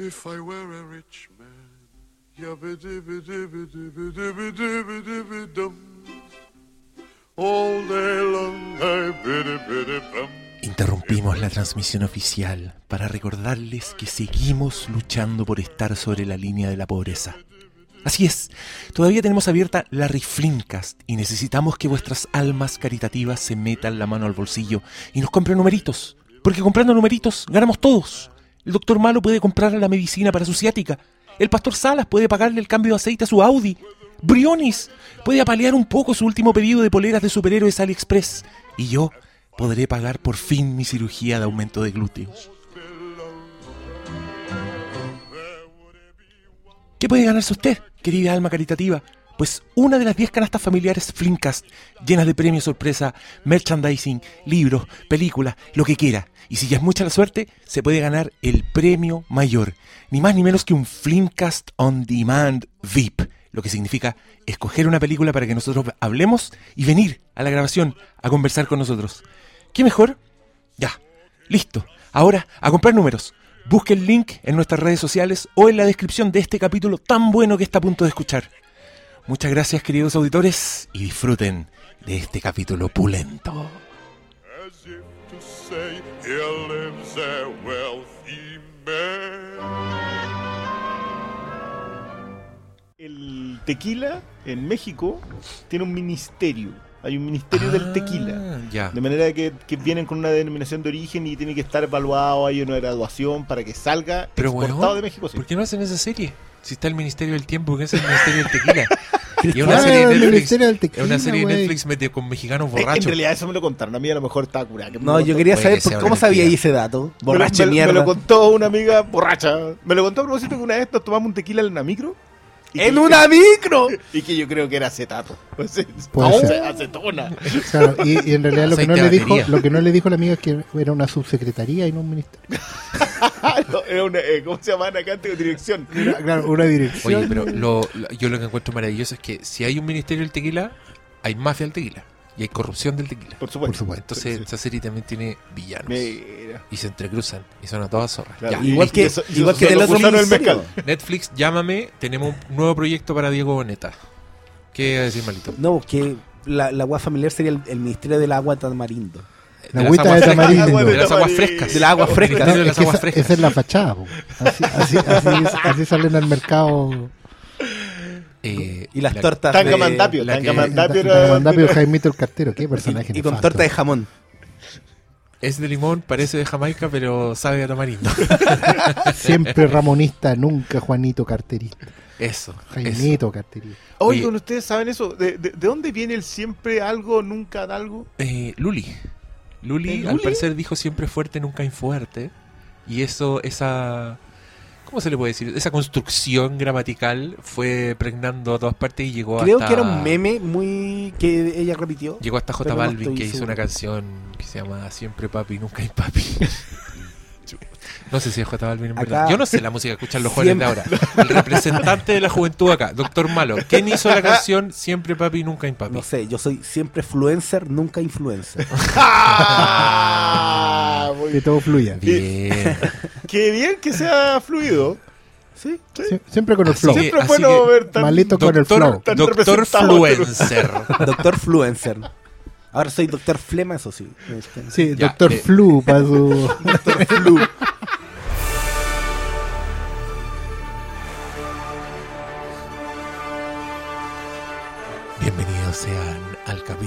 If I were a rich man. Interrumpimos la transmisión oficial para recordarles que seguimos luchando por estar sobre la línea de la pobreza. Así es, todavía tenemos abierta la Riflincast y necesitamos que vuestras almas caritativas se metan la mano al bolsillo y nos compren numeritos, porque comprando numeritos ganamos todos. El doctor Malo puede comprar la medicina para su ciática, el pastor Salas puede pagarle el cambio de aceite a su Audi, Brionis puede apalear un poco su último pedido de poleras de superhéroes AliExpress y yo podré pagar por fin mi cirugía de aumento de glúteos. ¿Qué puede ganarse usted, querida alma caritativa? Pues una de las 10 canastas familiares Flimcast, llenas de premios sorpresa, merchandising, libros, películas, lo que quiera. Y si ya es mucha la suerte, se puede ganar el premio mayor. Ni más ni menos que un Flimcast On Demand VIP. Lo que significa escoger una película para que nosotros hablemos y venir a la grabación a conversar con nosotros. ¿Qué mejor? Ya, listo. Ahora, a comprar números. Busque el link en nuestras redes sociales o en la descripción de este capítulo tan bueno que está a punto de escuchar. Muchas gracias queridos auditores y disfruten de este capítulo pulento. As if to say, here lives a wealthy man. El tequila en México tiene un ministerio. Hay un ministerio del tequila. Ah, Ya. De manera que, que vienen con una denominación de origen y tiene que estar evaluado, hay una graduación para que salga Pero exportado weón, de México. sí. ¿por qué no hacen esa serie? Si está el Ministerio del Tiempo, ¿qué es el Ministerio del Tequila? Y es una serie de el Netflix, Ministerio del es Tequila, una serie de. Netflix metido con mexicanos Eh, En borrachos. realidad eso me lo contaron. A mí a lo mejor estaba curada. que me No, yo quería saber que por- cómo sabía ese dato. Me Borracha me, mierda. me lo contó una amiga borracha. Me lo contó a propósito que una vez nos tomamos un tequila en una micro. ¡En que- una micro! Y que yo creo que era acetato. Pues, acetona. Claro, y, y en realidad lo que, no le dijo, lo que no le dijo la amiga es que era una subsecretaría y no un ministerio. No, era una, eh, ¿Cómo se llama acá? Tengo dirección. Claro, una dirección. Oye, pero lo- lo- yo lo que encuentro maravilloso es que si hay un Ministerio del Tequila, hay mafia del tequila. Y hay corrupción del tequila. Por supuesto. Por supuesto. Entonces, Sí, esa serie también tiene villanos. Mira. Y se entrecruzan. Y son a todas zorras. Claro, Ya. y- Igual y que- eso- igual eso que del otro. Netflix, llámame. Tenemos un nuevo proyecto para Diego Boneta. ¿Qué iba a decir, Malito? No, que la, la agua familiar sería el, el ministerio del agua tamarindo. La De las agüita aguas de frescas. tamarindo. De las aguas Tamarindo. frescas. De las aguas El frescas. De No, las es que aguas esa, frescas. esa es la fachada. Así, así, así, así salen al mercado. Eh, Y las la- tortas Tanga de- Mandapio. la Tanga Mandapio Da- era. Mandapio Jaimito el cartero, qué personaje. y, y con torta de jamón. Es de limón, parece de Jamaica, pero sabe a tamarindo. Siempre ramonista, nunca Juanito carterista. Eso. eso. Jaimito carterista. Oye, Oye. ¿ustedes saben eso? ¿De, de, de dónde viene el siempre algo, nunca algo? Eh, Luli. Luli, ¿El al Luli? parecer, dijo siempre fuerte, nunca infuerte. Y eso, esa. ¿Cómo se le puede decir? Esa construcción gramatical fue pregnando a todas partes y llegó Creo hasta. que era un meme muy que ella repitió. Llegó hasta J no Balvin que hizo una canción que se llama Siempre papi, nunca hay papi. No sé si es J Balvin en Acá- verdad. Yo no sé la música que escuchan los jóvenes de ahora. El representante de la juventud acá, Doctor Malo. ¿Quién hizo la canción Siempre papi, nunca hay papi? No sé, yo soy siempre fluencer, nunca influencer. ¡Ah! Que todo fluya. Bien. Qué bien que sea fluido. Sí. Sie- Siempre con el Así flow. que- Siempre bueno ver tan... Malito con el flow. Doctor, Tan doctor. Fluencer. Doctor Fluencer. Ahora soy doctor Flema, eso sí. Sí, Ya, Doctor eh. Flu para su. Bienvenidos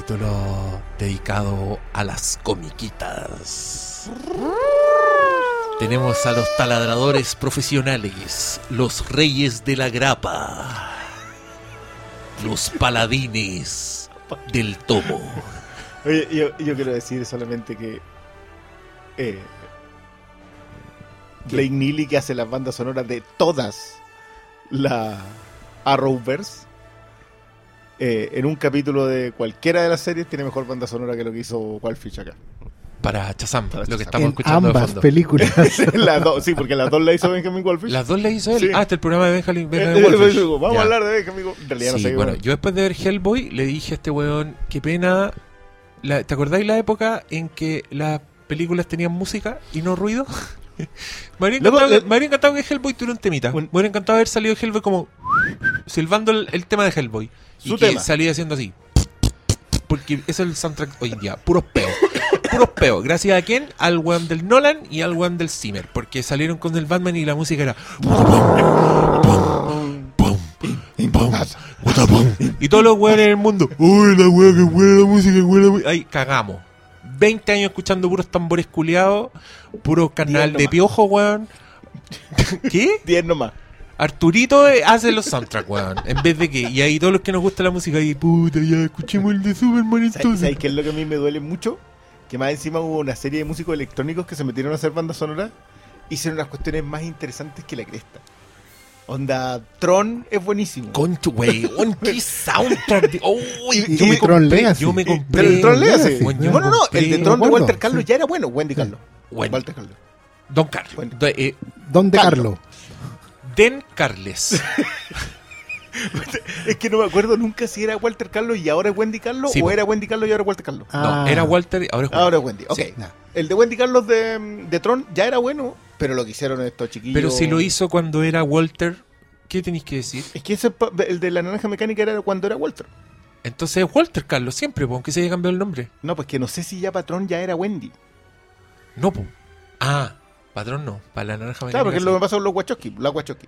capítulo dedicado a las comiquitas. Tenemos a los taladradores profesionales, los reyes de la grapa, los paladines del tomo. Oye, yo, yo quiero decir solamente que... Eh, Blake Neely, que hace las bandas sonoras de todas la Arrowverse, eh, en un capítulo de cualquiera de las series tiene mejor banda sonora que lo que hizo Wildfish acá. Para Chazam, Para lo que Shazam. estamos en escuchando de ambas fondo. películas. Las dos- sí, porque las dos la hizo Benjamin Wildfish. Las dos le hizo él. Sí. Ah, este es el programa de Benjamin, Eh, Benjamin eh, Wolfish. Vamos Ya. a hablar de Benjamin Wolfish. En realidad no Sí, sé. bueno, yo después de ver Hellboy le dije a este weón, qué pena. la- ¿Te acordáis la época en que las películas tenían música y no ruido? Me habría encantado, eh, que- me habría encantado que Hellboy tuviera un temita. Un- Me habría encantado haber salido Hellboy como silbando el, el tema de Hellboy. Su y que tema. salía haciendo así. Porque ese es el soundtrack hoy en día. Puros peos. Puros peos. Gracias a quién? Al weón del Nolan y al weón del Zimmer. Porque salieron con el Batman y la música era. Y todos los weones en el mundo. Uy, la wea, que buena la música, que buena la música. Ahí cagamos. 20 años escuchando puros tambores culiados, puro canal de piojo, weón. ¿Qué? 10 nomás. Arturito eh, hace los soundtracks, weón. En vez de que. Y ahí todos los que nos gusta la música, ahí, puta, ya escuchemos el de Superman ¿Sabes, entonces. sabes qué es lo que a mí me duele mucho? Que más encima hubo una serie de músicos electrónicos que se metieron a hacer bandas sonoras y hicieron las cuestiones más interesantes que la cresta. Onda, Tron es buenísimo. Concho, wey, weón, qué soundtrack. de- Uy, Y- yo, y me Tron compré, yo me Y- compré. Pero el Tron Legacy. Bueno, no, compré- el de Tron de Walter Carlos sí. ya era bueno, Wendy Carlos. Walter Carlos. Don Carlos. Bueno. Do- eh, ¿Dónde Carlos. Carlos? Den Carles. Es que no me acuerdo nunca si era Walter Carlos y ahora es Wendy Carlos Sí, o era Wendy Carlos y ahora es Walter Carlos. No, Ah. era Walter, ahora es Juan. Ahora es Wendy, ok. Sí. El de Wendy Carlos de, de Tron ya era bueno, pero lo que hicieron estos chiquillos. Pero si lo hizo cuando era Walter, ¿qué tenéis que decir? Es que ese, el de la naranja mecánica era cuando era Walter. Entonces es Walter Carlos siempre, aunque se haya cambiado el nombre. No, pues que no sé si ya Patrón ya era Wendy. No, po. Ah, patrón no, para la naranja Claro, porque es mecánica, lo que sí. pasó con los Wachowski, la Wachowski.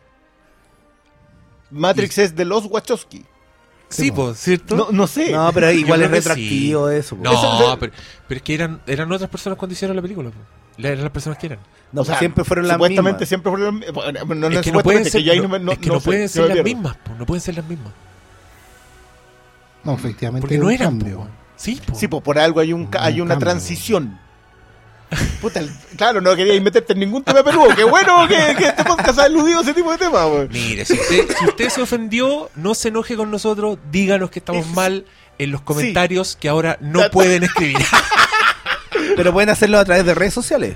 Matrix es de los Wachowski. Sí, po, ¿cierto? No, no sé. No, pero igual es retroactivo eso. po. No, Eso- pero, pero es que eran, eran otras personas cuando hicieron la película. po. La- Eran las personas que eran. No, O sea, siempre fueron las Supuestamente mismas. siempre fueron las bueno, no, no es que no pueden supuestamente, ser, que no- no, me- no- es que no sé, pueden se ser las mismas, po, no pueden ser las mismas. No, efectivamente. Porque no eran, cambio. po. Sí, po. Sí, pues por algo hay, un, hay Un una cambio. transición. Puta, el- claro, no queríais meterte en ningún tema peludo. Qué bueno que, que este podcast ha eludido ese tipo de temas, weón. Mire, si usted, si usted se ofendió, no se enoje con nosotros, díganos que estamos mal en los comentarios que ahora no pueden escribir. Pero pueden hacerlo a través de redes sociales.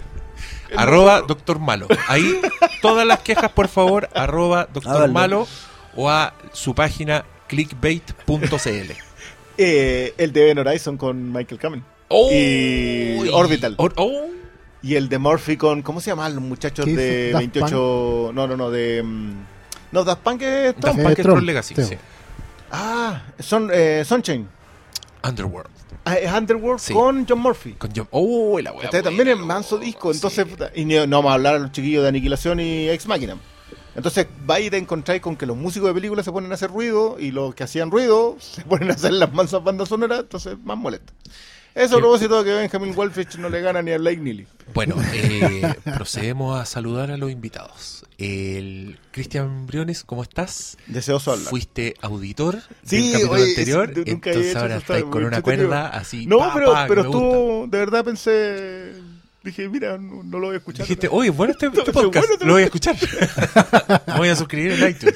arroba doctor malo. Ahí todas las quejas, por favor, arroba doctor Háganlo. malo o a su página clickbait.cl. Eh, el de Ben Horizon con Michael Cameron. Oh, Y Orbital. Or- oh, Y el de Murphy con. ¿Cómo se llaman los muchachos ¿Qué de hizo? ¿Daft 28. No, no, no, de. mm, No, Daft Punk es Daft Tom. Punk es Tron, Legacy, sí. Ah, son, eh, Sunshine. Underworld. Ah, es Underworld Sí. con John Murphy. Con John- oh, la wea Este también es manso oh, disco, entonces, sí. y no, no vamos a hablar a los chiquillos de Aniquilación y Ex Máquina. Entonces, va y te encontráis con que los músicos de películas se ponen a hacer ruido y los que hacían ruido se ponen a hacer las mansas bandas sonoras, entonces más molesto. Eso a propósito de que Benjamin Wolfich no le gana ni a Blake Neely. Bueno, eh, procedemos a saludar a los invitados. El Cristian Briones, ¿cómo estás? Deseoso hablar. Fuiste auditor Sí, del capítulo oye, anterior, he entonces hecho ahora estáis está con una cuerda así. No, pa, pero, pa, pero estuvo, de verdad pensé, dije, mira, no, no lo voy a escuchar. Dijiste, oye, bueno este, este podcast, bueno, lo voy a escuchar. Me voy a suscribir en iTunes.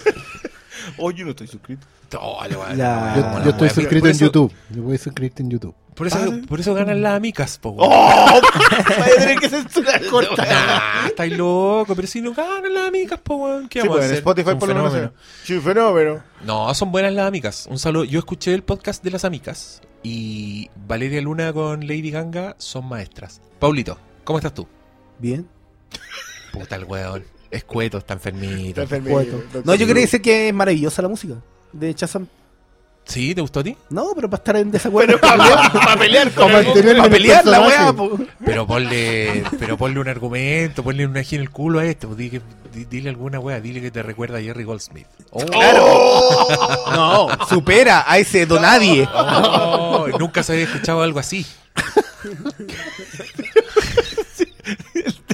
Oye, yo no estoy suscrito. Dale, weón, Ya. la Yo, estoy suscrito en eso- YouTube. Yo voy suscrito en YouTube. Por eso, por eso ganan las amicas, po, weón. ¡Oh! A tener que censurar corta. Nah, estáis loco, pero si no ganan las amicas, po, weón. ¿Qué Sí, vamos pues, a en hacer? Spotify Un por lo menos. fenómeno. Sí, fenómeno. No, son buenas las amicas. Un saludo. Yo escuché el podcast de las amicas y Valeria Luna con Lady Ganga son maestras. Paulito, ¿cómo estás tú? Bien. Puta el weón. Escueto, está enfermito. Está enfermito, Cueto. No, yo quería decir que es maravillosa la música de Chazam. ¿Sí? ¿Te gustó a ti? No, pero para estar en desacuerdo. Para pelear con Para el- mantener para el pelear la weá, po. Pero ponle, pero ponle un argumento, ponle una ají en el culo a este. pues, di que- di- dile alguna wea, dile que te recuerda a Jerry Goldsmith. Oh, No, supera a ese donadie. oh, nunca se había escuchado algo así.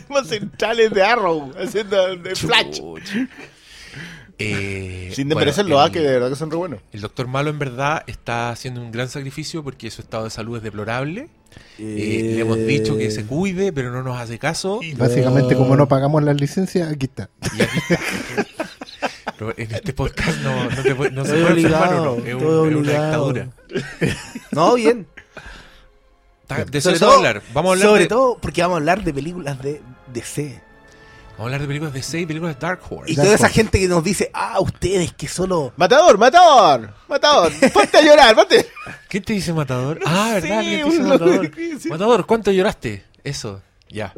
temas centrales de Arrow, haciendo de Flash. Eh, Sin bueno, desmerecerlo, ah, el- que de verdad que son re buenos. El doctor Malo en verdad está haciendo un gran sacrificio porque su estado de salud es deplorable. Eh, le hemos dicho que se cuide, pero no nos hace caso. Y Básicamente, como no pagamos las licencias, aquí está. aquí está. Pero en este podcast no, no, te puede- no se puede obligado. Es, un- estoy es una dictadura. No, bien. De eso Sobre a todo- hablar. Vamos a hablar, Sobre de, todo porque vamos a hablar de películas de DC. vamos a hablar de películas de 6 películas de Dark Horse. Y Dark toda esa Horse. gente que nos dice, ah, ustedes que solo... Matador, matador, matador. Ponte a llorar, ponte. ¿Quién te dice Matador? ah, ¿verdad? ¿Quién te dice un Matador? loco Matador, ¿cuánto lloraste? Eso, ya.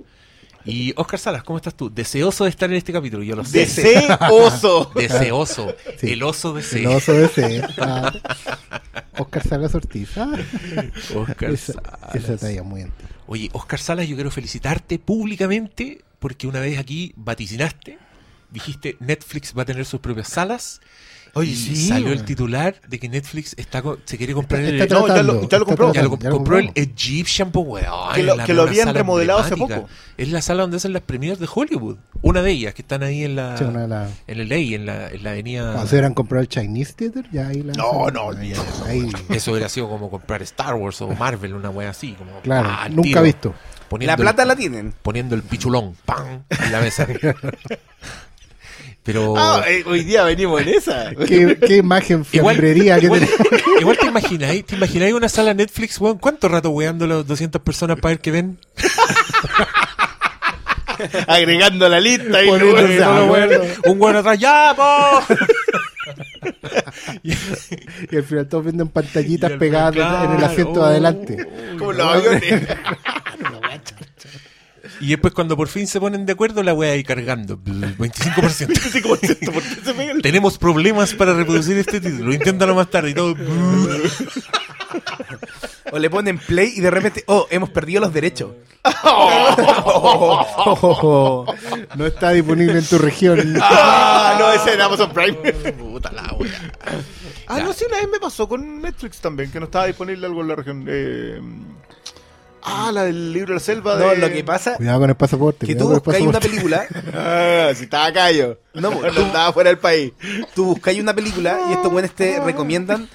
Y Oscar Salas, ¿cómo estás tú? Deseoso de estar en este capítulo, yo lo sé. Deseoso. Deseoso. Sí. El oso El deseo. oso de ah. Oscar Salas Ortiz. ah. Oscar Esa, Salas. esa talla muy antigua. Oye, Oscar Salas, yo quiero felicitarte públicamente porque una vez aquí vaticinaste, dijiste Netflix va a tener sus propias salas. Oye, sí, salió el titular de que Netflix está co- se quiere comprar el, Está no, ya lo- tratando, ya lo está compró. ya lo, tratando, ya lo compró el. Egyptian, po, weón, Que lo- la- que lo una habían remodelado hace poco. Es la sala donde hacen las premiers de Hollywood. Una de ellas, que están ahí en la, Sí, una de las- en el ley, en la, en la avenida. Cuando se hubieran comprado el Chinese Theater, ya ahí la. No, no, olvídate eso, ahí, Eso hubiera sido como comprar Star Wars o Marvel, una wea así. Como, Claro, ah, nunca tiro, visto. La el- plata la tienen. poniendo el pichulón, ¡pam! en la mesa. Pero Ah, eh, hoy día venimos en esa. ¿Qué, qué imagen fiambrería que igual, igual te imagináis, te imagináis una sala Netflix, weón, ¿cuánto rato weando las 200 personas para ver qué ven? Agregando la lista y No, bueno. un weón atrás, ¡ya, po! Y al final todos venden pantallitas pegadas en el asiento oh. de adelante. como los aviones. Y después cuando por fin se ponen de acuerdo, la wea ahí cargando. 25%. Así como esto, ¿por qué se pega el- Tenemos problemas para reproducir este título. Inténtalo más tarde y todo. O le ponen play y de repente, oh, hemos perdido los derechos. no está disponible en tu región. Ah, no, ese era Amazon Prime. Puta la wea. Ah, Ya. no, sí, una vez me pasó con Netflix también, que no estaba disponible algo en la región. Eh, ah, la del libro de la selva. No, de... lo que pasa Cuidado con el pasaporte. que tú el buscáis una película, Ah, si estaba acá yo. No, no, estaba fuera del país. tú buscáis una película y estos buenos te recomiendan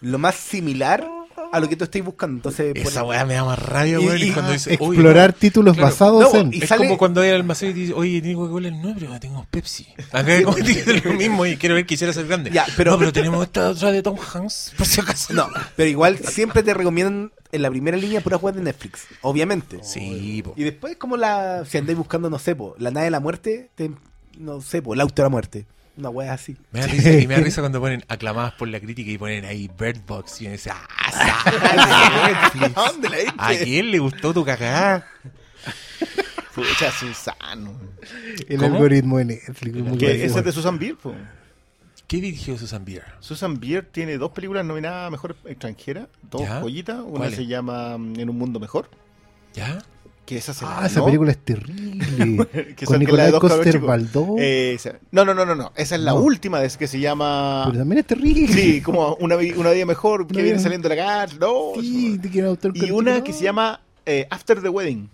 lo más similar a lo que tú estés buscando. Entonces, Esa por- weá me da más rabia, Y- weón. Y, y- cuando dice, Explorar títulos Claro. basados No, en. y Es sale- como cuando hay al almacén y dice, oye, Nico, que huele no, pero tengo Pepsi. Acá como dice lo mismo y quiero ver quisiera ser grande. Ya, pero- no, pero tenemos esta otra de Tom Hanks, por si acaso. No, pero igual siempre te recomiendan en la primera línea puras web de Netflix, obviamente. Sí, po. Y después como la, si andáis buscando, no sé, po, la nave de la muerte, te- no sé, po, el auto de la muerte. Una wea así. Me da risa, y me da risa cuando ponen aclamadas por la crítica y ponen ahí Bird Box y uno dice, ah, Netflix. ¿A dónde la viste? ¿A quién le gustó tu cagada? Pucha, Susano. El ¿Cómo? algoritmo de Netflix. muy Que bueno. ese es de Susan po. ¿Qué dirigió Susan Bier? Susan Bier tiene dos películas nominadas a Mejor Extranjera, dos ¿Ya? joyitas. Una se llama mm, En un Mundo Mejor, ¿Ya? que esa se Ah, ganó. esa película es terrible. Que Con Nicolás Coster. Baldó. Eh, no, no, no, no, no. Esa es la No. última de que se llama. Pero también es terrible. Sí, como una, una vida mejor que viene saliendo de la cárcel. No, Sí, te quiero autor y una que se llama eh, After the Wedding.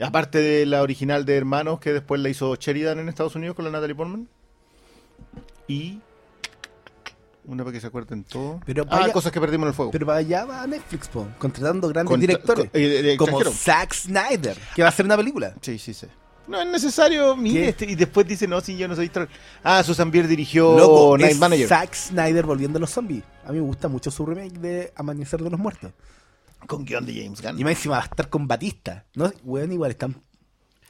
Aparte de la original de Hermanos, que después la hizo Sheridan en Estados Unidos con la Natalie Portman. Y. Una para que se acuerden todo. Pero ah, vaya- cosas que perdimos en el fuego. Pero para allá va Netflix, po, contratando grandes directores. con- eh, eh, como. Zack Snyder, que va a hacer una película. Sí, sí, sí. No es necesario, mire, este- y después dice, no, si yo no soy director. Ah, Susan Bier dirigió Loco, Night es Manager. Zack Snyder volviendo a los zombies. A mí me gusta mucho su remake de Amanecer de los Muertos. Con guion de James Gunn. Y más encima va a estar con Batista. ¿No? Weón, igual están.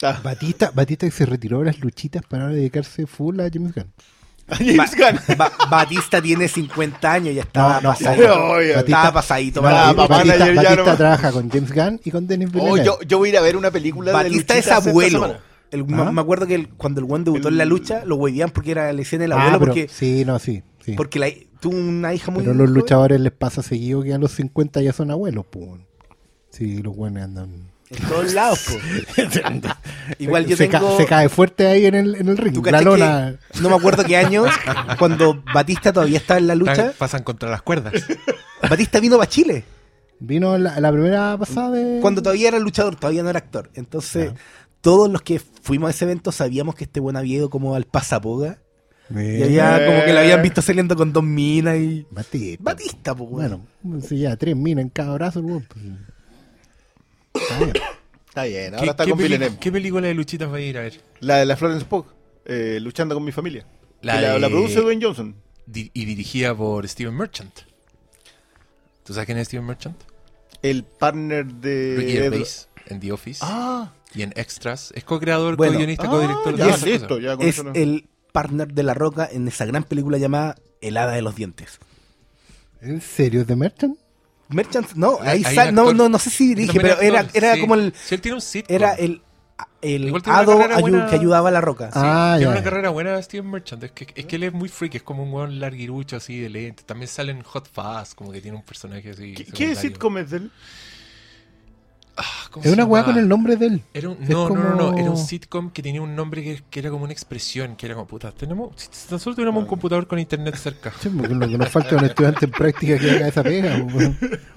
Ah, Batista, Batista que se retiró de las luchitas para ahora dedicarse full a James Gunn. James Gunn. Ba- Batista tiene 50 años, ya estaba No, no, pasadito. estaba Batista- pasadito. No, para- Ah, papá Batista, Batista no- trabaja con James Gunn y con Denis Oh, Villeneuve. yo, yo voy a ir a ver una película de Batista es abuelo. El- ¿Ah? me- acuerdo que el- cuando el Juan debutó en la El- lucha, lo huevían porque era la escena del Ah, abuelo, pero- porque, sí, no, sí. sí. porque la, tuvo una hija muy pero los luchadores les pasa seguido que a los 50 ya son abuelos, pues. Sí, los buenos andan. En todos lados, po. Igual yo se, ca- tengo. se cae fuerte ahí en el, en el ring. ¿tú La lona. que no me acuerdo qué año, cuando Batista todavía estaba en la lucha, Están- Pasan contra las cuerdas. Batista vino para Chile. Vino la, la primera pasada de. Cuando todavía era luchador, todavía no era actor. Entonces, todos los que fuimos a ese evento sabíamos que este buen había ido como al pasapoga. Y había como que lo habían visto saliendo con dos minas y. Batista. Batista, pues, Bueno, si ya tres minas en cada brazo, pues, está bien. Está bien, ahora ¿Qué, está con Villeneuve. qué película de luchitas va a ir a ver? La de la Florence Pugh, eh, luchando con mi familia. La Que La, de- la produce Dwayne Johnson. Di- y dirigida por Steven Merchant. ¿Tú sabes quién es Steven Merchant? El partner de... Ricky Gervais en The Office Ah, y en Extras. Es co-creador, Bueno. co-guionista, ah, co-director de esas listo, cosas. ya con Es eso no- el partner de La Roca en esa gran película llamada El Hada de los Dientes. ¿En serio es de Merchant? Merchant, no, ahí sal- no, no, no sé si dirige, pero era, actor, era sí. como el. Sí, él tiene un sitcom. Era el. el ayu- buena. que ayudaba a la roca. Ah, Tiene una carrera buena Steven Merchant. Es que, es que él es muy freak, es como un weón larguirucho así de lente. También sale en Hot Fuzz, como que tiene un personaje así. ¿Qué, qué sitcom es de él? Ah, ¿cómo Es se una weá con el nombre de él. Era un- Es no, no, no, no, era un sitcom que tenía un nombre que, que era como una expresión, que era como puta. Tenemos, si tan solo tuviéramos un computador con internet cerca. Sí, porque lo que nos falta es un estudiante en práctica que haga esa pega. Un,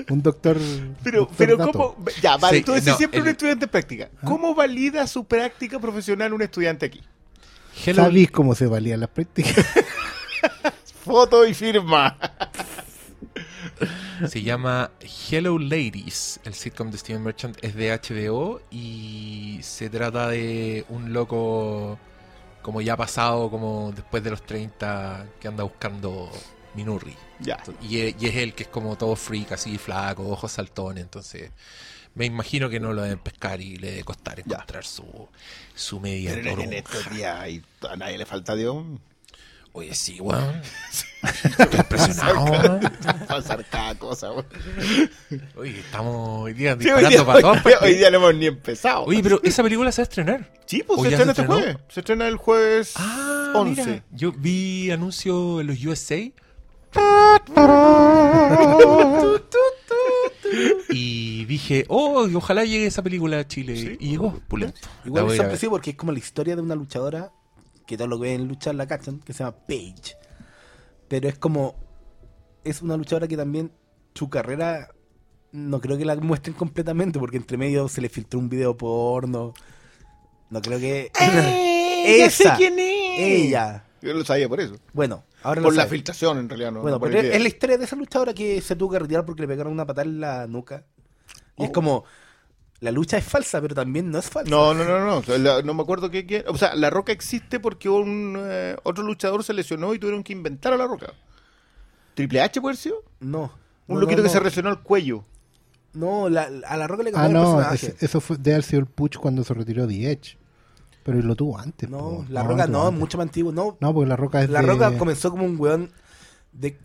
un doctor. Pero, doctor pero dato. ¿cómo? Ya, vale, Sí, tú decís no, siempre un estudiante en práctica. ¿Cómo valida su práctica profesional un estudiante aquí? Hello, ¿Sabéis cómo se valían las prácticas? Foto y firma. Se llama Hello Ladies. El sitcom de Steven Merchant es de HBO y se trata de un loco como ya pasado, como después de los 30, que anda buscando Minurri. Ya. Y es, y es él que es como todo freak, así flaco, ojos saltones. Entonces, me imagino que no lo deben pescar y le debe costar encontrar su, su media Pero en, estos días y a nadie le falta Dios. Oye, sí, weón. Estoy impresionado, weón. pasar cada cosa, weón. Oye, estamos hoy día Sí, hoy, disparando día, para todas hoy día- partes. hoy día no hemos ni empezado. Oye, pero esa película se va a estrenar. sí, pues ¿o se ya estrena se este estrenó? jueves. Se estrena el jueves Ah, 11. mira. Yo vi anuncio en los USA. y dije, oh, y ojalá llegue esa película a Chile. Y llegó, pulento. La Igual voy es a ir a ver. sorpresivo porque es como la historia de una luchadora que todos lo que ven luchar la cachan, que se llama Paige. Pero es como. Es una luchadora que también su carrera no creo que la muestren completamente porque entre medio se le filtró un video porno. No creo que. ya sé Esa. quién es. Ella. Yo lo sabía por eso. Bueno, ahora Por lo la sabe. filtración, en realidad. No, Bueno, pero es la historia de esa luchadora que se tuvo que retirar porque le pegaron una patada en la nuca. Y es Oh. como. La lucha es falsa, pero también no es falsa. No, no, no, no. La- no me acuerdo qué, qué- O sea, la roca existe porque un eh, otro luchador se lesionó y tuvieron que inventar a la roca. ¿Triple H puede sido? No. Un No, loquito no, que se lesionó el cuello. No, la- a la roca le Ah, cambiaron el no, personaje. es- eso fue de haber sido el Puch cuando se retiró de Edge. Pero lo tuvo antes. No, po. la roca no, es antes. mucho más antiguo. No, No, porque la roca es la de- roca comenzó como un weón de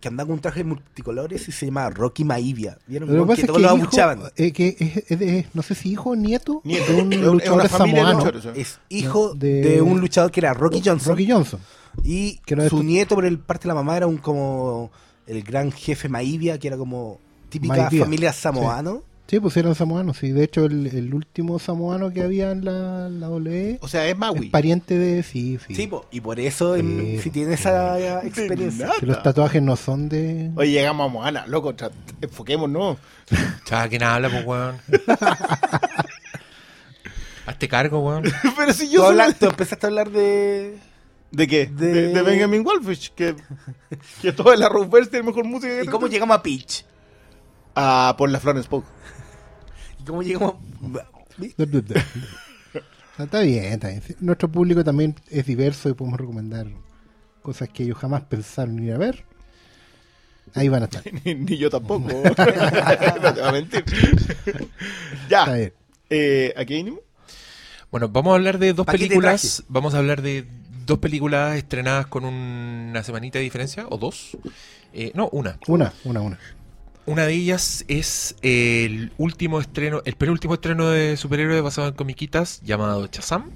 que andaba con un traje multicolores y se llamaba Rocky Maivia. Vieron Lo que que es todos que lo abuchaban. eh, que es, es no sé si hijo o nieto, Nieto. de un luchador samoano, luchadores. Es hijo de- de... un luchador que era Rocky Johnson. Rocky Johnson. Y Que su nieto por el parte de la mamá era un como el gran jefe Maivia, que era como típica Maivia, familia samoano. Sí, pues eran samoanos. Sí, de hecho, el, el último samoano que había en la, la WWE O sea, es Maui. es pariente de. Sí, sí. Sí, po, y por eso Sí, si po. tiene esa experiencia. que los tatuajes no son de. Oye, llegamos a Moana, loco, tra- enfoquémonos. Chava, ¿quién habla, pues, weón? Hazte cargo, weón. Pero si Tú, yo habla- solo- tú empezaste a hablar de... ¿De qué? de- De, de Benjamin Wolfish, que, que toda la Roverse tiene mejor música que ¿Y cómo llegamos a Peach? Ah, por la Florence Pugh. ¿Y cómo llegamos Está bien, está bien. Nuestro público también es diverso y podemos recomendar cosas que ellos jamás pensaron ir a ver. Ahí van a estar. ni, ni yo tampoco. no te voy a mentir. ya. Está bien. Eh, ¿Aquí hay Nimo? Bueno, vamos a hablar de dos películas. Vamos a hablar de dos películas estrenadas con una semanita de diferencia, o dos. Eh, no, una. Una, una, una. Una de ellas es el último estreno, el penúltimo estreno de superhéroes basado en comiquitas llamado Shazam.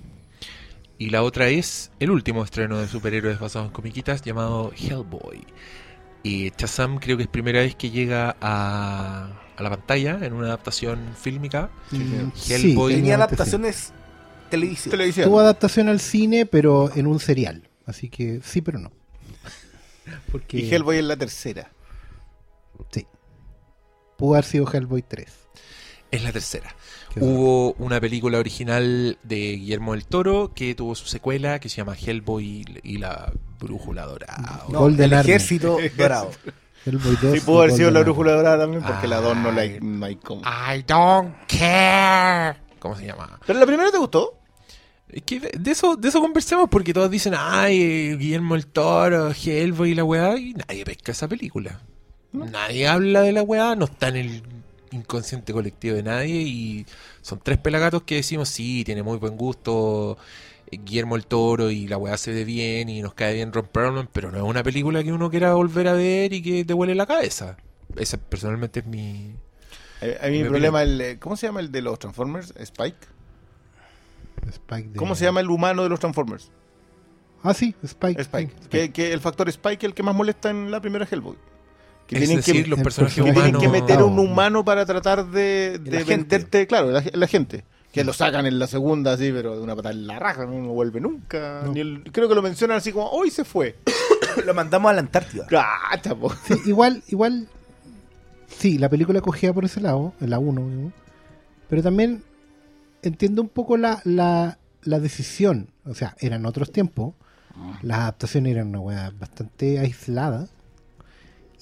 Y la otra es el último estreno de superhéroes basado en comiquitas llamado Hellboy. Y Shazam creo que es primera vez que llega a, a la pantalla en una adaptación fílmica. Mm, Hellboy. Tenía técnicamente adaptaciones televisivas. sí. Televisión. Tuvo adaptación al cine, pero en un serial. Así que sí, pero no. Porque Y Hellboy es la tercera. Sí. Pudo haber sido Hellboy 3. Es la tercera. Qué Hubo una película original de Guillermo del Toro que tuvo su secuela que se llama Hellboy y la brújula dorada. No, Golden el Army. ejército dorado. Hellboy 2. Sí, pudo haber sido la brújula dorada también, porque la 2 no, la Ay. hay, no hay como. I don't care. ¿Cómo se llama? ¿Pero la primera te gustó? Es que de eso, de eso conversemos porque todos dicen, ay, Guillermo el Toro, Hellboy y la weá, y nadie pesca esa película. Nadie habla de la weá, no está en el inconsciente colectivo de nadie y son tres pelagatos que decimos, sí, tiene muy buen gusto eh, Guillermo el Toro y la weá se ve bien y nos cae bien Ron Perlman, pero no es una película que uno quiera volver a ver y que te huele la cabeza. Esa personalmente es mi... A, a mí mi problema, el, eh, ¿cómo se llama el de los Transformers? ¿Spike? Spike de- ¿Cómo se llama el humano de los Transformers? Ah, sí, Spike. Spike. sí, Que, que el factor Spike es el que más molesta en la primera Hellboy. Que Es tienen decir, que, los el personajes que personaje tienen humanos. que meter a un Ah, humano para tratar de, de La gente. venderte, claro, la, la gente. Que lo sacan en la segunda, así, pero de una patada en la raja, no, no vuelve nunca. No. Ni el- creo que lo mencionan así como, hoy se fue. Lo mandamos a la Antártida. Po. Sí, igual, igual. Sí, la película cogía por ese lado, en la 1, pero también entiendo un poco la, la, la decisión. O sea, eran otros tiempos. Las adaptaciones eran una weá bastante aislada.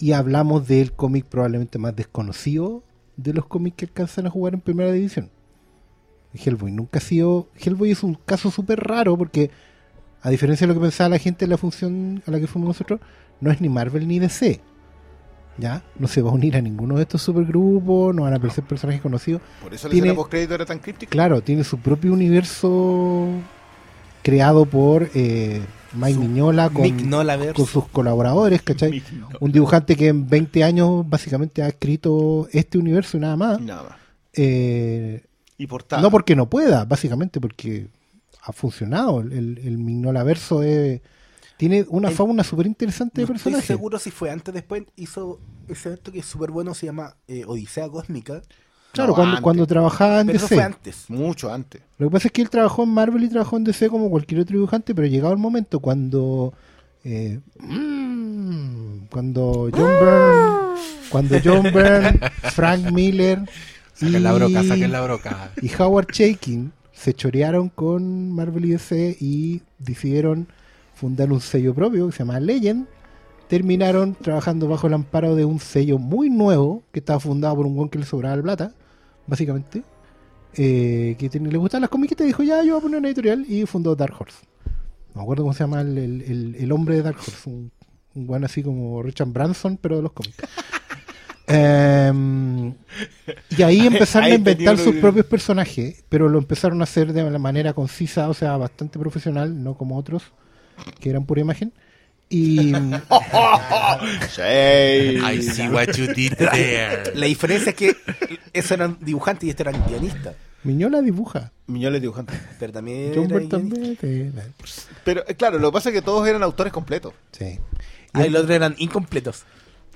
Y hablamos del cómic probablemente más desconocido de los cómics que alcanzan a jugar en primera división. Hellboy nunca ha sido. Hellboy es un caso súper raro porque, a diferencia de lo que pensaba la gente en la función a la que fuimos nosotros, no es ni Marvel ni DC. ¿Ya? No se va a unir a ninguno de estos supergrupos, no van a aparecer personajes conocidos. Por eso la Tiene- escena postcrédito era tan críptica. Claro, tiene su propio universo creado por eh, Mike Miñola con, con sus colaboradores, ¿cachai? Un dibujante que en 20 años básicamente ha escrito este universo y nada más. Nada más. Eh, Y portada. no porque no pueda, básicamente porque ha funcionado. El, el Mignola verso es- tiene una El- fauna súper interesante de No estoy personajes. seguro si fue antes o después. Hizo ese evento que es súper bueno, se llama eh, Odisea Cósmica. Claro, No, cuando, antes. cuando trabajaba en Pero eso DC. fue antes. Mucho antes. Lo que pasa es que él trabajó en Marvel y trabajó en DC como cualquier otro dibujante, pero llegado el momento cuando eh, mm, cuando John Byrne, cuando John Byrne, Frank Miller y, Saquen la broca, saquen la broca. y Howard Chaykin se chorearon con Marvel y DC y decidieron fundar un sello propio que se llama Legend. Terminaron trabajando bajo el amparo de un sello muy nuevo que estaba fundado por un buen que le sobraba la plata, básicamente. eh, que ten- le gustaban las comiquitas y dijo, ya, yo voy a poner una editorial y fundó Dark Horse. No me acuerdo cómo se llama el, el- el- el hombre de Dark Horse. Un, un buen así como Richard Branson, pero de los cómics. Em, y ahí empezaron Ahí a inventar sus propios personajes, pero lo empezaron a hacer de la manera concisa, o sea, bastante profesional, no como otros que eran pura imagen. Y. I see what you did there. La diferencia es que esos eran dibujantes y estos eran guionistas. Miñola dibuja. Miñoles dibujante. Pero también. John era Byrne guionista. también. Pero eh, claro, lo que pasa es que todos eran autores completos. Sí. Ah, y los otros eran incompletos.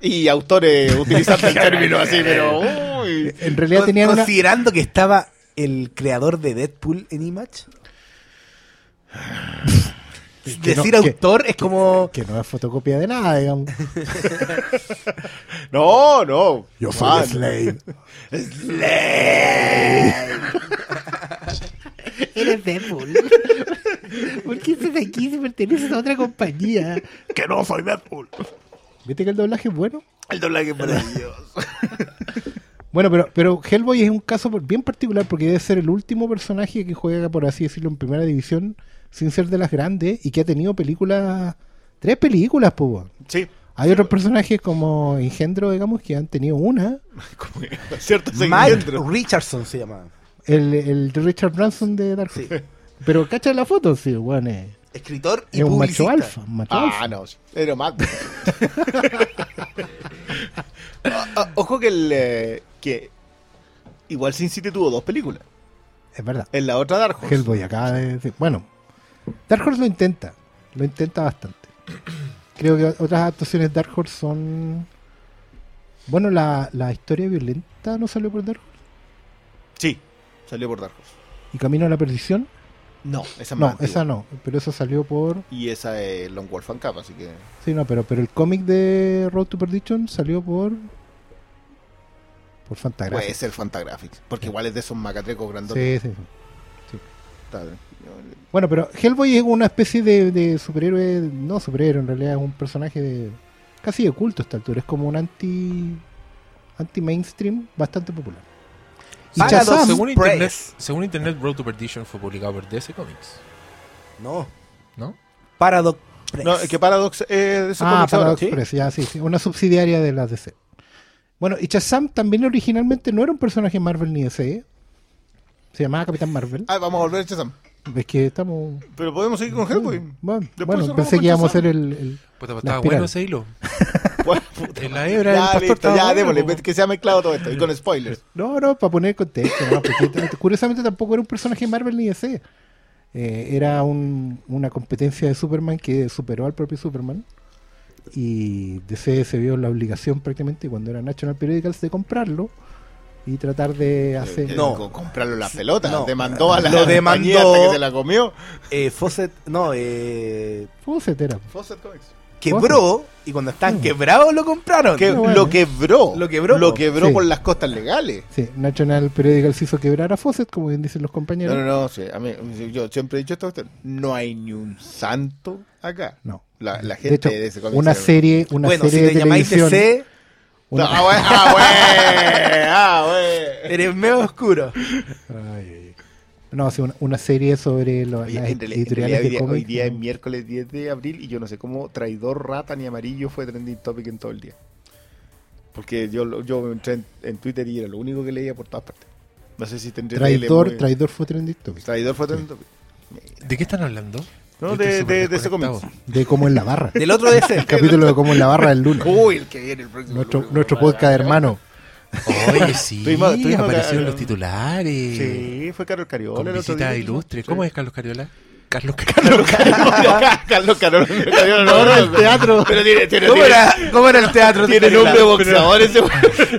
Y autores utilizando el término así, pero. uy. En realidad Con- tenían una, Considerando que estaba el creador de Deadpool en Image. Que no- Decir que- autor es como. que no es fotocopia de nada, digamos. No, no. Yo soy Man. Slade. Eres Deadpool. ¿Por qué estás aquí si perteneces a otra compañía? Que no soy Deadpool. ¿Viste que el doblaje es bueno? El doblaje es maravilloso. Bueno, pero, pero Hellboy es un caso por- bien particular porque debe ser el último personaje que juega, por así decirlo, en primera división sin ser de las grandes y que ha tenido películas, tres películas, pues. Sí. Hay otros personajes como Engendro, digamos, que han tenido una. Como cierto Mike. Richardson se llamaba. El, el de Richard Branson de Dark Horse. Pero cacha la foto, sí, bueno, es, Escritor y es un macho alfa. macho Ah, alfa. no. Era más. Ojo que el. eh, que igual Sin City tuvo dos películas. Es verdad. En la otra Dark Horse. Hellboy de decir. Bueno, Dark Horse lo intenta. Lo intenta bastante. Creo que otras adaptaciones de Dark Horse son. Bueno, la, la historia violenta no salió por Dark Horse. Sí, salió por Dark Horse. ¿Y Camino a la Perdición? No, esa es No, antigua. esa no. Pero esa salió por. Y esa es Long Wolf and Cap, así que. Sí, no, pero, pero el cómic de Road to Perdition salió por. Por Fantagraphics. Puede ser Fantagraphics. Porque igual es de esos macatrecos grandotes. Sí, sí, sí. Está bien. Bueno, pero Hellboy es una especie de, de superhéroe, no superhéroe, en realidad es un personaje de, casi de culto a esta altura, es como un anti anti mainstream bastante popular. Y Según internet, según internet, Road to Perdition fue publicado por DC Comics, No. ¿no? Paradox Press. No, es que Paradox es de esos ah, ahora. Paradox Press, ya, sí, sí, una subsidiaria de la DC. Bueno, y Shazam también originalmente no era un personaje Marvel ni DC, ¿eh? se llamaba Capitán Marvel. Ah, vamos a volver a Shazam. Es que estamos... Pero podemos seguir con Hellboy. Bueno, bueno, pensé que íbamos a hacer el... el- Pues estaba bueno ese hilo. En la hebra ya, listo, ya, démosle, que se ha mezclado todo esto. Y con spoilers. No, no, para poner contexto, no, porque t- curiosamente tampoco era un personaje Marvel ni DC. Eh, era un- una competencia de Superman que superó al propio Superman. Y DC se vio la obligación prácticamente cuando era National Periodicals de comprarlo y tratar de hacer... Eh, No. co- comprarlo las pelotas. No. Demandó a la Lo demandó- hasta que se la comió. Eh, Fawcett, no, eh, Fawcett era. Fawcett Comics. quebró y cuando estaban quebrados lo compraron. Que No, bueno. lo quebró. Lo quebró, Lo quebró Sí. por las costas legales. Sí, National Periodicals hizo quebrar a Fawcett, como bien dicen los compañeros. No, no, no. sí, a mí, yo siempre he dicho esto. No hay ni un santo acá. No. La, la de gente hecho, de ese una se- serie, una bueno, si serie te de llamáis televisión... DC, una- Ah, bueno, ah, bueno, ah, eres medio oscuro. Ay, ay, ay. No, sí, una, una serie sobre lo- Oye, las en realidad- en editoriales hoy de día, hoy cómics. día es miércoles 10 de abril y yo no sé cómo traidor, rata ni amarillo fue trending topic en todo el día. Porque yo, lo- yo entré en, en Twitter y era lo único que leía por todas partes. No sé si tendré Traidor, traidor fue trending topic. Traidor fue trending topic. ¿De qué están hablando? No, de, de, de ese cómic. De cómo en la barra. Del otro DC. El capítulo de cómo en la barra del lunes. Uy, el que viene el próximo. nuestro lunes, nuestro podcast hermano. Oye, sí, en los titulares. Sí, fue Carlos Cariola. Con el otro visita día. ilustre. Sí. ¿Cómo es Carlos Cariola? Carlos Cariola. Carlos Cariola. Cariola, no, no, el teatro. Pero tiene, tiene, ¿Cómo era, ¿Cómo era el teatro? tiene nombre de boxeador ese.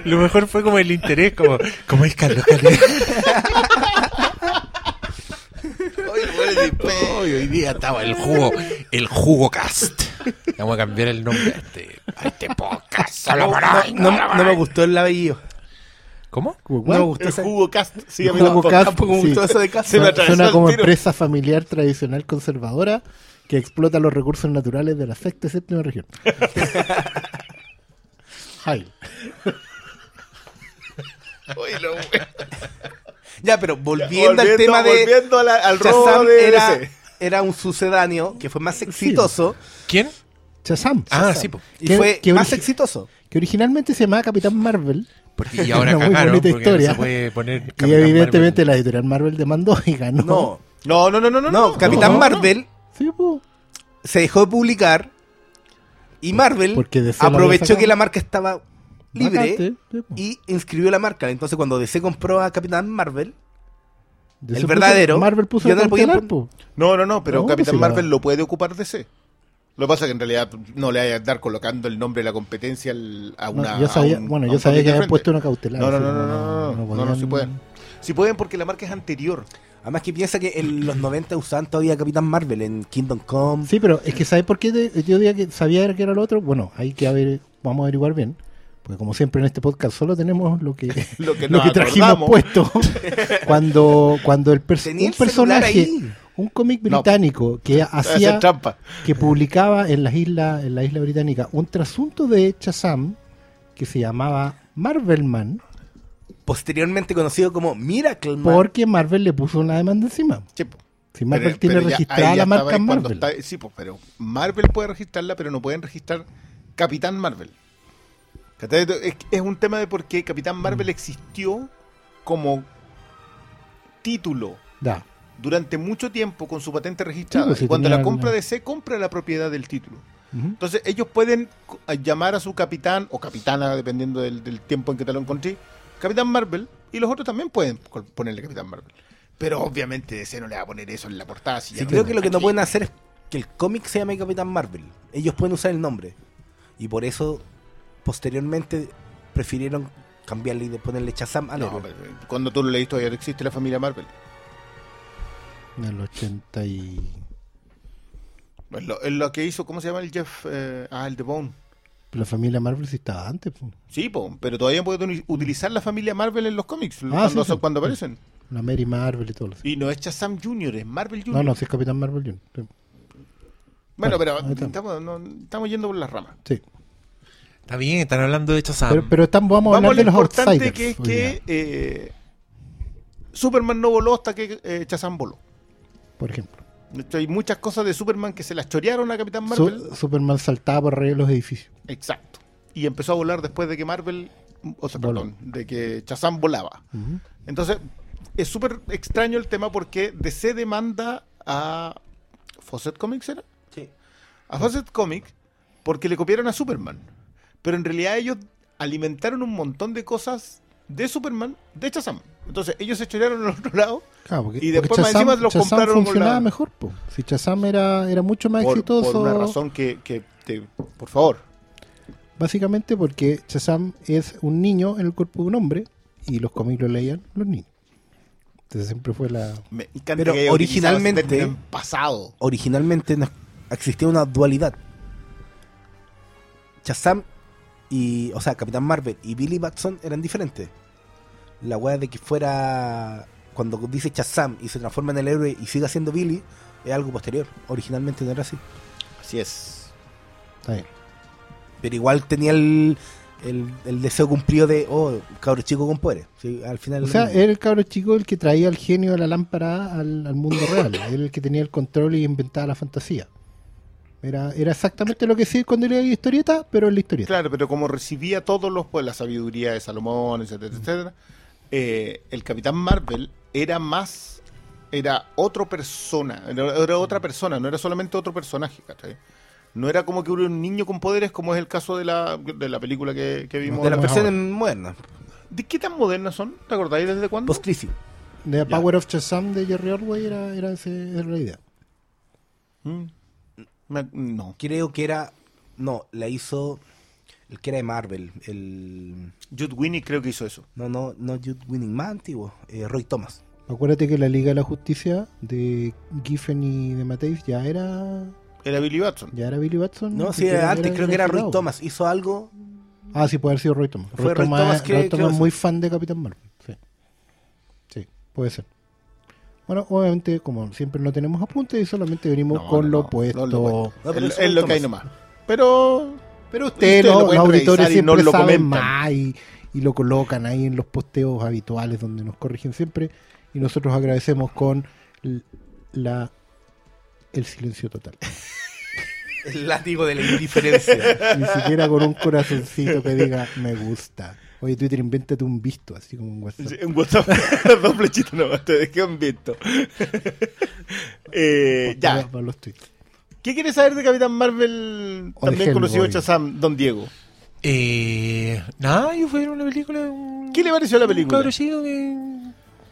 Lo mejor fue como el interés, como, ¿cómo es Carlos Cariola? Hoy, hoy día estaba el jugo, el jugo cast. Vamos a cambiar el nombre a este, a este podcast. No, solo no para me gustó el labello. ¿Cómo? No me gustó El ese. jugo cast. Sí, a mí Jugo tampoco. cast. Tampoco me gustó Sí. eso de casa. Se me Suena como tiro. empresa familiar tradicional conservadora que explota los recursos naturales de la sexta y séptima región. Hi. Uy, lo- Ya, pero volviendo, al tema de volviendo a la- al robo de era, un sucedáneo que fue más exitoso ¿Quién? Shazam. Ah, sí, po. y ¿Qué- fue más exitoso. Que originalmente se llamaba Capitán Marvel. Porque, y ahora Una muy bonita porque historia. no se puede poner y evidentemente Marvel. la editorial Marvel demandó y ganó. No, No, no, no, no, no, no. Capitán no, Marvel Sí, se dejó de publicar y Marvel aprovechó que la marca estaba libre y inscribió la marca. Entonces cuando DC compró a Capitán Marvel, DC el puso- verdadero, Marvel puso ya el no cancelar, po. No, no, no, pero No, Capitán Marvel lo puede ocupar DC. Lo que pasa es que en realidad no le hay a andar colocando el nombre de la competencia al- a No, una. yo sabía, a un- bueno, yo sabía que habían puesto una cautelar. No, no, no, no, no, no, no, no, no, sí podían- pueden. Sí pueden porque la marca es anterior. además que piensa que en los 90 usaban todavía Capitán Marvel en Kingdom Come. Sí, pero es que ¿sabes por qué te- yo diría que sabía que era lo otro? Bueno, hay que ver, vamos a averiguar bien. Porque como siempre en este podcast solo tenemos lo que, Lo que lo que trajimos puesto. cuando cuando el un el personaje, ahí. un cómic No. británico que hacía trampa. que publicaba en las islas en la isla británica un trasunto de Shazam que se llamaba Marvelman Posteriormente conocido como Miracle Man. porque Marvel le puso una demanda encima. Sí. Si Marvel Pero- tiene pero registrada ya la marca Marvel. está- sí, pues, pero Marvel puede registrarla, pero no pueden registrar Capitán Marvel. Es, un tema de por qué Capitán Mm. Marvel existió como título Da. durante mucho tiempo con su patente registrada. Sí, pues, sí cuando la compra la- DC, compra la propiedad del título. Entonces ellos pueden llamar a su capitán o capitana, dependiendo del, del tiempo en que te lo encontré, Capitán Marvel, y los otros también pueden ponerle Capitán Marvel. Pero obviamente DC no le va a poner eso en la portada. si Sí, creo que lo que no pueden hacer es que el cómic se llame Capitán Marvel. Ellos pueden usar el nombre. Y por eso, posteriormente, prefirieron cambiarle y de ponerle Shazam al No, héroe. pero, eh, cuando tú lo leíste todavía no existe la familia Marvel. En el 80 y... Es lo, es lo que hizo, ¿cómo se llama el Jeff? Eh, ah, el de Bone. La familia Marvel sí estaba antes. po. Sí, po, pero todavía pueden utilizar la familia Marvel en los cómics Ah, cuando, sí, sí. cuando aparecen. La Mary Marvel y todo. lo Y no es Shazam Jr., es Marvel Jr. No, no, sí es Capitán Marvel Jr. Sí. Bueno, pero estamos, no, estamos yendo por las ramas. Sí. Está bien, están hablando de Shazam. Pero, pero estamos, vamos a Vamos a hablar de los importante outsiders. que es que eh, Superman no voló hasta que eh, Shazam voló. por ejemplo. De hecho, hay muchas cosas de Superman que se las chorearon a Capitán Su- Marvel. Superman saltaba por arriba de los edificios. Exacto. Y empezó a volar después de que Marvel, o sea, Voló. perdón, de que Shazam volaba. Entonces, es súper extraño el tema porque DC demanda a Fawcett Comics, ¿era? Sí. A Fawcett Comics porque le copiaron a Superman. Pero en realidad ellos alimentaron un montón de cosas de Superman de Shazam. Entonces ellos se chorearon al otro lado Claro, porque, Y después más encima los Shazam compraron funcionaba la- mejor, po. Si Shazam era, era mucho más por, exitoso. por una razón que, que te- por favor. Básicamente porque Shazam es un niño en el cuerpo de un hombre y los cómics lo leían los niños. Entonces siempre fue la... Me Pero originalmente- en pasado. Originalmente no- existía una dualidad. Shazam y, o sea, Capitán Marvel y Billy Batson eran diferentes. La weá de que fuera cuando dice Shazam y se transforma en el héroe y siga siendo Billy es algo posterior. Originalmente no era así. Así es. Está bien. Pero igual tenía el, el, el deseo cumplido de, oh, cabro chico con poderes. Sí, al final. O sea, era el cabro chico el que traía el genio de la lámpara al, al mundo real. Era el que tenía el control y inventaba la fantasía. Era, era exactamente lo que sí cuando leía historieta, pero en la historieta. Claro, pero como recibía todos los, pues la sabiduría de Salomón, etcétera, etcétera, eh, el Capitán Marvel era más, era otro persona, era, era otra persona, no era solamente otro personaje, ¿cachai? No era como que hubiera un niño con poderes como es el caso de la, de la película que, que vimos. de las Vamos versiones modernas. ¿De qué tan modernas son? ¿Te acordáis desde cuándo? Post-crisis. The Power of Shazam de Jerry Orway era, era, ese- era la idea. Mm. Me- no. Creo que era. No, la hizo. El que era de Marvel. El. Jude Winnie creo que hizo eso. No, no, no Jude Winning, más antiguo. eh, Roy Thomas. Acuérdate que la Liga de la Justicia de Giffen y de Mateis ya era Era Billy Batson. ya era Billy Batson. No, sí, era- antes creo que era Roy. Thomas. Hizo algo. Ah, sí, puede haber sido Roy Thomas. Fue Roy Roy Thomas, Thomas que- Roy Thomas es muy fan de Capitán Marvel. Sí. sí, puede ser. Bueno, obviamente, como siempre no tenemos apuntes y solamente venimos No, con no, lo no, opuesto. no, lo opuesto. No, pero es, lo que hay nomás. Pero Pero ustedes, Ustedes lo los, los auditores, siempre nos lo saben comentan. más y, y lo colocan ahí en los posteos habituales donde nos corrigen siempre. Y nosotros agradecemos con la el silencio total. El látigo de la indiferencia. Ni siquiera con un corazoncito que diga me gusta. Oye, Twitter, invéntate un visto, así como un WhatsApp. en WhatsApp dos flechitas nomás, te dejé un viento. eh, ya. para los tweets. ¿Qué quieres saber de Capitán Marvel, O también conocido Hellboy. Shazam, Don Diego? Eh, nada, yo fui a ver una película. un- ¿Qué le pareció la un película? cabro chico que.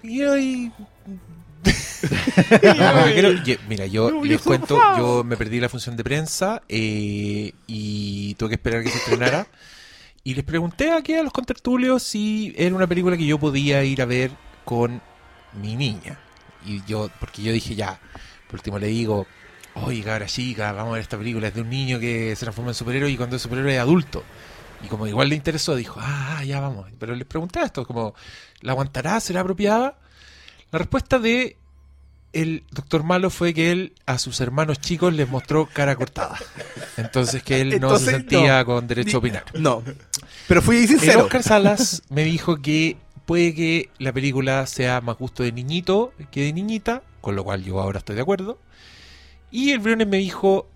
y ahí- Ah, mira, yo les cuento, yo me perdí la función de prensa eh, y tuve que esperar que se estrenara. Y les pregunté aquí a los contertulios si era una película que yo podía ir a ver con mi niña. Y yo, porque yo dije ya, por último le digo, oye cabra chica, vamos a ver esta película, es de un niño que se transforma en superhéroe y cuando es superhéroe es adulto. Y como igual le interesó, dijo, ah, ya vamos. Pero les pregunté esto, como, ¿la aguantará? ¿Será apropiada? La respuesta de el doctor Malo fue que él a sus hermanos chicos les mostró cara cortada. Entonces que él no Entonces, se sentía no. con derecho a opinar. No. Pero fui El sincero. Oscar Salas me dijo que puede que la película sea más gusto de niñito que de niñita, con lo cual yo ahora estoy de acuerdo. Y el Briones me dijo,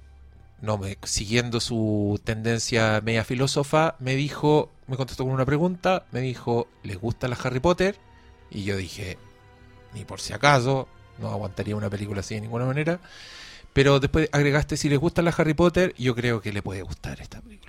no me, siguiendo su tendencia media filósofa, me dijo, me contestó con una pregunta, me dijo, ¿les gusta la Harry Potter? Y yo dije, ni por si acaso, no aguantaría una película así de ninguna manera. Pero después agregaste, si les gusta la Harry Potter, yo creo que le puede gustar esta película.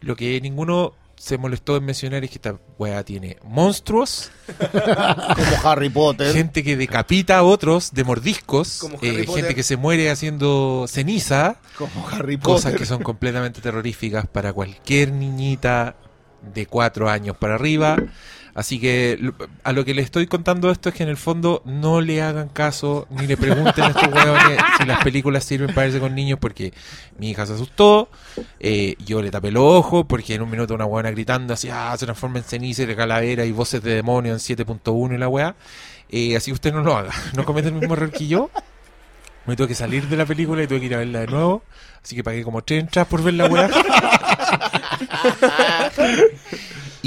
Lo que ninguno se molestó en mencionar es que esta weá tiene monstruos, Como Harry Potter. gente que decapita a otros de mordiscos, Como eh, Harry Potter. gente que se muere haciendo ceniza, Como Harry cosas Potter. que son completamente terroríficas para cualquier niñita de cuatro años para arriba. Así que a lo que le estoy contando esto es que en el fondo no le hagan caso ni le pregunten a estos huevones si las películas sirven para irse con niños porque mi hija se asustó, eh, yo le tapé los ojos porque en un minuto una huevona gritando así, ah, se transforma en ceniza y de calavera y voces de demonio en 7.1 y la weá. Eh, así que usted no lo haga, no cometa el mismo error que yo. Me tuve que salir de la película y tuve que ir a verla de nuevo. Así que pagué como tres entradas por ver la weá.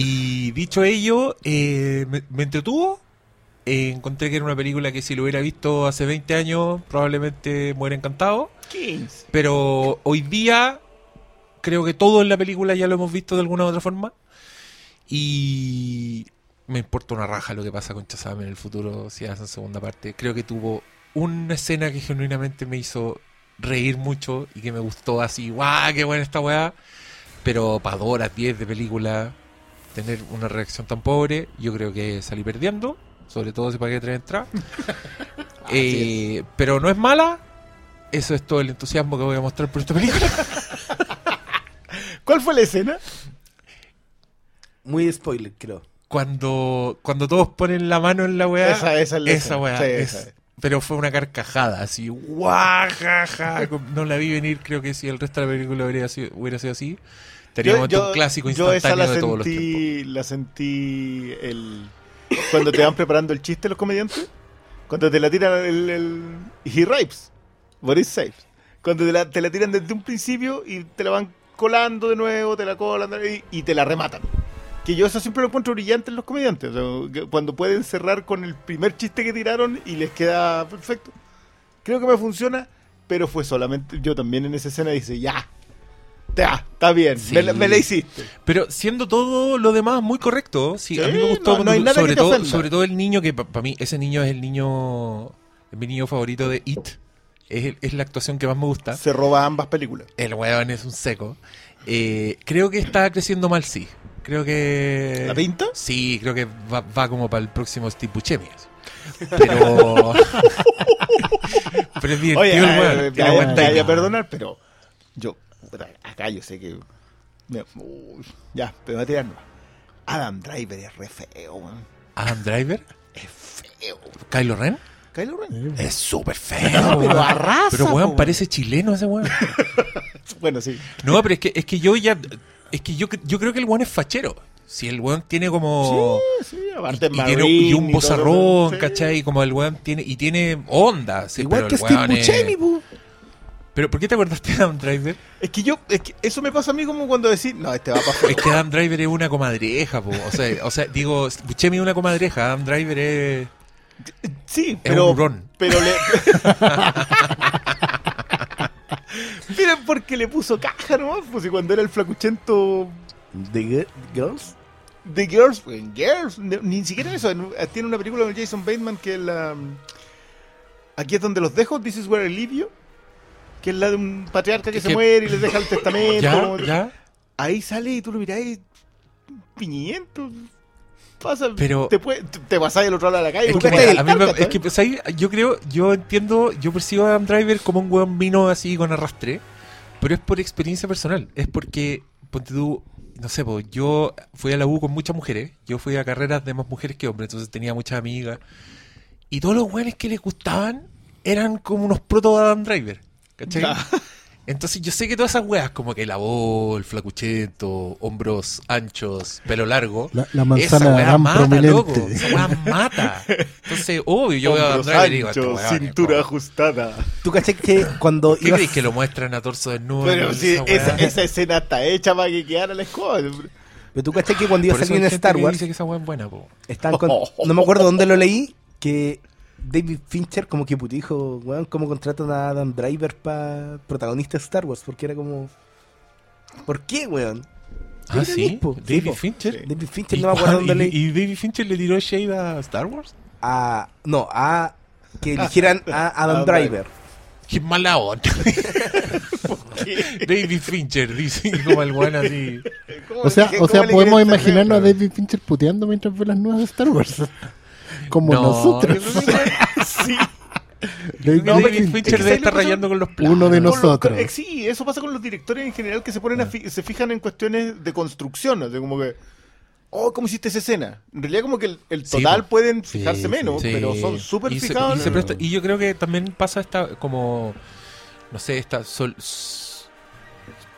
y dicho ello, eh, me, me entretuvo. Eh, encontré que era una película que si lo hubiera visto hace 20 años probablemente me hubiera encantado. 15. Pero hoy día creo que todo en la película ya lo hemos visto de alguna u otra forma. Y me importa una raja lo que pasa con Chazam en el futuro si hacen segunda parte. Creo que tuvo una escena que genuinamente me hizo reír mucho y que me gustó así, ¡guau! ¡Qué buena esta weá! Pero para dos horas 10 de película, tener una reacción tan pobre, yo creo que salí perdiendo, sobre todo si pagué tres entradas. Eh, pero no es mala, eso es todo el entusiasmo que voy a mostrar por esta película. ¿Cuál fue la escena? Muy spoiler, creo. Cuando, cuando todos ponen la mano en la weá, Esa- esa es la esa weá Sí, es- esa es. Pero fue una carcajada, así, guajaja. No la vi venir, creo que si el resto de la película hubiera sido, hubiera sido así, estaríamos ante un clásico yo esa instantáneo la de todos los tiempos. sentí, la sentí el, cuando te van preparando el chiste los comediantes. Cuando te la tiran el, el he rapes, Boris saves. Cuando te la, te la tiran desde un principio y te la van colando de nuevo, te la colan y, y te la rematan. Que yo eso siempre lo encuentro brillante en los comediantes. o sea, que cuando pueden cerrar con el primer chiste que tiraron y les queda perfecto. Creo que me funciona, pero fue solamente yo también en esa escena dice, ya, ya, está bien, Sí. me, la- me la hiciste. Pero siendo todo lo demás muy correcto, sí, Sí, a mí me gustó no- no hay cuando- nada sobre que te todo ofenda. sobre todo el niño que para mí ese niño es el niño es mi niño favorito de It. Es, es la actuación que más me gusta. Se roba ambas películas. El weón es un seco. Eh, creo que está creciendo mal, sí. Creo que. ¿La pinta? Sí, creo que va, va como para el próximo Steve Buscemi. Pero. pero es divertido Oye, el eh, weón. voy a- perdonar, pero yo, acá yo sé que. uy, ya, te voy a tirar. Adam Driver es re feo, weón. Adam Driver, Es feo. Kylo Ren, Kylo Ren. es súper feo. pero arrasa, Pero weón, parece chileno ese weón. Bueno, sí. No, pero es que, es que yo ya. Es que yo, yo creo que el weón es fachero. Si el weón tiene como. Sí, sí, aparte y, es tiene, y un bozarrón. ¿cachai? Como el weón tiene. Y tiene onda. sí, Igual pero que el Steve weón es- Buscemi, pu. Pero ¿por qué te acordaste de Adam Driver? Es que yo, es que eso me pasa a mí como cuando decís, no, este va para feo. Es que Adam Driver es una comadreja, po. O sea, o sea digo, Buscemi es una comadreja, Adam Driver es. Sí, Es pero. un. Pero le. Pero porque le puso caja nomás, pues y cuando era el flacuchento The Gi- Girls. de Girls, pues, Girls, ni, ni siquiera eso. en- tiene una película con Jason Bateman que es la. Aquí es donde los dejo, This is where I leave you. Que es la de un patriarca que se que- muere y les deja el testamento. ¿Ya? como- ¿Ya? Ahí sale y tú lo mirás y. Piñiento. Pasa, Pero- te, puede, te, te pasás al otro lado de la calle. Es que, a mí me- el es que, pues, ahí, yo creo, yo entiendo, yo percibo a Adam Driver como un weón vino así con arrastre, pero es por experiencia personal. Es porque, ponte tú, no sé, pues, yo fui a la U con muchas mujeres, yo fui a carreras de más mujeres que hombres, entonces tenía muchas amigas, y todos los weones que les gustaban eran como unos proto Adam Driver, ¿cachai? Entonces yo sé que todas esas weas, como que la voz, el flacuchento, hombros anchos, pelo largo, La, la manzana esa gran mata, prominente. loco. Esa weá mata. Entonces, obvio, yo veo a Driver y digo, este es cintura ajustada. ¿Tú caché que cuando ¿Qué ibas... crees que lo muestran a torso desnudo? Pero si Esa esa, esa escena está hecha para que quedara la escoba. Pero tú caché que cuando iba a salir en Star que Wars, dice que esa weá es buena, po. estaban con- no me acuerdo dónde lo leí, que David Fincher como que puto dijo, weón, ¿cómo contratan a Adam Driver para protagonista de Star Wars? Porque era como... ¿Por qué, weón? Ah, Sí, David. Fincher. David Fincher ¿Y, no me acuerdo dónde y- leí. y David Fincher le tiró shade a Star Wars? A, no, a que eligieran a Adam Driver. Qué mala onda. David Fincher, dice como el weón así. O sea, o sea podemos imaginarnos a David Fincher puteando mientras ve las nuevas de Star Wars. Como No, nosotros. Sí. David David Fincher, debe ¿sabes estar rayando con los planos. uno de los- nosotros. eh, sí, eso pasa con los directores en general que se ponen a fi- se fijan en cuestiones de construcción, sea, como que oh, ¿cómo hiciste esa escena? En realidad como que el, total pueden fijarse sí, menos, Sí. pero son súper Y se- fijados. y, en- se presta- y yo creo que también pasa esta como no sé esta sol-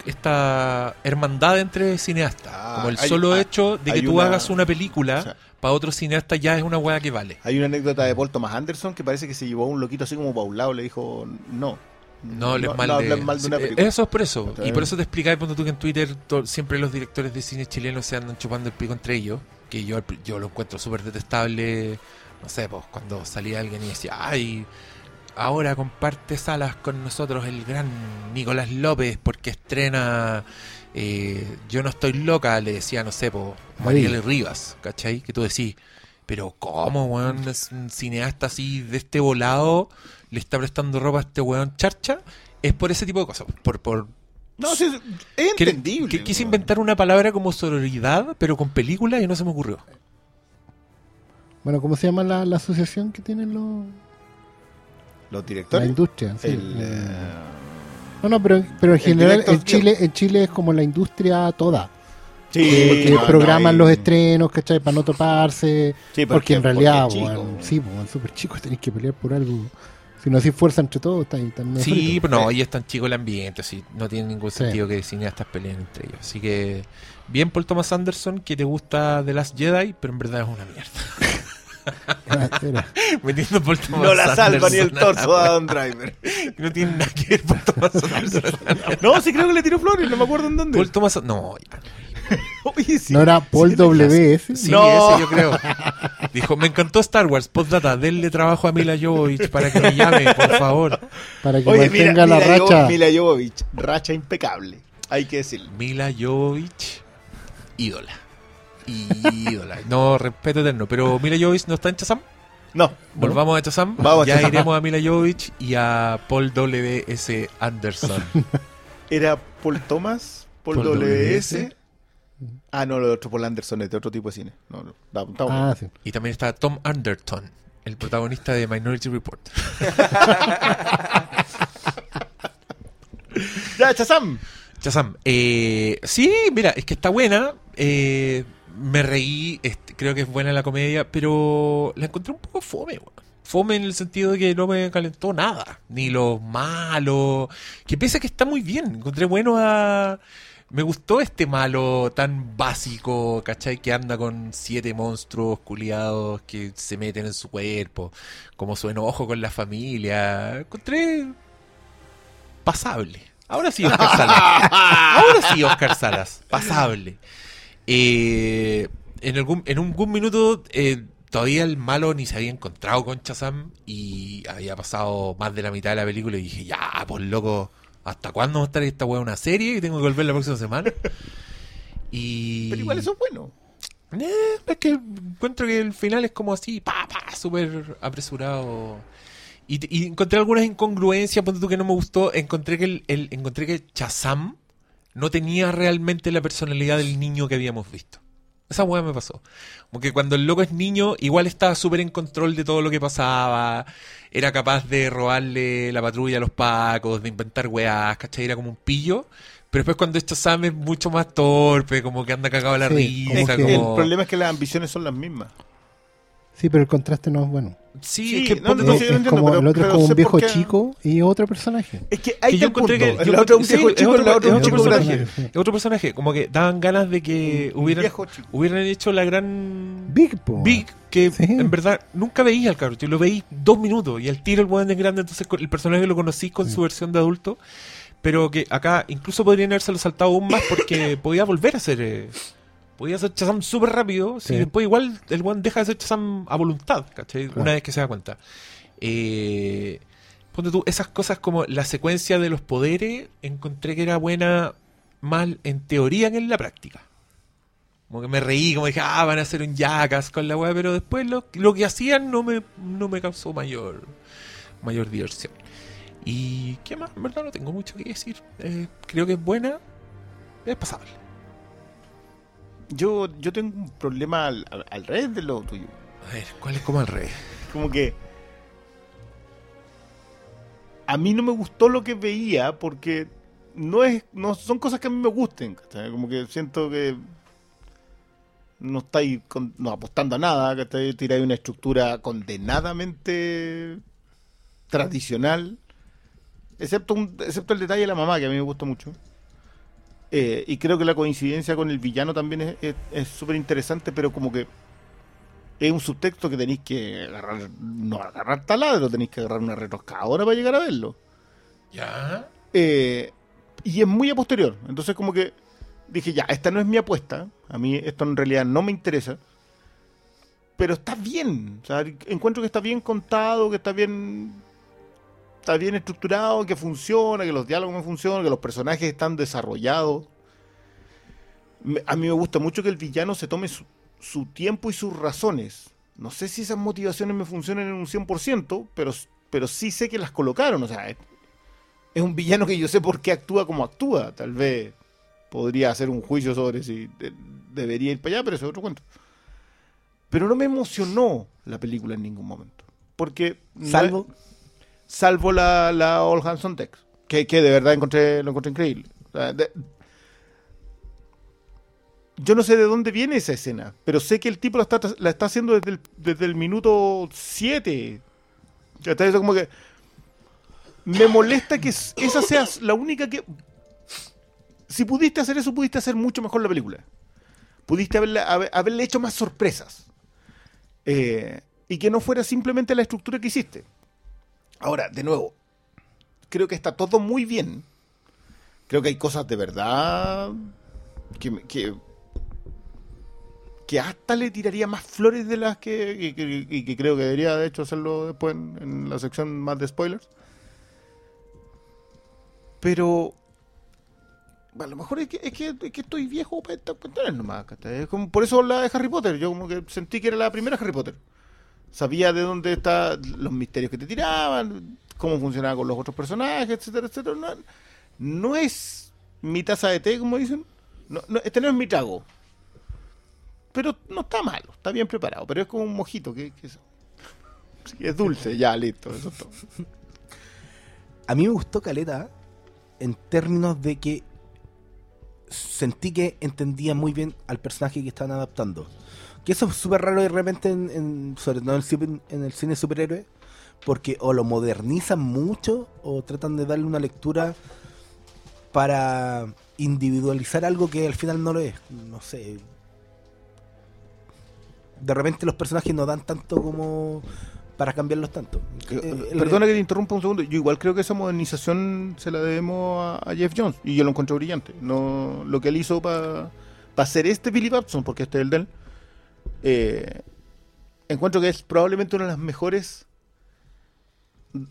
esta hermandad entre cineastas Ah, como el hay- solo hay- hecho de que tú una- hagas una película o sea, para otro cineasta ya es una weá que vale Hay una anécdota de Paul Thomas Anderson que parece que se llevó a un loquito así como paulado, le dijo no. no hables mal, no de, hablan mal de una Sí, película. eso es por eso y por eso te explicaba cuando tú que en Twitter to- siempre los directores de cine chilenos se andan chupando el pico entre ellos que yo yo lo encuentro súper detestable no sé pues cuando salía alguien y decía ay ahora comparte salas con nosotros el gran Nicolás López porque estrena eh, Yo no estoy loca, le decía, no sé, po, Mariel Rivas, ¿cachai? Que tú decís, pero ¿cómo, weón? Es un cineasta así de este volado, le está prestando ropa a este weón charcha. Es por ese tipo de cosas, por, por No, sí, es Que- entendible. que quise weón. inventar una palabra como sororidad, pero con película y no se me ocurrió. Bueno, ¿cómo se llama la, la asociación que tienen los, Los la directores. industria? Sí, El, eh, no, no, pero, pero en general en Chile, en Chile es como la industria toda. sí, que no, no programan hay- los estrenos, ¿cachai? Para no toparse. Sí, porque, en porque realidad, es chico, bueno, sí, pues, súper chicos, tenéis que pelear por algo. Si no hacéis fuerza entre todos, está ahí también. Sí, pero no, y es tan chico el ambiente, así, no tiene ningún Sí. sentido que cineastas peleen entre ellos. Así que, bien por Thomas Anderson, que te gusta The Last Jedi, pero en verdad es una mierda. Metiendo por Thomas No la salva ni el torso a Don Driver. No tiene nada que ver por Thomas Anderson. No, sí creo que le tiró flores, no me acuerdo en dónde. Por Thomas No, ya. Oye, sí. No era Paul Sí, W.S. Sí, No. ese yo creo. Dijo, me encantó Star Wars, postdata, denle trabajo a Mila Jovovich para que me llame, por favor. Para que Oye, mira, mantenga la Mila racha. Mila Jovovich, racha impecable. Hay que decirlo. Mila Jovovich, ídola. Ídola. No, respeto eterno. Pero Mila Jovovich no está en Chazam. No, Volvamos a Chazam. Vamos a ya Shazam. iremos a Mila Jovovich y a Paul W.S. Anderson. era Paul Thomas, Paul, Paul W.S. Ah, no, lo otro Paul Anderson es de otro tipo de cine. No, no, da- Ah, sí. y también está Tom Anderton, el protagonista de Minority Report. Ya, Chazam. Chazam, eh, sí, mira, es que está buena. eh, me reí, este, creo que es buena la comedia, pero la encontré un poco fome, weón. Fome en el sentido de que no me calentó nada, ni lo malo. Que pese a que está muy bien, encontré bueno a. Me gustó este malo tan básico, ¿cachai? Que anda con siete monstruos culiados que se meten en su cuerpo, como su enojo con la familia. Encontré pasable. Ahora sí, Oscar Salas. Ahora sí, Oscar Salas. Pasable. Eh, en, algún, en algún minuto eh, todavía el malo ni se había encontrado con Chazam y había pasado más de la mitad de la película y dije, ya, pues loco, ¿hasta cuándo va a estar esta weá una serie? Y tengo que volver la próxima semana. Y... Pero igual eso es bueno. Eh, es que encuentro que el final es como así, pa, pa, súper apresurado. Y, y encontré algunas incongruencias, ponte tú que no me gustó. Encontré que el, el- encontré que Chazam no tenía realmente la personalidad del niño que habíamos visto. Esa hueá me pasó. Como que cuando el loco es niño, igual estaba súper en control de todo lo que pasaba. Era capaz de robarle la patrulla a los pacos, de inventar weás, ¿cachai? Era como un pillo. Pero después cuando es Chazam es mucho más torpe, como que anda cagado a la Sí, como risa. El problema es que las ambiciones son las mismas. Sí, pero el contraste no es bueno. Sí, Sí, es que no, ponte no, Es- sí, es entiendo, como, pero- el otro es como un viejo chico y otro personaje. Es que hay que yo encontré que El otro es un sí, viejo es chico, otro- personaje. Es otro personaje, como que daban ganas de que hubieran, hecho la gran Big, po. Big que Sí. en verdad nunca veía al cabrón, yo lo veí dos minutos y al tiro el weón es grande, entonces el personaje lo conocí con su versión de adulto, pero que acá incluso podrían haberse lo saltado aún más porque podía volver a ser eh, podía hacer Chazam súper rápido, si Sí. después igual el weón deja de ser Chazam a voluntad, ¿cachai? Claro. Una vez que se da cuenta. Eh, ponte tú, esas cosas como la secuencia de los poderes, encontré que era buena mal en teoría que en la práctica. Como que me reí, como dije, ah, van a hacer un jackass con la weá, pero después lo, lo que hacían no me, no me causó mayor, mayor diversión. Y qué más, en verdad no tengo mucho que decir. Eh, creo que es buena, es pasable. Yo, yo tengo un problema al, al, al revés de lo tuyo. A ver, ¿cuál es como al revés? Como que. A mí no me gustó lo que veía porque no es no son cosas que a mí me gusten. Como que siento que no estáis con- no apostando a nada, que tiráis una estructura condenadamente tradicional. Excepto, un- excepto el detalle de la mamá, que a mí me gustó mucho. Eh, y creo que la coincidencia con el villano también es- súper interesante, pero como que es un subtexto que tenéis que agarrar, no agarrar taladro, tenéis que agarrar una retroscadora para llegar a verlo. ¿Ya? Eh, y es muy a posterior. Entonces como que dije, ya, esta no es mi apuesta. A mí esto en realidad no me interesa. Pero está bien. O sea, encuentro que está bien contado, que está bien... Está bien estructurado, que funciona, que los diálogos me funcionan, que los personajes están desarrollados. A mí me gusta mucho que el villano se tome su, su tiempo y sus razones. No sé si esas motivaciones me funcionan en un 100%, pero, pero sí sé que las colocaron. O sea, es un villano que yo sé por qué actúa como actúa. Tal vez podría hacer un juicio sobre si de- debería ir para allá, pero eso es otro cuento. Pero no me emocionó la película en ningún momento. Porque. no Salvo. Salvo la, la All Hands on. Que, que de verdad encontré, lo encontré increíble. Yo no sé de dónde viene esa escena, pero sé que el tipo la está, la está haciendo desde el, desde el minuto 7. Ya está eso como que. Me molesta que esa sea la única que. Si pudiste hacer eso, pudiste hacer mucho mejor la película. Pudiste haber- haberle hecho más sorpresas. Eh, y que no fuera simplemente la estructura que hiciste. Ahora, de nuevo, creo que está todo muy bien. Creo que hay cosas de verdad que, que, que hasta le tiraría más flores de las que, que, que creo que debería de hecho hacerlo después en, en la sección más de spoilers. Pero a lo mejor es que, es que, es que estoy viejo para estas cuestiones nomás. Es como, por eso la de Harry Potter. Yo como que sentí que era la primera Harry Potter. Sabía de dónde están los misterios que te tiraban, cómo funcionaba con los otros personajes, etcétera, etcétera. No, no es mi taza de té, como dicen. Este no es mi trago. Pero no está malo, está bien preparado. Pero es como un mojito que, es, es dulce, ya, listo. Eso es todo. A mí me gustó Caleta en términos de que sentí que entendía muy bien al personaje que estaban adaptando. Que eso es súper raro de repente, en, en- sobre todo en en el cine superhéroe, porque o lo modernizan mucho o tratan de darle una lectura para individualizar algo que al final no lo es. No sé. De repente los personajes no dan tanto como para cambiarlos tanto. Eh, el- Perdona que te interrumpa un segundo. Yo igual creo que esa modernización se la debemos a, a Jeff Jones. Y yo lo encontré brillante. No, lo que él hizo para hacer este Billy Batson, porque este es el de él, eh, encuentro que es probablemente una de las mejores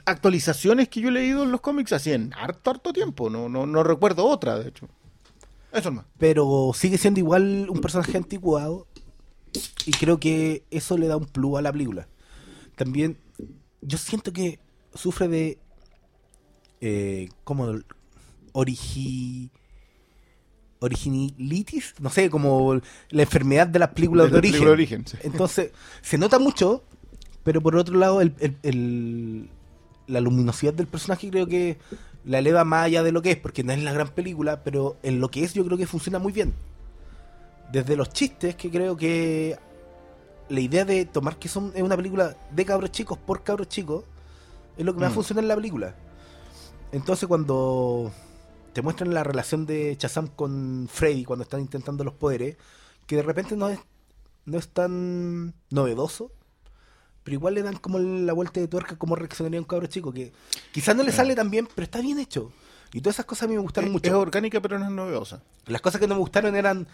actualizaciones que yo he leído en los cómics así en harto, harto tiempo. No, no, no recuerdo otra, de hecho. Eso más. pero sigue siendo igual un personaje anticuado y creo que eso le da un plus a la película. También yo siento que sufre de eh, como origi originalitis, no sé, como la enfermedad de las películas de, la origen. película de origen, sí. Entonces, se nota mucho, pero por otro lado, el, el- el- la luminosidad del personaje creo que la eleva más allá de lo que es, porque no es la gran película, pero en lo que es yo creo que funciona muy bien. Desde los chistes, que creo que la idea de tomar que son, es una película de cabros chicos por cabros chicos, es lo que más Mm. funciona en la película. Entonces cuando te muestran la relación de Shazam con Freddy cuando están intentando los poderes, que de repente no es, no es tan novedoso, pero igual le dan como la vuelta de tuerca como reaccionaría un cabro chico, que quizás no le sale tan bien, pero está bien hecho. Y todas esas cosas a mí me gustaron Es, mucho. es orgánica, pero no es novedosa. Las cosas que no me gustaron eran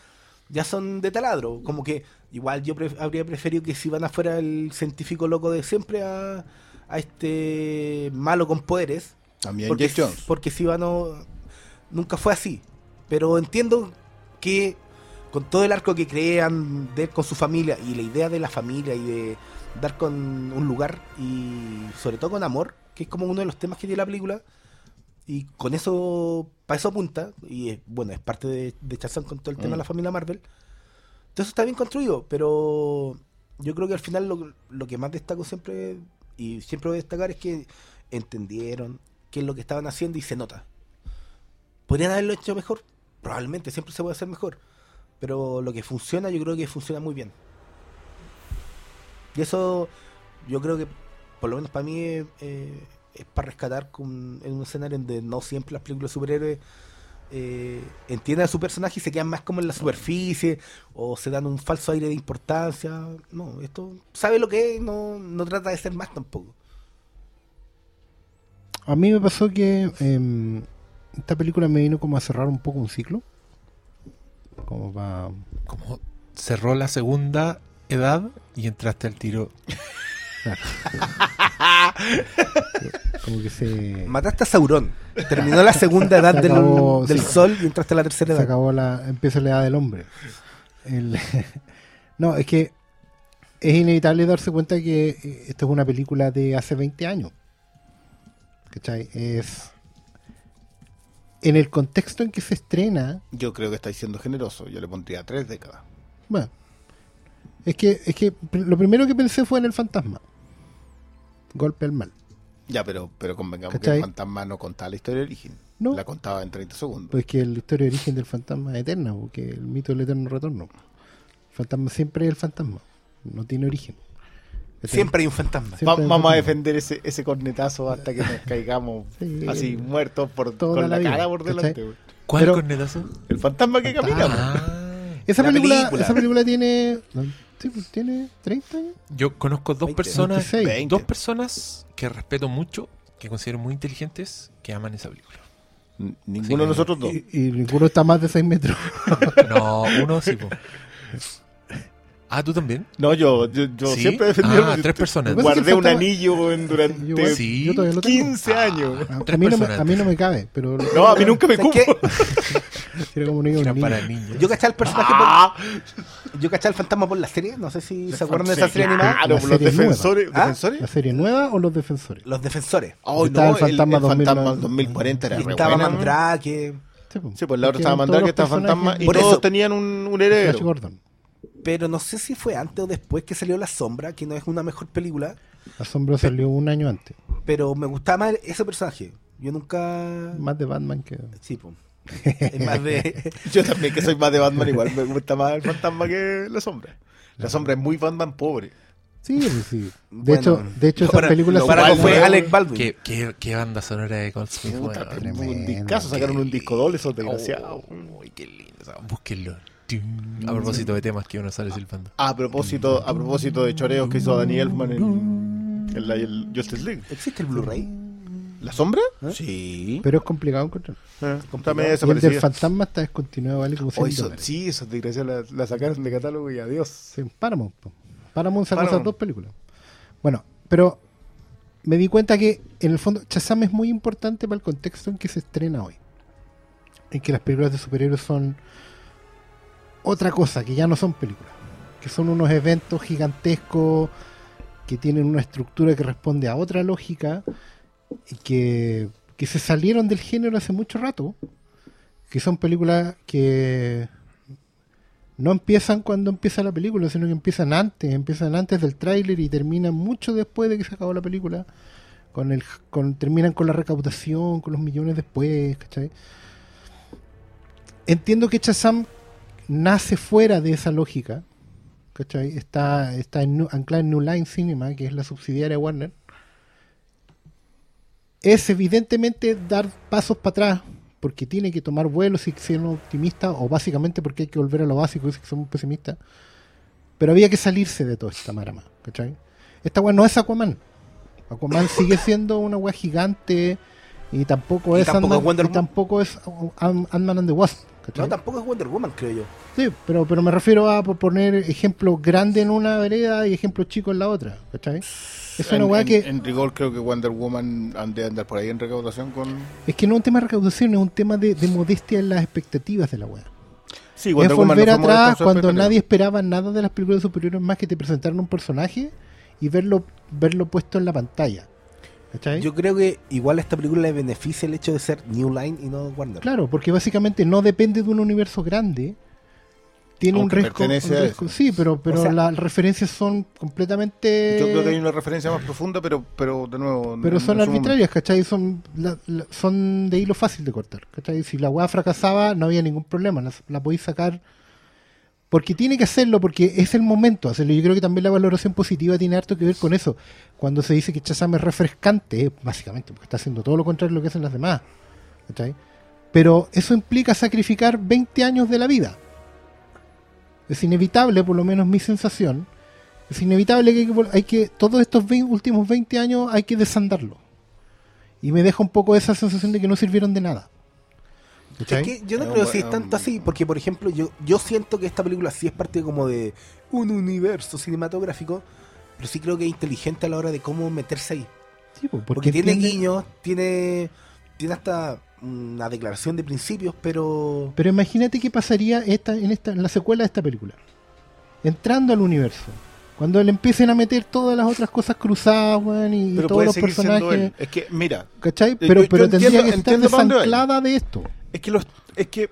ya son de taladro, como que igual yo pref- habría preferido que si van afuera el científico loco de siempre a, a este malo con poderes, También porque, Jeff Jones. porque si van no, nunca fue así. Pero entiendo que con todo el arco que crean de él con su familia y la idea de la familia y de dar con un lugar y sobre todo con amor, que es como uno de los temas que tiene la película, y con eso, para eso apunta, y es, bueno, es parte de, de con todo el tema de la familia Marvel. Entonces está bien construido, pero yo creo que al final lo, lo que más destaco siempre, y siempre voy a destacar, es que entendieron qué es lo que estaban haciendo y se nota. ¿Podrían haberlo hecho mejor? Probablemente, siempre se puede hacer mejor. Pero lo que funciona, yo creo que funciona muy bien. Y eso, yo creo que, por lo menos para mí, eh, es para rescatar con, en un escenario donde no siempre las películas de superhéroes eh, entienden a su personaje y se quedan más como en la superficie o se dan un falso aire de importancia. No, esto sabe lo que es, no, no trata de ser más tampoco. A mí me pasó que em, esta película me vino como a cerrar un poco un ciclo. Como para... Como cerró la segunda edad y entraste al tiro. Como que se... Mataste a Sauron. Terminó la segunda edad Se del, acabó, del sí. sol y entraste a la tercera se edad. acabó la... Empieza la edad del hombre. El- no, es que es inevitable darse cuenta que eh, esta es una película de hace 20 años. ¿Cachai? Es... en el contexto en que se estrena, Yo creo que estáis siendo generoso. Yo le pondría tres décadas. bueno, es que, es que lo primero que pensé fue en el fantasma. Golpe al mal. Ya, pero, pero convengamos que el fantasma no contaba la historia de origen. No. La contaba en 30 segundos. Pues que la historia de origen del fantasma es eterna, porque el mito del eterno retorno. El fantasma siempre es el fantasma, no tiene origen. Siempre hay un fantasma. Va- vamos a fantasma. defender ese, ese cornetazo hasta que nos caigamos Sí. así muertos por, Toda con la la, vida, cara por delante. ¿Cuál Pero- cornetazo? El fantasma que camina. güey. Ah. Esa La película, película. esa película tiene. Sí, pues, tiene 30 años. Yo conozco dos 20, personas, 26. 20. dos personas que respeto mucho, que considero muy inteligentes, que aman esa película. Ninguno de nosotros dos. Y, y ninguno está más de 6 metros. No, uno sí. po. Ah, ¿tú también? No, yo, yo, yo ¿Sí? siempre he defendido. Ah, tres personas. Guardé un anillo Yo durante Sí. yo todavía lo tengo. 15 años. A, Tres a mí no me, a mí no me cabe, pero No, a mí nunca me ¿Sabes cupo. era como un niño. Era un niño. para niños. Yo caché al personaje Ah, por... Yo caché al fantasma por la serie. No sé si se acuerdan de esa serie animada. Claro, los defensores. ¿Ah? ¿Defensores? ¿La serie nueva o los defensores? Los defensores. Oh, Estaba no, el fantasma el, el fantasma 2000, 2040 era Y re estaba buena. Mandrake. Sí, pues, Sí, pues la otra estaba Mandrake, estaba fantasma y todos eso- tenían un, un de Flash heredero. Gordon. Pero no sé si fue antes o después que salió La Sombra, que no es una mejor película. Asombro salió un año antes. Pero me gustaba más ese personaje. Yo nunca. Más de Batman que. Sí, pues. Es más de. Yo también, que soy más de Batman, igual me gusta más el fantasma que la sombra. La sombra es muy Batman pobre. Sí, pues sí. De Bueno, hecho, de hecho lo se Para fue Alec Baldwin. ¿Qué, qué, qué banda sonora de Goldsmith? Puta, tengo un discazo, sacaron un disco doble, esos desgraciados. Oh, uy, qué lindo. o sea, Búsquenlo. A propósito de temas que uno sale silbando. A propósito, a propósito de choreos que hizo Danny Elfman en, en la el Justice League. ¿Existe el Blu-ray? ¿La sombra? ¿Eh? Sí. Pero es complicado encontrar. Eh, Y el del fantasma está descontinuado, vale como 100 Oh, eso- sí, esos desgraciados la, la sacaron de catálogo y adiós. Sí, Paramount. Paramount sacó esas dos películas. Bueno, pero me di cuenta que en el fondo Shazam es muy importante para el contexto en que se estrena hoy. En que las películas de superhéroes son otra cosa, que ya no son películas. Que son unos eventos gigantescos que tienen una estructura que responde a otra lógica que, que se salieron del género hace mucho rato. Que son películas que no empiezan cuando empieza la película, sino que empiezan antes, empiezan antes del tráiler y terminan mucho después de que se acabó la película. Con el, con, terminan con la recaudación, con los millones después, ¿cachai? Entiendo que Shazam nace fuera de esa lógica, ¿cachai? Está, está en, anclada en New Line Cinema, que es la subsidiaria de Warner. Es evidentemente dar pasos para atrás, porque tiene que tomar vuelos y ser un optimista, o básicamente porque hay que volver a lo básico que somos pesimistas. Pero había que salirse de toda esta marama, ¿cachai? Esta weá no es Aquaman. Aquaman sigue siendo una weá gigante y tampoco Y es Ant-Man and the Wasp, ¿cachai? No, tampoco es Wonder Woman, creo yo. Sí, pero, pero me refiero a por poner ejemplos grandes en una vereda y ejemplos chicos en la otra, ¿cachai? Es una en, weá en- que... en rigor creo que Wonder Woman ande a andar por ahí en recaudación con... Es que no es un tema de recaudación, es un tema de, de modestia en las expectativas de la weá. Sí, es Wonder Woman volver no atrás cuando nadie esperaba nada de las películas de superhéroes más que te presentaron un personaje y verlo, verlo puesto en la pantalla. ¿Cachai? Yo creo que igual a esta película le beneficia el hecho de ser New Line y no Warner. Claro, porque básicamente no depende de un universo grande. Tiene un Aunque un riesgo- sí, pero, pero O sea- las referencias son completamente. Yo creo que hay una referencia más profunda, pero, pero de nuevo... Pero son su arbitrarias, ¿cachai? Son, la- la- son de hilo fácil de cortar, ¿cachai? Si la weá fracasaba, no había ningún problema, la, la podéis sacar. Porque tiene que hacerlo, porque es el momento de hacerlo. Yo creo que también la valoración positiva tiene harto que ver con eso. Cuando se dice que Shazam es refrescante, es básicamente porque está haciendo todo lo contrario de lo que hacen las demás, ¿cachai? Pero eso implica sacrificar 20 años de la vida. Es inevitable, por lo menos mi sensación, es inevitable que hay que, hay que todos estos 20 últimos 20 años hay que desandarlo. Y me deja un poco esa sensación de que no sirvieron de nada. Es que yo no Es creo un si es tanto así, porque por ejemplo yo, yo siento que esta película sí es parte como de un universo cinematográfico, pero sí creo que es inteligente a la hora de cómo meterse ahí. Sí, Porque, tiene guiños, tiene, tiene hasta una declaración de principios, pero... Pero imagínate qué pasaría esta, en, esta, en la secuela de esta película. Entrando al universo. Cuando le empiecen a meter todas las otras cosas cruzadas, weón, y, Pero todos los personajes. Es que, mira, ¿Cachai? Yo- Pero, yo pero tendría entiendo- que estar desanclada de esto. Es que los, es que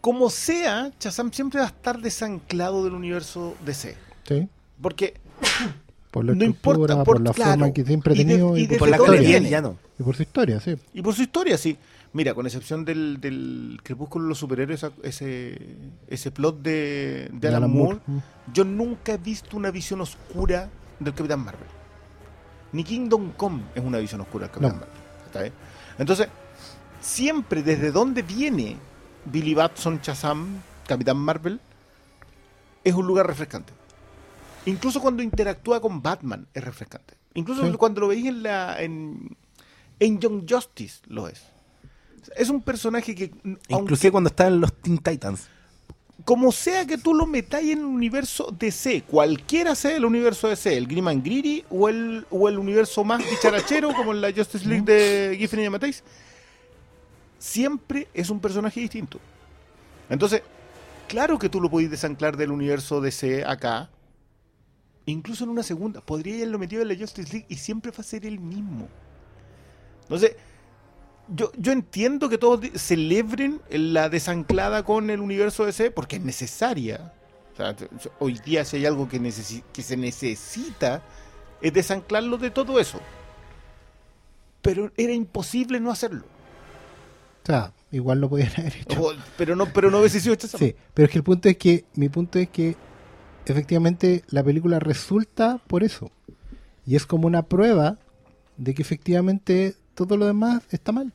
como sea, Shazam siempre va a estar desanclado del universo DC. ¿sí? Porque Por la No importa, por, por- la claro. forma que siempre ha Y de- tenido y y, de- por, Por la viene? del llano. y por su historia, sí. Y por su historia, sí. Mira, con excepción del, del Crepúsculo de los Superhéroes, ese, ese plot de, de Alan, Moore, yo nunca he visto una visión oscura del Capitán Marvel. Ni Kingdom Come es una visión oscura del Capitán No. Marvel. ¿está bien? Entonces, siempre desde dónde viene Billy Batson, Shazam, Capitán Marvel, es un lugar refrescante. Incluso cuando interactúa con Batman es refrescante. Incluso Sí. cuando lo veis en la en, en Young Justice lo es. Es un personaje que, Inclusive cuando estaban los Teen Titans. como sea que tú lo metáis en el universo DC, cualquiera sea el universo DC, el Grim and Greedy o el, o el universo más dicharachero como en la Justice League de Giffen y Matisse, siempre es un personaje distinto. Entonces, claro que tú lo podéis desanclar del universo DC acá, incluso en una segunda, podría haberlo metido en la Justice League y siempre va a ser el mismo. Entonces, yo, yo entiendo que todos celebren la desanclada con el universo DC porque es necesaria. O sea, hoy día si hay algo que, que se necesita es desanclarlo de todo eso. Pero era imposible no hacerlo. O sea, igual lo podían haber hecho. O- pero no, pero no hubiese sido Shazam. Sí, pero es que el punto es que, mi punto es que efectivamente la película resulta por eso. Y es como una prueba de que efectivamente todo lo demás está mal.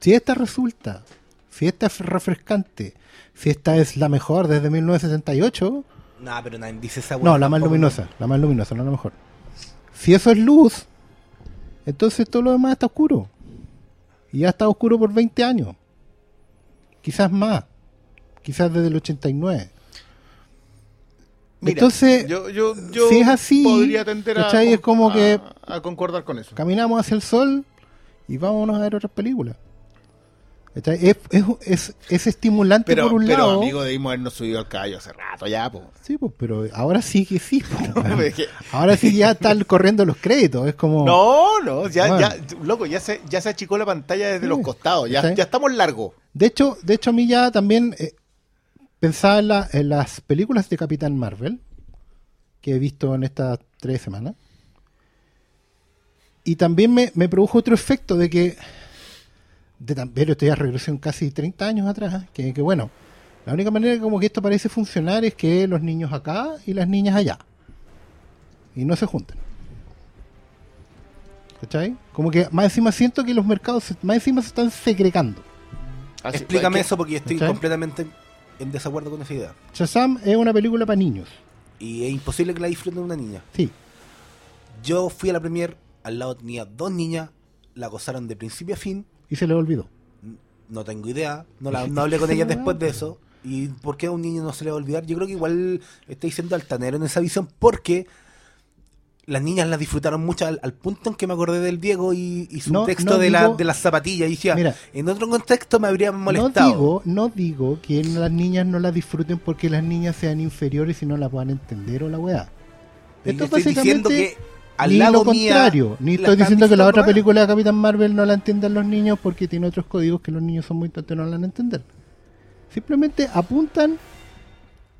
Si esta resulta, si esta es refrescante, si esta es la mejor desde 1978, No, pero nadie dice esa no, la más luminosa, la más luminosa, no la mejor. Si eso es luz, entonces todo lo demás está oscuro. Y ya está oscuro por 20 años. Quizás más. Quizás desde el 89. Mira, Entonces, yo, yo, yo si es así, podría tender a, ¿cachai? Es como a- que- a concordar con eso. Caminamos hacia el sol y vámonos a ver otras películas. Es, es, es, es estimulante Pero, por un pero lado. amigo, debimos habernos subido al caballo hace rato ya, po. Sí, pues, pero ahora sí que sí. Es que- ahora sí ya están corriendo los créditos. Es como. No, no, ya, Bueno. ya, loco, ya se, ya se achicó la pantalla desde Sí, los costados, ya, ya estamos largos. De hecho, de hecho a mí ya también eh, pensaba en, la- en las películas de Capitán Marvel que he visto en estas tres semanas. Y también me, me produjo otro efecto de que, de pero esto ya regresión casi 30 años atrás, que, que bueno, la única manera como que esto parece funcionar es que los niños acá y las niñas allá. Y no se junten. ¿Cachai? Como que más encima siento que los mercados más encima se están segregando. Así, Explícame eso porque yo estoy ¿Cachai? completamente en desacuerdo con esa idea. Shazam es una película para niños. Y es imposible que la disfruten una niña. Sí. Yo fui a la premier, al lado tenía dos niñas, la gozaron de principio a fin. Y se le olvidó. No tengo idea, no, la, no hablé con ellas después de eso. ¿Y por qué a un niño no se le va a olvidar? Yo creo que igual estoy siendo altanero en esa visión porque las niñas la disfrutaron mucho al, al punto en que me acordé del Diego y, y su No, texto no de, la, de las zapatillas. Y decía, Mira. en otro contexto me habría molestado. No digo, no digo que las niñas no la disfruten porque las niñas sean inferiores y no la puedan entender o la weá. Esto estoy diciendo básicamente que al ni lado lo mía contrario, ni estoy diciendo que la otra película de Capitán Marvel no la entiendan los niños porque tiene otros códigos que los niños son muy tontos y no la van a entender. Simplemente apuntan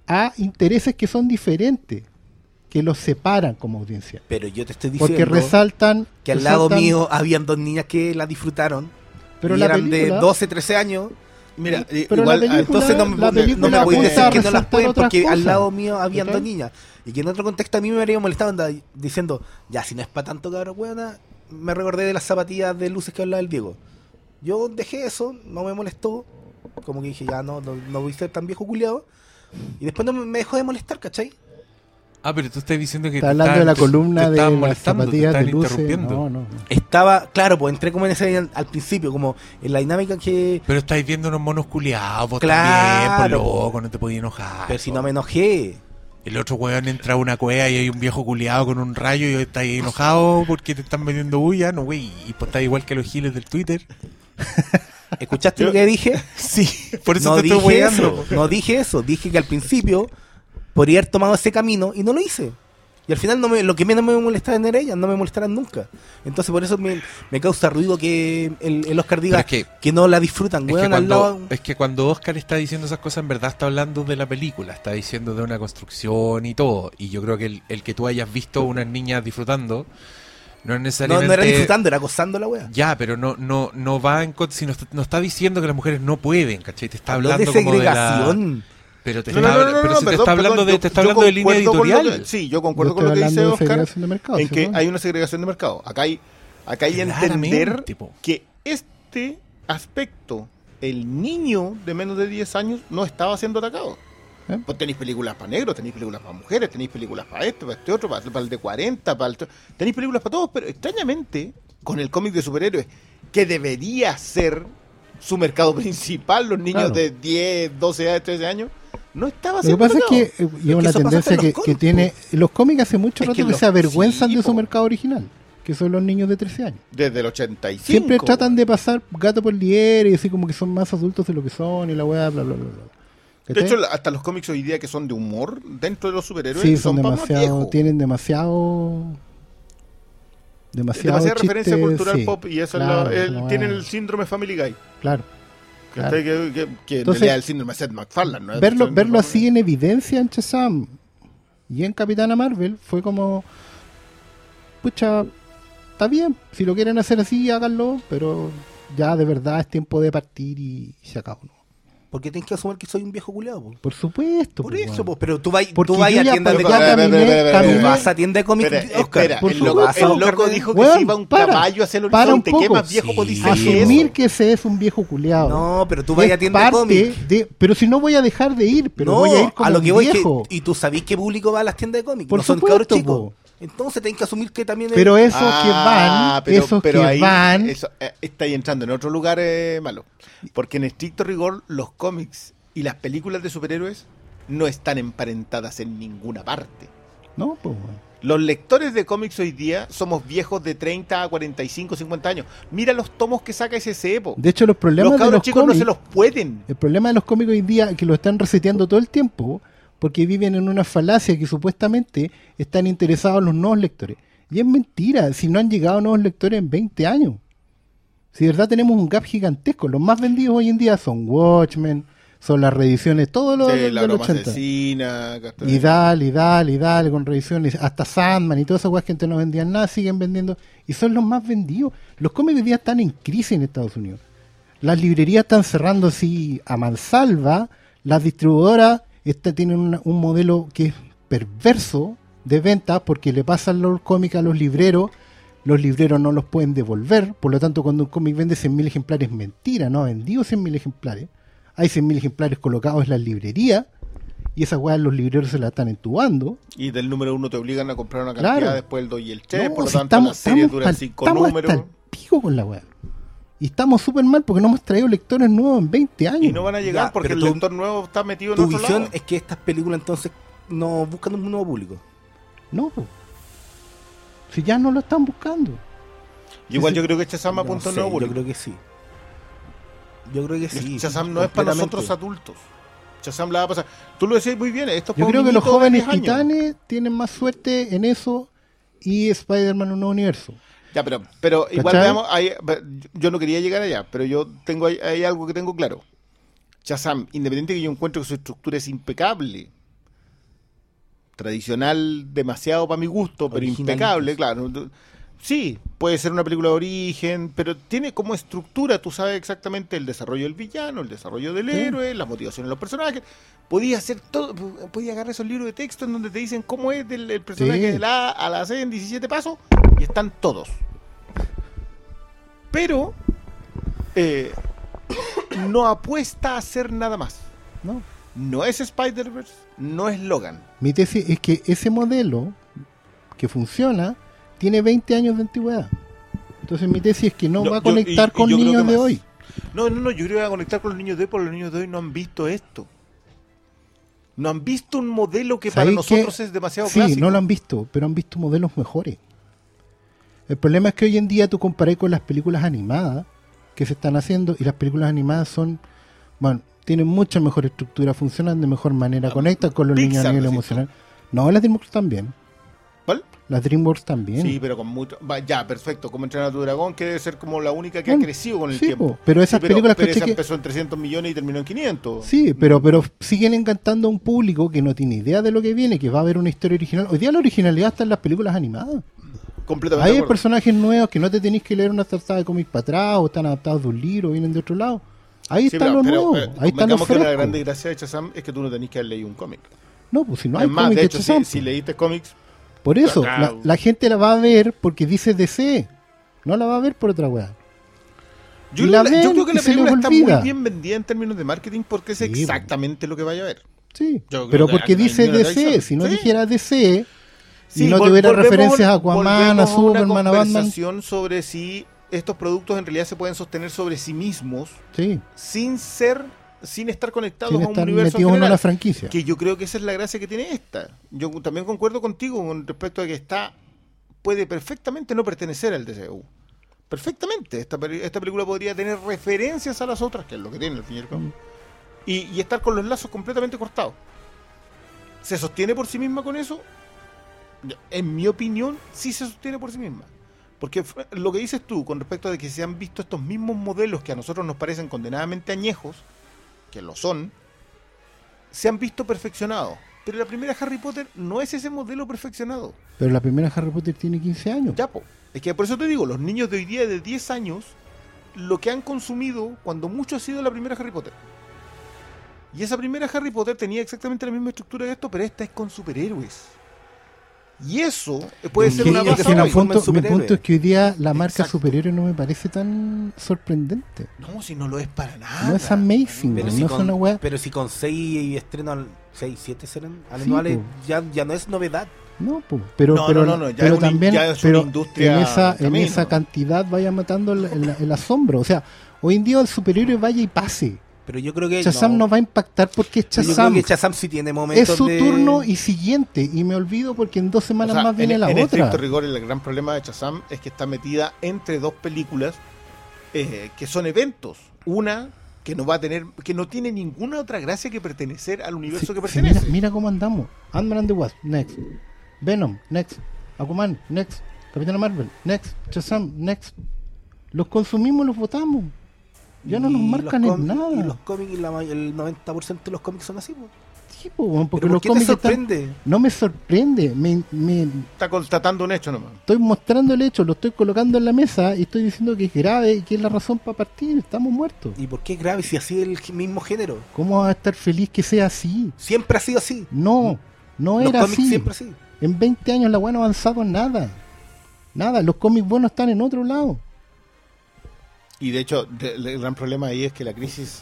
a intereses que son diferentes, que los separan como audiencia. Pero yo te estoy diciendo Porque resaltan que al lado mío habían dos niñas que la disfrutaron. pero y la eran de película- 12, 13 años. Mira, Pero eh, igual, película- Entonces no me, película no me podéis apunta decir a que no las pueden porque al cosas. lado mío habían ¿Cachai? dos niñas. Y que en otro contexto a mí me habría molestado andar diciendo, ya si no es para tanto cabrón, weona, me recordé de las zapatillas de luces que hablaba el Diego. Yo dejé eso, no me molestó. Como que dije, ya no, no, no voy a ser tan viejo culiado. Y después no me dejó de molestar, ¿cachai? Ah, pero tú estás diciendo que Está te hablando de la columna te de las zapatillas de luces. interrumpiendo. No, no, no. Estaba, claro, pues entré como en ese al principio, como en la dinámica que. Pero estáis viendo unos monos culiados, vos Claro, también, por po. loco, no te podías enojar. Pero si no me enojé. El otro weón entra a una cueva y hay un viejo culiado con un rayo y estás ahí enojado porque te están metiendo bulla, no wey, y pues estás igual que los giles del Twitter. ¿Escuchaste lo que dije? Sí, por eso no te estoy dije hueando. eso, no dije eso, dije que al principio podría haber tomado ese camino y no lo hice. Y al final no me, lo que menos me molestaba era ella, no me molestarán nunca. Entonces por eso me, me causa ruido que el, el Oscar diga es que, que- no la disfrutan, Es que, weón, cuando, lado- es que cuando Oscar está diciendo esas cosas, en verdad está hablando de la película, está diciendo de una construcción y todo. Y yo creo que el, el que tú hayas visto unas niñas disfrutando no es no, necesariamente. no era disfrutando, era gozando la wea. Ya, pero no, no, no va en contra, si no, está- no está diciendo que las mujeres no pueden, ¿cachai? Te está hablando de como de la. Pero te No, está, no, no, no, pero no, si te perdón, está hablando perdón, de, te está hablando de línea editorial. que- sí, yo concuerdo Yo con lo que dice Oscar segregación de mercado, en ¿sí, que no? hay una segregación de mercado. Acá hay, acá hay entender po. que este aspecto, el niño de menos de 10 años no estaba siendo atacado. ¿Eh? Pues tenéis películas para negros, tenéis películas para mujeres, tenéis películas para este, para este otro, para, para el de 40, para el... otro. Tenéis películas para todos, pero extrañamente, con el cómic de superhéroes, que debería ser su mercado principal, los niños Claro. de 10, 12 años, 13 años, no estaba Lo que pasa es que eh, lleva una tendencia que, tiene. Los cómics hace mucho Es rato que que, los- se avergüenzan sí, de su mercado original, que son los niños de 13 años. Desde el 85. Siempre tratan de pasar gato por liebre y así como que son más adultos de lo que son y la weá, bla, bla, bla. bla. De hecho, la- hasta los cómics hoy día que son de humor dentro de los superhéroes sí, son, demasiado, tienen demasiado. Demasiado demasiada referencia cultural sí, pop y eso claro, es lo- el- la weá. tienen el síndrome Family Guy. Claro. Que, que, que en Entonces, el síndrome Seth MacFarlane. verlo, verlo así en evidencia en Shazam y en Capitana Marvel fue como pucha está bien, si lo quieren hacer así háganlo, pero ya de verdad es tiempo de partir y, y se acabó. ¿no? Porque tienes que asumir que soy un viejo culiado. po. Por supuesto. Por eso, pues, pero tú vas, tú a tienda de cómics. vas a tienda de cómics, Espera, Oscar. espera, por el loco, el dijo que se iba a un para, caballo hacia el horizonte. ¿Qué más viejo Sí. ser que Asumir eso? que ese es un viejo culiado. No, pero tú vas a tienda de cómics. de- pero si no voy a dejar de ir, pero no, voy a ir como a lo que un voy es que, viejo. y tú sabés qué público va a las tiendas de cómics, Por no son supuesto, cabros chicos. Entonces tenés que asumir que también es- Pero esos que Ah, van, pero- esos pero que ahí van, eso, eh, está ahí entrando en otro lugar eh, malo. Porque en estricto rigor, los cómics y las películas de superhéroes no están emparentadas en ninguna parte. no, pues. Los lectores de cómics hoy día somos viejos de 30 a 45, 50 años. Mira los tomos que saca ese Epo. De hecho, los problemas Los de cabros los chicos cómics, no se los pueden. el problema de los cómics hoy día es que lo están reseteando todo el tiempo porque viven en una falacia que supuestamente están interesados los nuevos lectores. Y es mentira, si no han llegado nuevos lectores en 20 años. Si de verdad tenemos un gap gigantesco, los más vendidos hoy en día son Watchmen, son las reediciones, todo lo De del la del broma 80. asesina. Y dale, y dale, y dale con revisiones. Hasta Sandman y todas esas weas que antes no vendían nada, siguen vendiendo. Y son los más vendidos. Los cómics hoy día están en crisis en Estados Unidos. Las librerías están cerrando así a mansalva. Las distribuidoras este, tienen una- un modelo que es perverso de ventas porque le pasan los cómics a los libreros. Los libreros no los pueden devolver. Por lo tanto, cuando un cómic vende 100.000 ejemplares, es mentira. No ha vendido 100.000 ejemplares. Hay 100.000 ejemplares colocados en las librerías y esas weas los libreros se la están entubando. Y del número uno te obligan a comprar una cantidad, Claro. después el 2 y el 3. No, por lo si tanto, las series duran pa'l- 5 estamos números. hasta el pico con la wea. Y estamos súper mal porque no hemos traído lectores nuevos en 20 años. Y no van a llegar Ya, porque el tu- lector nuevo está metido en tu otro visión lado. es que estas películas entonces no buscan un nuevo público. No, po. si ya no lo están buscando. Y Igual sí. yo creo que Shazam No apunta a un nuevo yo público. creo que sí. Yo creo que sí. Shazam no es para nosotros adultos. Shazam la va a pasar. Tú lo decís muy bien. Esto es Yo creo que los jóvenes 10 años. titanes tienen más suerte en eso y Spider-Man un nuevo universo. Ya, pero, pero igual ¿Cachai? veamos, yo no quería llegar allá, pero yo tengo hay algo que tengo claro. Shazam, independiente de que yo encuentro que su estructura es impecable, tradicional demasiado para mi gusto, pero impecable, claro. Sí, puede ser una película de origen, pero tiene como estructura, tú sabes exactamente el desarrollo del villano, el desarrollo del héroe, las motivaciones de los personajes. Podía hacer todo, podía agarrar esos libros de texto en donde te dicen cómo es del, el personaje Sí. de la A a la C en 17 pasos y están todos. Pero eh, no apuesta a hacer nada más. ¿no? No es Spider-Verse, no es Logan. Mi tesis es que ese modelo que funciona tiene 20 años de antigüedad. Entonces mi tesis es que no va a conectar y con niños de hoy. No, no, no, yo creo que va a conectar con los niños de hoy, porque los niños de hoy no han visto esto. No han visto un modelo que para ¿Sabéis nosotros es demasiado Sí, clásico. no lo han visto, pero han visto modelos mejores. El problema es que hoy en día tú comparás con las películas animadas que se están haciendo y las películas animadas son, bueno, tienen mucha mejor estructura, funcionan de mejor manera, conectan con los niños a nivel emocional. No, las DreamWorks también. ¿Cuál? Las DreamWorks también. Sí, pero con mucho. va, ya, perfecto. Como entrenar a tu dragón, que debe ser como la única que ha crecido con el sí, tiempo. po, pero esas Sí, pero, películas, pero caché esa que- empezó en 300 millones y terminó en 500. Sí, pero, pero siguen encantando a un público que no tiene idea de lo que viene, que va a haber una historia original. Hoy día la originalidad está en las películas animadas. Completamente. Hay personajes nuevos que no te tenéis que leer una tartada de cómic para atrás o están adaptados de un libro, vienen de otro lado. Ahí Sí, está pero- lo pero, nuevo, eh, ahí está lo convengamos que fresco. gran desgracia de Shazam es que tú no tenés que haber leído un cómic. No, pues si no hay Además, cómic de de hecho, si, si pues. leíste cómics, Por eso, la, la gente la va a ver porque dice DC. No la va a ver por otra weá. yo, la yo creo que la película está olvida. muy bien vendida en términos de marketing porque es Sí, exactamente lo que vaya a ver. Sí, Yo pero que porque dice DC. Si no Sí. dijera DC Sí, y no tuviera referencias a Aquaman, a Superman, a Batman. sobre si estos productos en realidad se pueden sostener sobre sí mismos Sí, sin ser, sin estar conectados sin a un estar universo en general. franquicia. Que yo creo que esa es la gracia que tiene esta. Yo también concuerdo contigo con respecto a que está puede perfectamente no pertenecer al DCU. Perfectamente. Esta, esta película podría tener referencias a las otras, que es lo que tiene al fin y al cabo. Mm. Y, y estar con los lazos completamente cortados. ¿Se sostiene por sí misma con eso? En mi opinión, sí se sostiene por sí misma. Porque lo que dices tú con respecto a de que se han visto estos mismos modelos que a nosotros nos parecen condenadamente añejos, que lo son, se han visto perfeccionados. Pero la primera Harry Potter no es ese modelo perfeccionado. Pero la primera Harry Potter tiene 15 años. Ya, po. Es que por eso te digo, los niños de hoy día de 10 años, lo que han consumido, cuando mucho ha sido la primera Harry Potter. Y esa primera Harry Potter tenía exactamente la misma estructura que esto, pero esta es con superhéroes. Y eso puede Un ser una que hoy. transforma en punto, mi punto es que hoy día la marca superhéroe no me parece tan sorprendente. No, si no lo es para nada. No es amazing, Pero no si, es con, una weá. pero si con 6 estrenos, 6, 7 serán Sí, anuales, po. ya, ya no es novedad. No, pero, No, pero, no, no, pero es también ya es una pero industria en esa, en esa cantidad vaya matando el, el- el asombro. O sea, hoy en día el superhéroe vaya y pase. Pero yo creo que. Shazam no. va a impactar porque es Pero Yo creo Shazam. que Shazam sí tiene momentos. Es su de- turno y siguiente. Y me olvido porque en dos O semanas sea, más viene en, la en otra. estricto rigor, el gran problema de Shazam es que está metida entre dos películas eh, que son eventos. Una que no va a tener, que no tiene ninguna otra gracia que pertenecer al universo Sí, que sí, pertenece. mira, mira cómo andamos. Ant-Man and the Wasp, next. Venom, next. Aquaman, next. Capitana Marvel, next. Shazam, next. Los consumimos, los votamos. Ya no nos marcan en nada. Y los cómics, y la el 90% de los cómics son así. po. Sí, weón, porque Pero los ¿por qué te están- sorprende? No me sorprende. Me, me- Está constatando un hecho nomás. estoy mostrando el hecho, lo estoy colocando en la mesa y estoy diciendo que es grave y que es la razón para partir. Estamos muertos. ¿Y por qué es grave si así es el mismo género? ¿Cómo va a estar feliz que sea así? Siempre ha sido así. No, no los era cómics así. siempre así. En 20 años la weá no ha avanzado en nada. Nada, los cómics buenos están en otro lado. Y de hecho, el gran problema ahí es que la crisis,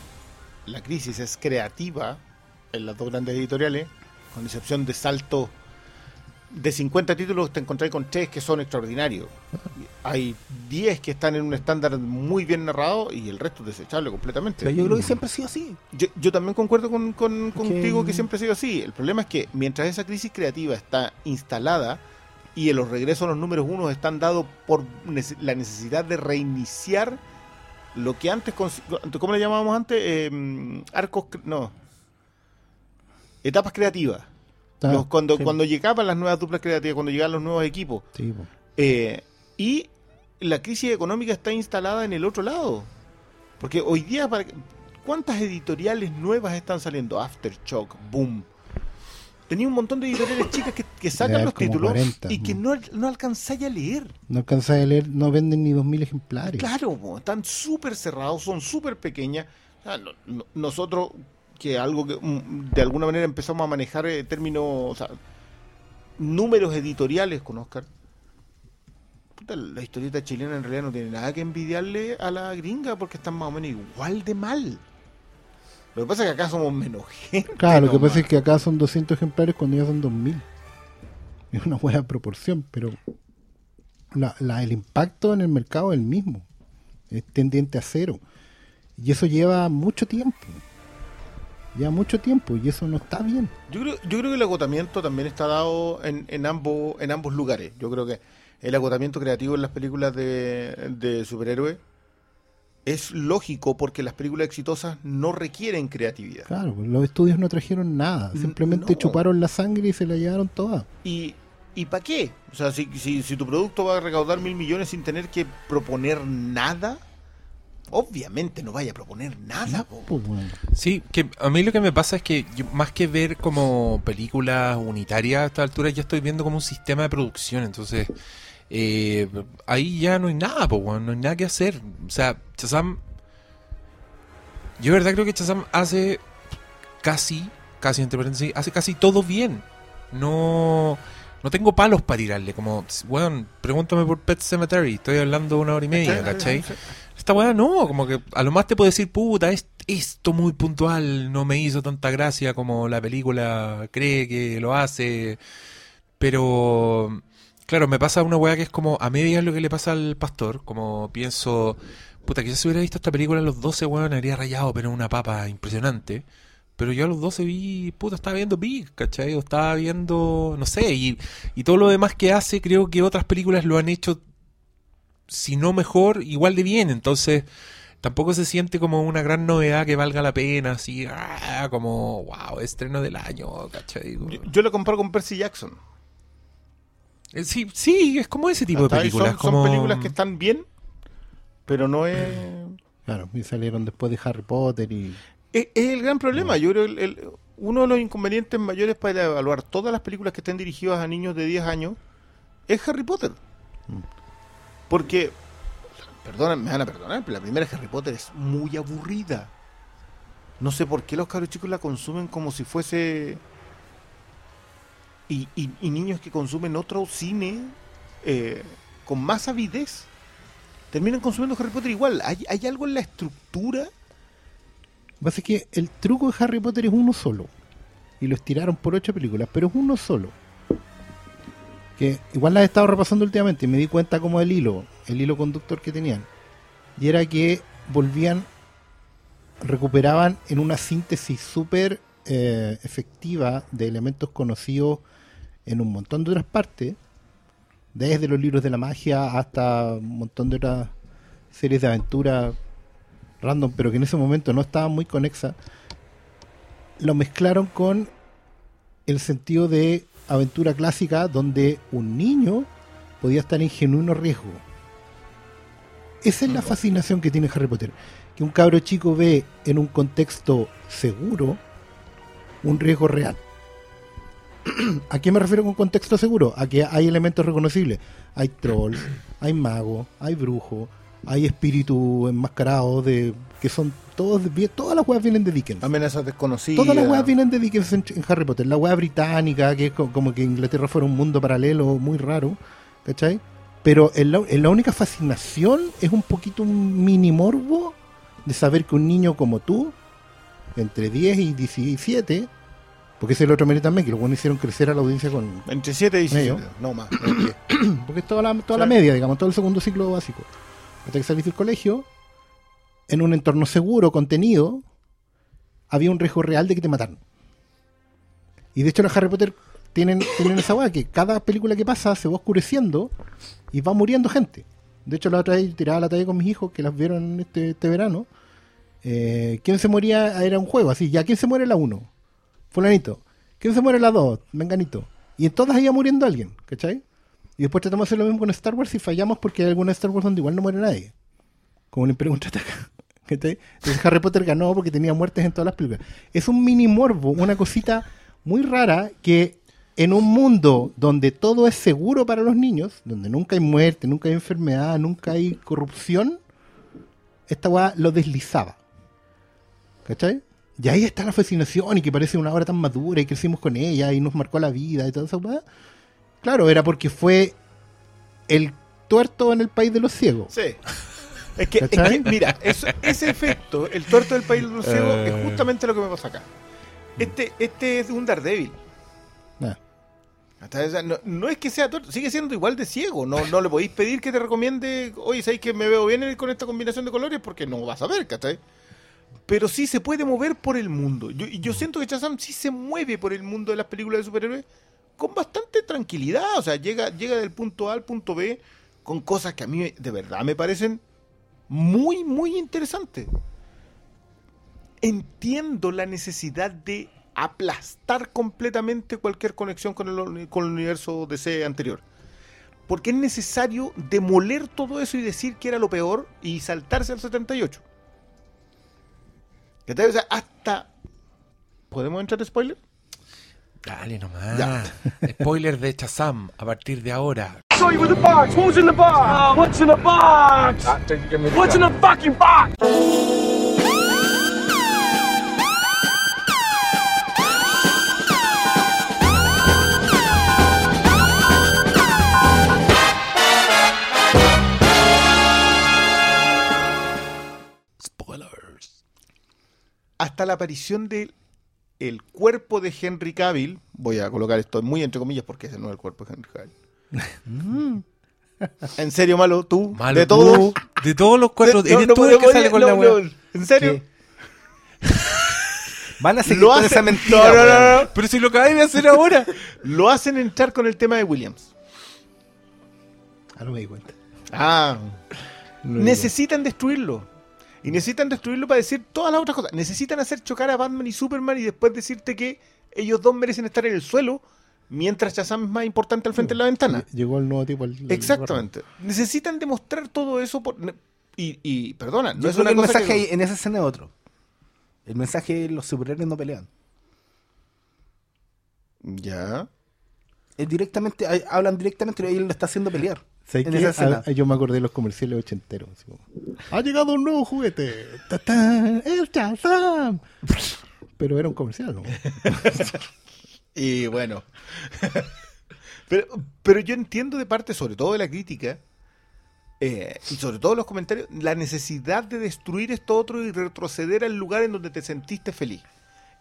la crisis es creativa en las dos grandes editoriales, con excepción de salto de 50 títulos te encontrás con 3 que son extraordinarios. Hay 10 que están en un estándar muy bien narrado y el resto es desechable completamente. Pero yo creo que siempre ha sido así. Yo, yo también concuerdo con, con- contigo Que- siempre ha sido así. El problema es que mientras esa crisis creativa está instalada y en los regresos a los números uno están dados por la necesidad de reiniciar lo que antes, ¿cómo le llamábamos antes? Eh, arcos, no. Etapas creativas. Los- cuando, sí. cuando llegaban las nuevas duplas creativas, cuando llegaban los nuevos equipos. Sí. Eh, y la crisis económica está instalada en el otro lado. Porque hoy día, ¿cuántas editoriales nuevas están saliendo? Aftershock, Boom. Tenía un montón de editoriales chicas que, que sacan los títulos 40, y que mm. no, no alcanzáis a leer. No alcanzáis a leer, no venden ni 2.000 ejemplares. Claro, están súper cerrados, son súper pequeñas. No- no- nosotros, que algo que mm, de alguna manera empezamos a manejar eh, términos, o sea, números editoriales con Oscar. Puta, la historieta chilena en realidad no tiene nada que envidiarle a la gringa porque están más o menos igual de mal. Lo que pasa es que acá somos menos gente. Claro, lo que pasa es que acá son 200 ejemplares cuando ya son 2.000. Es una buena proporción, pero la, la- el impacto en el mercado es el mismo. Es tendiente a cero. Y eso lleva mucho tiempo. Lleva mucho tiempo y eso no está bien. Yo creo, yo creo que el agotamiento también está dado en, en, ambos, en ambos lugares. Yo creo que el agotamiento creativo en las películas de, de superhéroes es lógico porque las películas exitosas no requieren creatividad. Claro, pues, los estudios no trajeron nada. Simplemente no. chuparon la sangre y se la llevaron toda. ¿Y, y para qué? O sea, si, si, si tu producto va a recaudar mil millones sin tener que proponer nada, obviamente no vaya a proponer nada. po. Pues, bueno. Sí, que a mí lo que me pasa es que yo, más que ver como películas unitarias a esta altura, ya estoy viendo como un sistema de producción. Entonces, eh, ahí ya no hay nada, po, no hay nada que hacer. O sea, Chazam. Yo, de verdad, creo que Chazam hace casi, casi entre paréntesis, hace casi todo bien. No. No tengo palos para tirarle, como, weón, pregúntame por Pet Cemetery, estoy hablando una hora y media, ¿cachai? Esta weá no, como que a lo más te puedo decir, puta, es, esto muy puntual no me hizo tanta gracia como la película cree que lo hace. Pero, claro, me pasa una weá que es como a medias lo que le pasa al pastor. Como pienso, puta, yo si hubiera visto esta película a los 12, weón, habría rayado, pero una papa impresionante. Pero yo a los 12 vi, puta, estaba viendo Big, ¿cachai? O estaba viendo, no sé, y, todo lo demás que hace, creo que otras películas lo han hecho si no mejor, igual de bien. Entonces, tampoco se siente como una gran novedad que valga la pena, así, ah, como, wow, estreno del año, ¿cachai? Yo lo comparo con Percy Jackson. Eh, Sí, sí, es como ese tipo de Hasta películas. son, películas que están bien, pero no es... Claro, y salieron después de Harry Potter y... Es, es el gran problema. Yo creo el, el- uno de los inconvenientes mayores para evaluar todas las películas que estén dirigidas a niños de 10 años es Harry Potter. Porque, perdón, me van a perdonar, pero la primera Harry Potter es muy aburrida. No sé por qué los cabros chicos la consumen como si fuese... Y, y- niños que consumen otro cine eh, con más avidez terminan consumiendo Harry Potter igual. Hay, hay algo en la estructura Lo que que el truco de Harry Potter es uno solo. Y lo estiraron por ocho películas, pero es uno solo. Que igual las he estado repasando últimamente y me di cuenta como el hilo, el hilo conductor que tenían. Y era que volvían, recuperaban en una síntesis súper eh, efectiva de elementos conocidos en un montón de otras partes, desde los libros de la magia hasta un montón de otras series de aventura random, pero que en ese momento no estaban muy conexas, lo mezclaron con el sentido de aventura clásica donde un niño podía estar en genuino riesgo. Esa es la fascinación que tiene Harry Potter. Que un cabro chico ve en un contexto seguro un riesgo real. ¿A qué me refiero con contexto seguro? A que hay elementos reconocibles. Hay trolls, hay magos, hay brujos, hay espíritus enmascarados de que son todos todas las weas vienen de Dickens. Amenazas desconocidas. Todas las weas vienen de Dickens en, en Harry Potter. La wea británica, que es co- como que Inglaterra fuera un mundo paralelo muy raro, ¿cachai? Pero en la, en la única fascinación es un poquito un mini morbo de saber que un niño como tú, entre 10 y 17, porque ese es el otro mérito también, que los buenos hicieron crecer a la audiencia con... Entre 7 y 17. Medio. No más. Porque es toda la, toda Sí. la media, digamos, todo el segundo ciclo básico. Hasta que saliste del colegio, en un entorno seguro, contenido, había un riesgo real de que te mataran. Y de hecho los Harry Potter tienen, tienen esa weá que cada película que pasa se va oscureciendo y va muriendo gente. De hecho, la otra vez tiraba la talla con mis hijos que las vieron este, este verano. Eh, ¿Quién se moría? Era un juego así. Ya, ¿quién se muere la 1? Fulanito. ¿Quién se muere la 2? Menganito. Y en todas iba muriendo alguien, ¿cachai? Y después tratamos de hacer lo mismo con Star Wars y fallamos porque hay algunas Star Wars donde igual no muere nadie. Como el Imperio contraataca. ¿cachai? Entonces Harry Potter ganó porque tenía muertes en todas las películas. Es un mini morbo, una cosita muy rara que en un mundo donde todo es seguro para los niños, donde nunca hay muerte, nunca hay enfermedad, nunca hay corrupción, esta weá lo deslizaba. ¿Cachai? Y ahí está la fascinación y que parece una obra tan madura y crecimos con ella y nos marcó la vida y toda esa weá. Claro, era porque fue el tuerto en el país de los ciegos. Sí. Es que, es ¿Cachai? que, mira, eso- ese efecto, el tuerto del país de los ciegos, Eh. es justamente lo que me pasa acá. Este, este es un Daredevil. Ah, esa- No, no es que sea tuerto, sigue siendo igual de ciego. No, no le podéis pedir que te recomiende, oye, ¿sabéis que me veo bien con esta combinación de colores? Porque no vas a ver, ¿cachai? Pero sí se puede mover por el mundo. Yo, y yo siento que Shazam sí se mueve por el mundo de las películas de superhéroes con bastante tranquilidad. O sea, llega, llega del punto A al punto B con cosas que a mí de verdad me parecen muy, muy interesante. Entiendo la necesidad de aplastar completamente cualquier conexión con el, con el universo DC anterior. Porque es necesario demoler todo eso y decir que era lo peor y saltarse al 78. O sea, hasta... ¿Podemos entrar en spoiler? Dale nomás. Ya. Spoiler de Chazam a partir de ahora. show you with the box. Who's in the box? what's in the box? What's in the fucking box? Hasta la aparición del el cuerpo de Henry Cavill, voy a colocar esto muy entre comillas porque ese no es el cuerpo de Henry Cavill. ¿En serio, malo? ¿Tú? Malo, ¿De todos? tú, de todos los cuatro. De- eres no, tú no, el que no, sale con no, la no, wea. ¿En serio? Van a seguir Lo con esa mentira. No, no, no. Pero si lo acabáis de hacer ahora. Lo hacen entrar con el tema de Williams. Ah, no me di cuenta. Ah. Necesitan destruirlo. Y necesitan destruirlo para decir todas las otras cosas. Necesitan hacer chocar a Batman y Superman y después decirte que ellos dos merecen estar en el suelo mientras Shazam es más importante al frente de la ventana. Llegó el nuevo tipo. al- al- Exactamente. Necesitan demostrar todo eso por- y, y perdona, no Yo es una el cosa mensaje que- ahí en esa escena es otro. El mensaje es los superhéroes no pelean. Ya. Es directamente, hablan directamente y él lo está haciendo pelear. ¿Sabes en esa escena. Ah, yo me acordé de los comerciales ochenteros. como, ha llegado un nuevo juguete. ¡Tatán! ¡El Shazam! Pero era un comercial, ¿no? Y bueno. pero, pero yo entiendo de parte, sobre todo de la crítica, eh, y sobre todo los comentarios, la necesidad de destruir esto otro y retroceder al lugar en donde te sentiste feliz.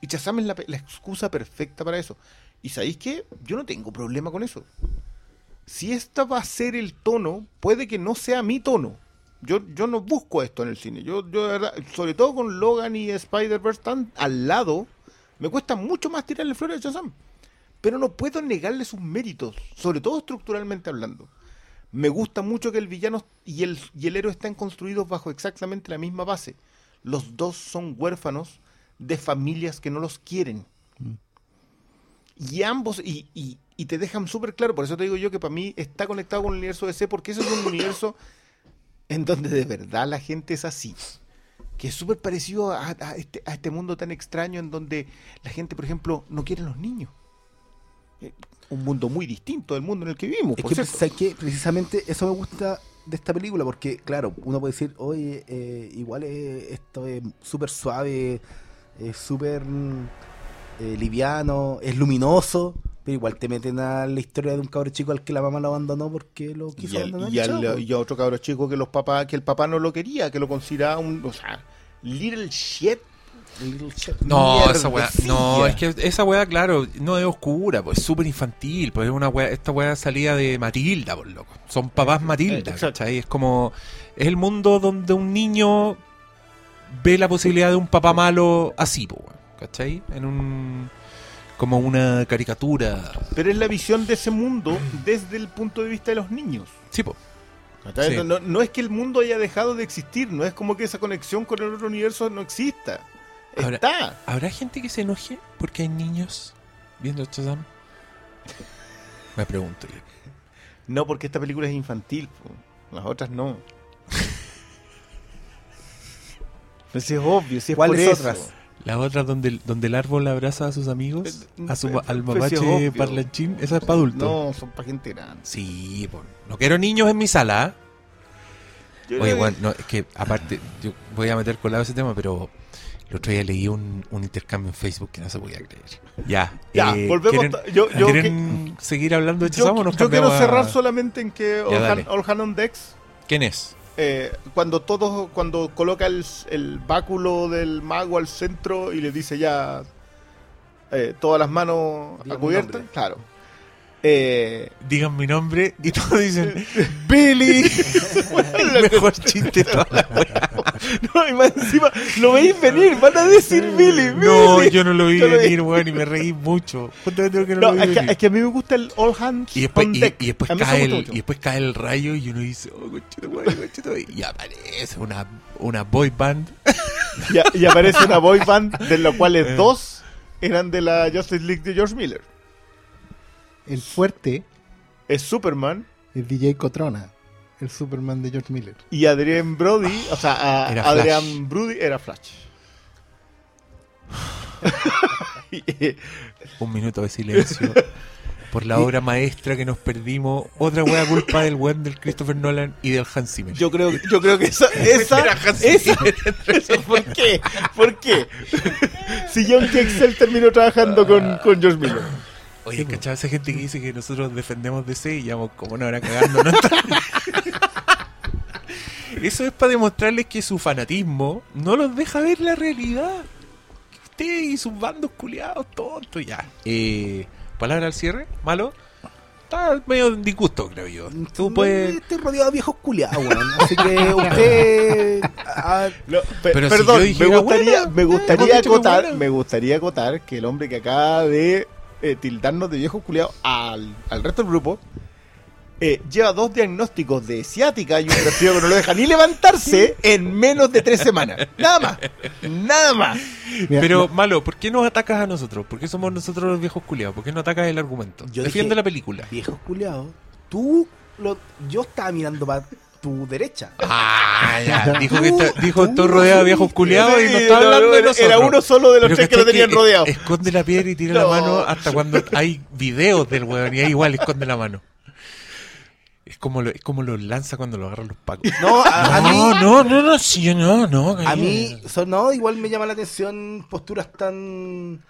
Y Shazam es la, la excusa perfecta para eso. Y sabéis qué? Yo no tengo problema con eso. Si esta va a ser el tono, puede que no sea mi tono. Yo, yo no busco esto en el cine. Yo, yo de verdad, sobre todo con Logan y Spider-Verse tan al lado, me cuesta mucho más tirarle flores a Shazam. Pero no puedo negarle sus méritos, sobre todo estructuralmente hablando. Me gusta mucho que el villano y el, y el héroe están construidos bajo exactamente la misma base. Los dos son huérfanos de familias que no los quieren. Y ambos, y, y- y te dejan súper claro, por eso te digo yo que para mí está conectado con el universo DC, porque ese es un universo en donde de verdad la gente es así. Que es súper parecido a, a este, a este mundo tan extraño en donde la gente, por ejemplo, no quiere a los niños. Eh, Un mundo muy distinto del mundo en el que vivimos. Es por que, cierto. ¿sabes qué? Precisamente eso me gusta de esta película, porque, claro, uno puede decir, oye, eh, igual eh, esto es súper suave, es súper mm, eh, liviano, es luminoso, pero igual te meten a la historia de un cabro chico al que la mamá lo abandonó porque lo quiso y, al- abandonar. y al- a otro cabro chico que los papás, que el papá no lo quería, que lo consideraba un, o sea, little shit. Little shit. No, esa weá. No, es que esa weá, claro, no es oscura, pues es súper infantil. Pues es una weá, esta weá salía de Matilda, por loco. Son papás Matilda. ¿cachai? Es como. Es el mundo donde un niño ve la posibilidad de un papá malo así, po, weón, ¿cachai? En un. Como una caricatura. Pero es la visión de ese mundo desde el punto de vista de los niños. Sí, po. No, no- es que el mundo haya dejado de existir, no es como que esa conexión con el otro universo no exista. Ahora- Está. ¿Habrá gente que se enoje porque hay niños viendo Shazam? Me pregunto yo. No, porque esta película es infantil. po. Las otras no. Pues sí es obvio, si es ¿Cuáles por eso. otras? La otra donde, el- donde el árbol abraza a sus amigos, a su, Pues, al pues, sí es mapache obvio. parlanchín, esa es para adultos. No, son para gente grande. Sí, po. no quiero niños en mi sala. ¿ah? Yo Oye, creo bueno, no, es que aparte, yo voy a meter colado ese tema, pero el otro día leí un, un intercambio en Facebook que no se podía creer. Ya, Ya, eh, volvemos ¿Quieren, yo- yo quieren seguir hablando de Yo, Shazam o nos yo quiero cambiamos a- cerrar solamente en que dale. On Decks, ¿Quién es? Eh, cuando todos, cuando coloca el, el báculo del mago al centro y le dice ya eh, todas las manos a cubierta, claro. Eh, digan mi nombre y todos dicen Billy. el mejor chiste de toda la wea. no, y más encima, lo veis venir, van a decir Billy, Billy. No, yo no lo vi Yo venir, weón, y me reí mucho. Justamente porque no, No, lo vi es que, venir. es que a mí me gusta el All Hands Y después, on y, Deck. y después cae el, y después cae el rayo y uno dice, oh, conchito, madre, conchito, madre", y aparece una, una boy band. Y, y aparece una boy band, de los Eh. cuales dos eran de la Justice League de George Miller. El fuerte Es Superman es DJ Cotrona, el Superman de George Miller. y Adrian Brody, o sea, a- Era Adrian Flash. Brody era Flash. Un minuto de silencio. Por la obra maestra que nos perdimos. Otra wea culpa del weón del Christopher Nolan y del Hans Zimmer. yo creo, yo creo que esa, esa, Era Hans esa, esa- ¿por qué? ¿Por qué? si John Kexel terminó trabajando con, con George Miller. Oye, ¿cachai? Esa gente que dice que nosotros defendemos DC y llevamos como una hora cagando. ¿no? Eso es para demostrarles que su fanatismo no los deja ver la realidad. Usted y sus bandos culiados, tontos, ya. Eh, Palabra al cierre, malo. Está medio en disgusto, creo yo. Tú puedes. Estoy rodeado de viejos culiados, weón. Así que usted. ah, No, pe- Pero si perdón, yo dije me gustaría, buena, me gustaría dicho que acotar, me gustaría acotar que el hombre que acaba de eh, tildarnos de viejo culiado al, al resto del grupo eh, lleva dos diagnósticos de ciática y un resfriado que no lo deja ni levantarse en menos de tres semanas. Nada más. Nada más. Mira, Pero, malo, ¿por qué nos atacas a nosotros? ¿Por qué somos nosotros los viejos culiados? ¿Por qué no atacas el argumento? Yo Defiende dije- la película. viejos culiados. Tú. Lo, yo estaba mirando para tu derecha. Ah, ya. Dijo que está, dijo estoy rodeado de viejos culiados y no está no, hablando de era- nosotros. Era uno solo de los Pero tres que lo ¿cachai tenían que rodeado. es- Esconde la piedra y tira la No. mano hasta cuando hay videos del weón y ahí igual esconde la mano. Es como lo, es como lo lanza cuando lo agarran los pacos. No, a, a mí. no, no, no, sí, yo no, no. A mí, so- no, igual me llama la atención posturas tan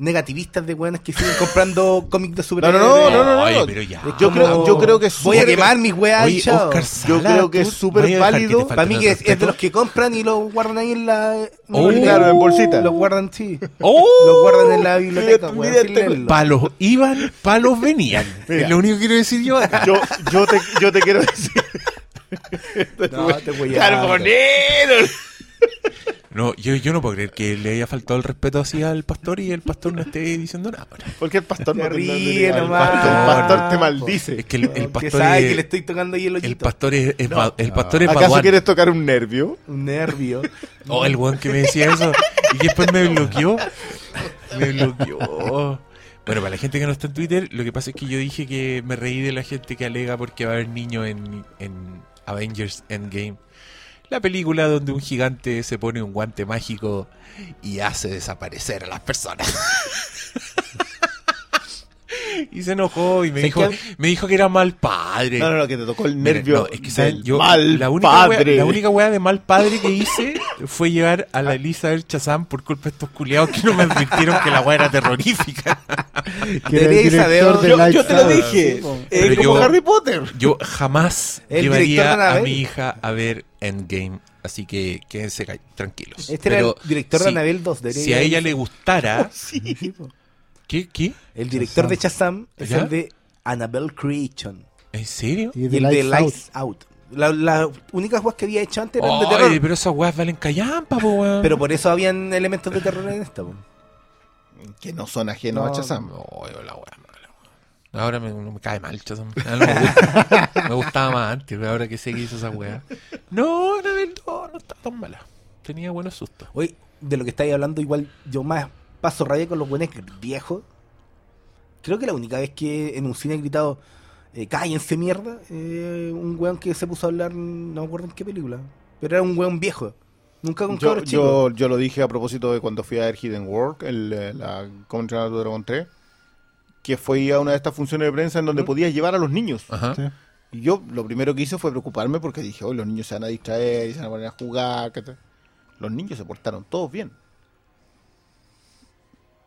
negativistas de weones que siguen comprando cómics de superhéroes. no, no, no, no, no. pero ya. Yo creo, yo creo que es Voy a quemar mis weas chao. Yo creo que ¿tú es súper válido. Para mí que es, es de los que compran y lo guardan ahí en la... Oh. Claro, en bolsita. Los guardan, sí. ¡Oh! Los guardan en la biblioteca, weón. Palos iban, palos venían. Mira. Es lo único que quiero decir yo acá. Yo, yo, te, yo te quiero decir. No, te voy a- Carbonero. No, yo, yo no puedo creer que le haya faltado el respeto así al pastor y el pastor no esté diciendo nada. ahora. Porque el pastor Te no ríe el nomás. pastor, el pastor te Es maldice. que el, el Que pastor sabe es, que le estoy tocando ahí el pastor es, es ba- el pastor es ¿Acaso baguán. quieres tocar un nervio? Un nervio. Oh, el weón que me decía eso y que después me bloqueó. Me bloqueó. Bueno, para la gente que no está en Twitter, lo que pasa es que yo dije que me reí de la gente que alega porque va a haber niños en, en Avengers Endgame. La película donde un gigante se pone un guante mágico y hace desaparecer a las personas. y se enojó y me ¿Sabes dijo, me dijo que era mal padre. No, no, no, que te tocó el Mira, nervio. no, es que ¿sabes? yo mal la única padre. Wea, la única wea de mal padre que hice fue llevar a la Elizabeth Chazam por culpa de estos culiados que no me advirtieron que la wea era terrorífica. saber- de yo, te lo dije. Sí, como yo- Harry Potter. Yo jamás El llevaría a mi hija a ver Endgame, así que quédense tranquilos. Este era el director de si- Annabelle 2. debería Si a ella le gustara, Sí, po. ¿Qué? ¿Qué? El director de Shazam es ¿Ya? el de Annabelle Creation. ¿En serio? Y el de Lights Out. Lights Out. La- Las únicas weas que había hecho antes eran de Oye, terror. pero esas weas valen callampa, po, weón. Pero por eso habían elementos de terror en esta. po. Que no son ajenos No, a Chazam. No, yo la wea mala, weón. Ahora me, no me cae mal, Chazam. Ahora no me, gusta. me gustaba más antes, pero ahora que sé que hizo esa wea. No, Annabelle no, no está tan mala. Tenía buenos sustos. Hoy, de lo que estáis hablando, igual yo más paso rabia con los buenos viejos. Creo que la única vez que en un cine he gritado, eh, cállense mierda, eh, un weón que se puso a hablar, no me acuerdo en qué película, pero era un weón viejo. Nunca con Yo, yo, yo lo dije a propósito de cuando fui a ver Hidden Work, el, eh, la ¿Cómo entrenar a tu dragón 3, que fue a una de estas funciones de prensa en donde podías llevar a los niños. Ajá. Sí. Y yo lo primero que hice fue preocuparme porque dije, hoy los niños se van a distraer y se van a poner a jugar. Los niños se portaron todos bien.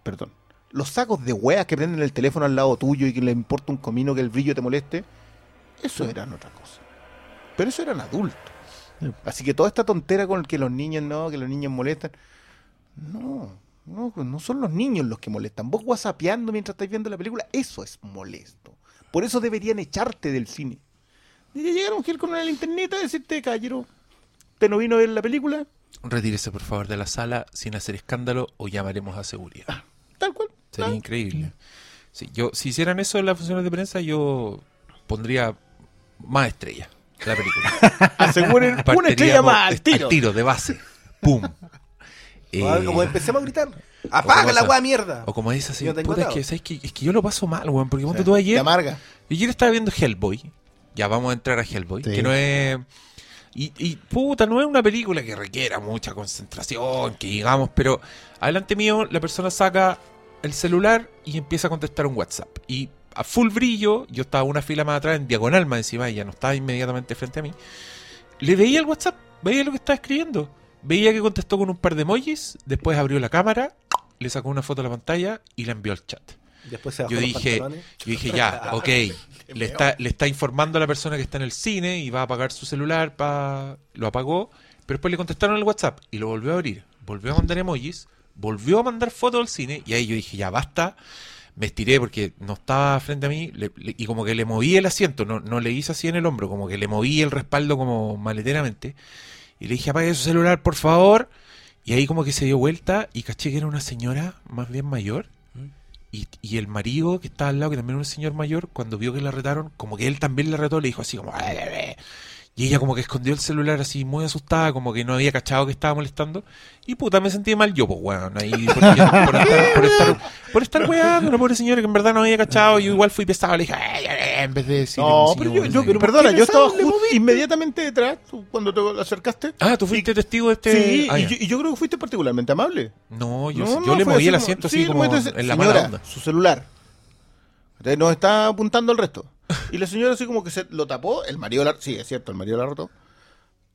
Perdón. Los sacos de weas que prenden el teléfono al lado tuyo y que le importa un comino que el brillo te moleste, eso eran otra cosa. Pero eso eran adultos. Así que toda esta tontera con que los niños no, que los niños molestan. No. No, no son los niños los que molestan. Vos whatsappeando mientras estáis viendo la película, eso es molesto. Por eso deberían echarte del cine. Debería llegar un con una linternita y decirte, caballero, ¿te no vino a ver la película? Retírese por favor de la sala sin hacer escándalo o llamaremos a seguridad. Cual. Sería increíble. Sí, yo, si hicieran eso en las funciones de prensa, yo pondría más estrellas en la película. Aseguren una estrella más al de- tiro. de base. ¡Pum! Eh, como empecemos a gritar. ¡Apaga la weá mierda! o como dice así, puta, es que, ¿sabes qué? es que yo lo paso mal, weón, porque ponte Sí, tú ayer, amarga. ayer estaba viendo Hellboy, ya vamos a entrar a Hellboy, Sí. que no es... Y, y, puta, no es una película que requiera mucha concentración, que digamos, pero adelante mío la persona saca el celular y empieza a contestar un WhatsApp. Y a full brillo, yo estaba una fila más atrás, en diagonal más encima, ella no estaba inmediatamente frente a mí. Le veía el WhatsApp, veía lo que estaba escribiendo. Veía que contestó con un par de emojis, después abrió la cámara, le sacó una foto a la pantalla y la envió al chat. Después se bajó Yo dije, yo dije, ya, ok. Le está, le está informando a la persona que está en el cine y va a apagar su celular, pa... lo apagó, pero después le contestaron el WhatsApp y lo volvió a abrir. Volvió a mandar emojis, volvió a mandar fotos al cine y ahí yo dije, ya basta. Me estiré porque no estaba frente a mí le- y como que le moví el asiento, no, no le hice así en el hombro, como que le moví el respaldo como maleteramente. Y le dije, apague su celular, por favor. Y ahí como que se dio vuelta y caché que era una señora más bien mayor. Y, y el marido que estaba al lado, que también era un señor mayor, cuando vio que la retaron, como que él también la retó, le dijo así como... "Ay, ay, ay". Y ella como que escondió el celular así muy asustada, como que no había cachado que estaba molestando. Y puta, me sentí mal yo, pues weón, ahí por, por estar, por estar, por estar weando a una pobre señora que en verdad no había cachado. Yo igual fui pesado, le dije, "Ay, ay, ay", en vez de decir... No, pero yo, yo- perdona, yo estaba justo inmediatamente detrás tú, cuando te acercaste. Ah, tú fuiste testigo de este... Sí, Ah, y, yo, y yo creo que fuiste particularmente amable. No, yo, No, yo no, le moví el así asiento sí, así como en la mala señora, onda. su celular. Nos está apuntando el resto. Y la señora así como que se lo tapó, el marido la... Sí, es cierto, el marido la rotó.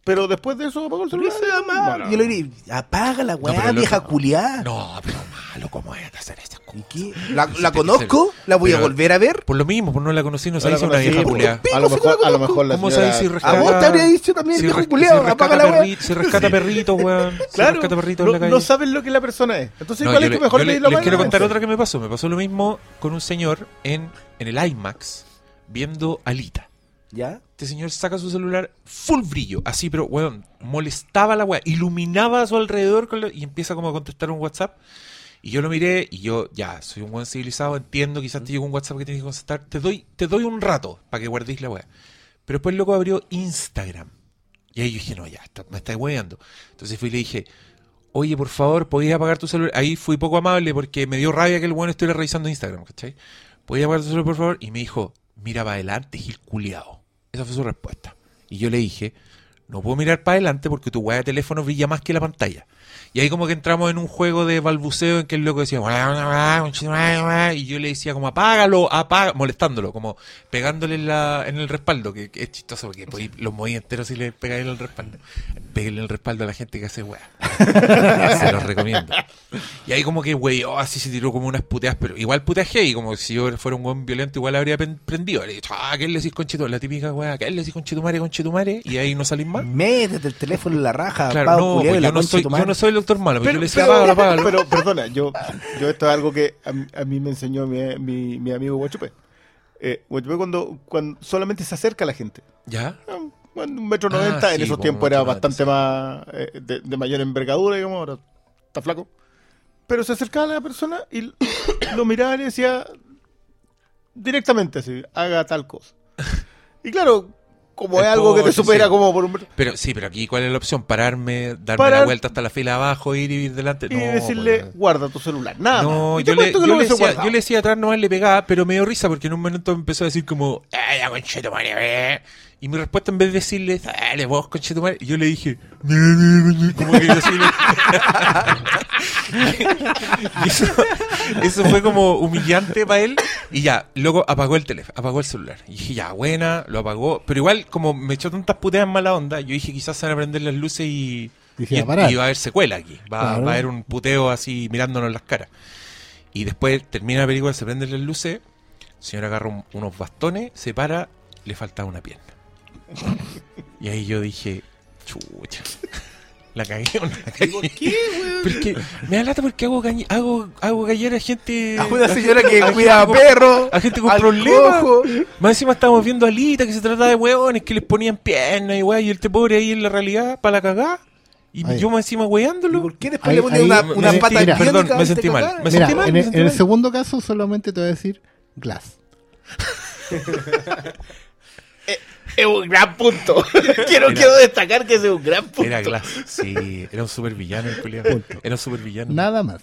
Pero después de eso apagó el celular. Bueno, Yo le dije, apaga la weá, el vieja culiada. No, pero malo, ¿cómo es hacer esas ¿Y cosas? qué? ¿La, la conozco? ¿La voy a pero- volver a ver? Por lo mismo, por no la conocí, no no si era una vieja pero culiada. A lo mejor, a lo mejor la ¿Cómo señora... sabes si rescata? A vos te habría dicho también, si viejo culiao, si apaga rescata la perri- Si rescata perritos, weón. Si Claro, rescata perritos no, en la calle. no saben lo que la persona es. Entonces No, igual yo es que le- mejor pedirlo les quiero contar otra que me pasó. Me pasó lo mismo con un señor en, en el IMAX viendo Alita. ¿Ya? Este señor saca su celular full brillo, así, pero, weón, molestaba a la weá, iluminaba a su alrededor con la- y empieza como a contestar un WhatsApp. Y yo lo miré y yo, ya, soy un buen civilizado, entiendo, quizás te llegó un WhatsApp que tienes que contestar. Te doy, te doy un rato para que guardéis la weá. Pero después el loco abrió Instagram. Y ahí yo dije, no, ya, está- me está weando. Entonces fui y le dije, oye, por favor, ¿podías apagar tu celular? Ahí fui poco amable porque me dio rabia que el bueno estuviera revisando Instagram, ¿cachai? ¿Podías apagar tu celular, por favor? Y me dijo, mira para adelante, Gil. Esa fue su respuesta. Y yo le dije, no puedo mirar para adelante porque tu weá de teléfono brilla más que la pantalla. Y ahí como que entramos en un juego de balbuceo en que el loco decía, y yo le decía como apágalo, apaga, molestándolo, como pegándole en, la, en el respaldo, que, que es chistoso porque los moví enteros si le pegáis en el respaldo. Péguenle el respaldo a la gente que hace weá. Se los recomiendo. Y ahí como que weó, así se tiró como unas puteas, pero igual puteas y como si yo fuera un buen violento, igual habría prendido. Le dicho, ah, ¿qué le decís conchetumare? La típica weá, ¿qué le decís conchetumare, conchetumare? Y ahí no salís más. Métete el teléfono en la raja, Claro, no, pues y yo no, soy, yo no soy el pero, yo le decía, pero- pero, perdona, yo, yo esto es algo que a, mí- a mí me enseñó mi, mi, mi amigo Guachupé. Eh, cuando, cuando solamente se acerca a la gente. ¿Ya? Ah, Cuando un metro Ah, noventa, en esos tiempos era bastante más eh, de, de mayor envergadura, digamos, ahora está flaco. Pero se acercaba a la persona y lo miraba y decía directamente así, haga tal cosa. Y claro, como es algo que te supera sí. como por un Pero sí, pero aquí ¿cuál es la opción? Pararme, darme Parar- la vuelta hasta la fila abajo, ir y ir delante. y no, decirle, pues, guarda tu celular. Nada. No, yo le, yo, le decía, guardado. yo le decía atrás, no le pegaba, pero me dio risa porque en un momento me empezó a decir como, ¡ay, ya conchetumare! eh". Y mi respuesta en vez de decirle, dale vos conchetumare, yo le dije, como que yo así le- y eso, eso fue como humillante para él. Y ya, luego apagó el teléfono, apagó el celular. Y dije, ya, buena, lo apagó. Pero igual, como me echó tantas puteas en mala onda, yo dije, quizás se van a prender las luces y, Y se y, va a parar. y va a haber secuela aquí. Va, Claro. va a haber un puteo así mirándonos las caras. Y después termina la película, se prenden las luces. El señor agarra un- unos bastones, se para, le faltaba una pierna. Y ahí yo dije, chucha. La cagué, una la cagué. ¿Por qué, weón? Porque me da lata porque hago, gañ- hago, hago gallar a gente. A una a señora que a cuida con- perros. A gente con al problemas. cojo. Más encima estábamos viendo a Alita que se trataba de hueones que les ponían piernas y weá, y este pobre ahí en la realidad para la cagá. Y Ahí. yo más encima ¿Y weándolo. por qué después Ahí- le ponen ahí una, me una sentí- pata mira, perdón, me sentí mal, me Mira, sentí mal, en, me el, sentí en el mal. segundo caso solamente te voy a decir Glass. Es un gran punto. quiero, Era- quiero destacar que ese es un gran punto. Era Glass, sí, era un supervillano el culiao. Era un supervillano. Nada más.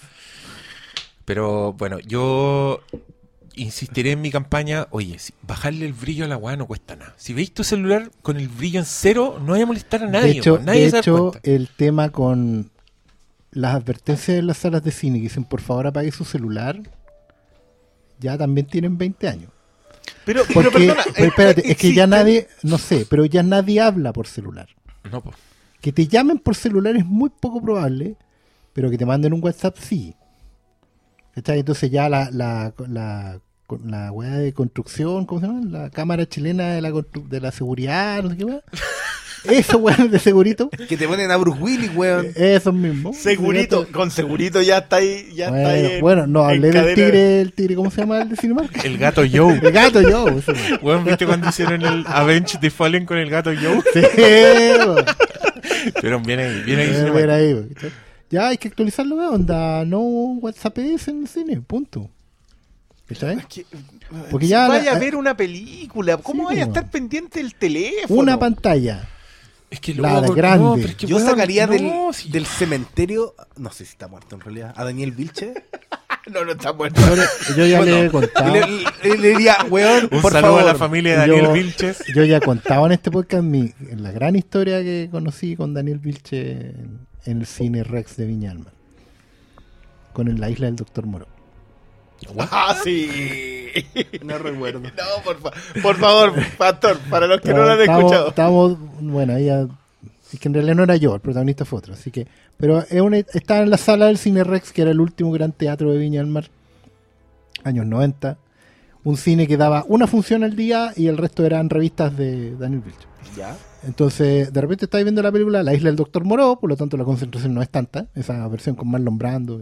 Pero bueno, yo insistiré en mi campaña. Oye, si bajarle el brillo a la weá no cuesta nada. Si veis tu celular con el brillo en cero, no vaya a molestar a nadie. de hecho, nadie de se hecho el tema con las advertencias en las salas de cine que dicen por favor apague su celular, ya también tienen 20 años. Pero, pero perdona, pero eh, espérate, es que ya nadie, no sé, pero ya nadie habla por celular. No, pues. Que te llamen por celular es muy poco probable, pero que te manden un WhatsApp sí. ¿Cachai? Entonces ya la, la, la, la weá de construcción, ¿cómo se llama? La Cámara Chilena de la, de la Seguridad, no sé qué weá. Eso, weón, de segurito. Que te ponen a Bruce Willis, weón. Eso mismo. Segurito, con segurito ya está ahí. Ya está ahí Bueno, en- bueno, no, hablé del tigre, el tigre, ¿cómo se llama el de Cinemark? El gato Joe. El gato yo. ese, weón. ¿viste cuando hicieron el Avenge the Fallen con el gato Joe? Sí, weón. Pero viene ahí, viene ahí. Eh. Ya hay que actualizarlo, weón, onda, no WhatsApp es en el cine, punto. ¿Cachai? Porque ya Vaya la- a ver una película. ¿Cómo Sí, vaya a estar pendiente del teléfono? una pantalla. Es que La loco, grande. no, pero es que, Yo weón, sacaría no, del, si- del cementerio, no sé si está muerto en realidad, a Daniel Vilche. No, no está muerto. Yo, le- yo ya le he contado. Le, le- le diría, weón, Un por saludo favor. a la familia de Daniel yo, Vilches. yo ya contaba en este podcast mi, en la gran historia que conocí con Daniel Vilche en, en el cine Rex de Viña del Mar. Con el- la isla del Doctor Moro. Ah, sí. No recuerdo. No, por, fa- por favor, Pastor, para los que no lo han Estamos- escuchado. estamos- bueno, ahí ya- es que en realidad no era yo, el protagonista fue otro. Así que, pero es una, estaba en la sala del Cine Rex, que era el último gran teatro de Viña del Mar, años 90. Un cine que daba una función al día y el resto eran revistas de Daniel Vilche. Ya. Entonces, de repente estáis viendo la película La isla del Doctor Moró, por lo tanto la concentración no es tanta, esa versión con Marlon Brando.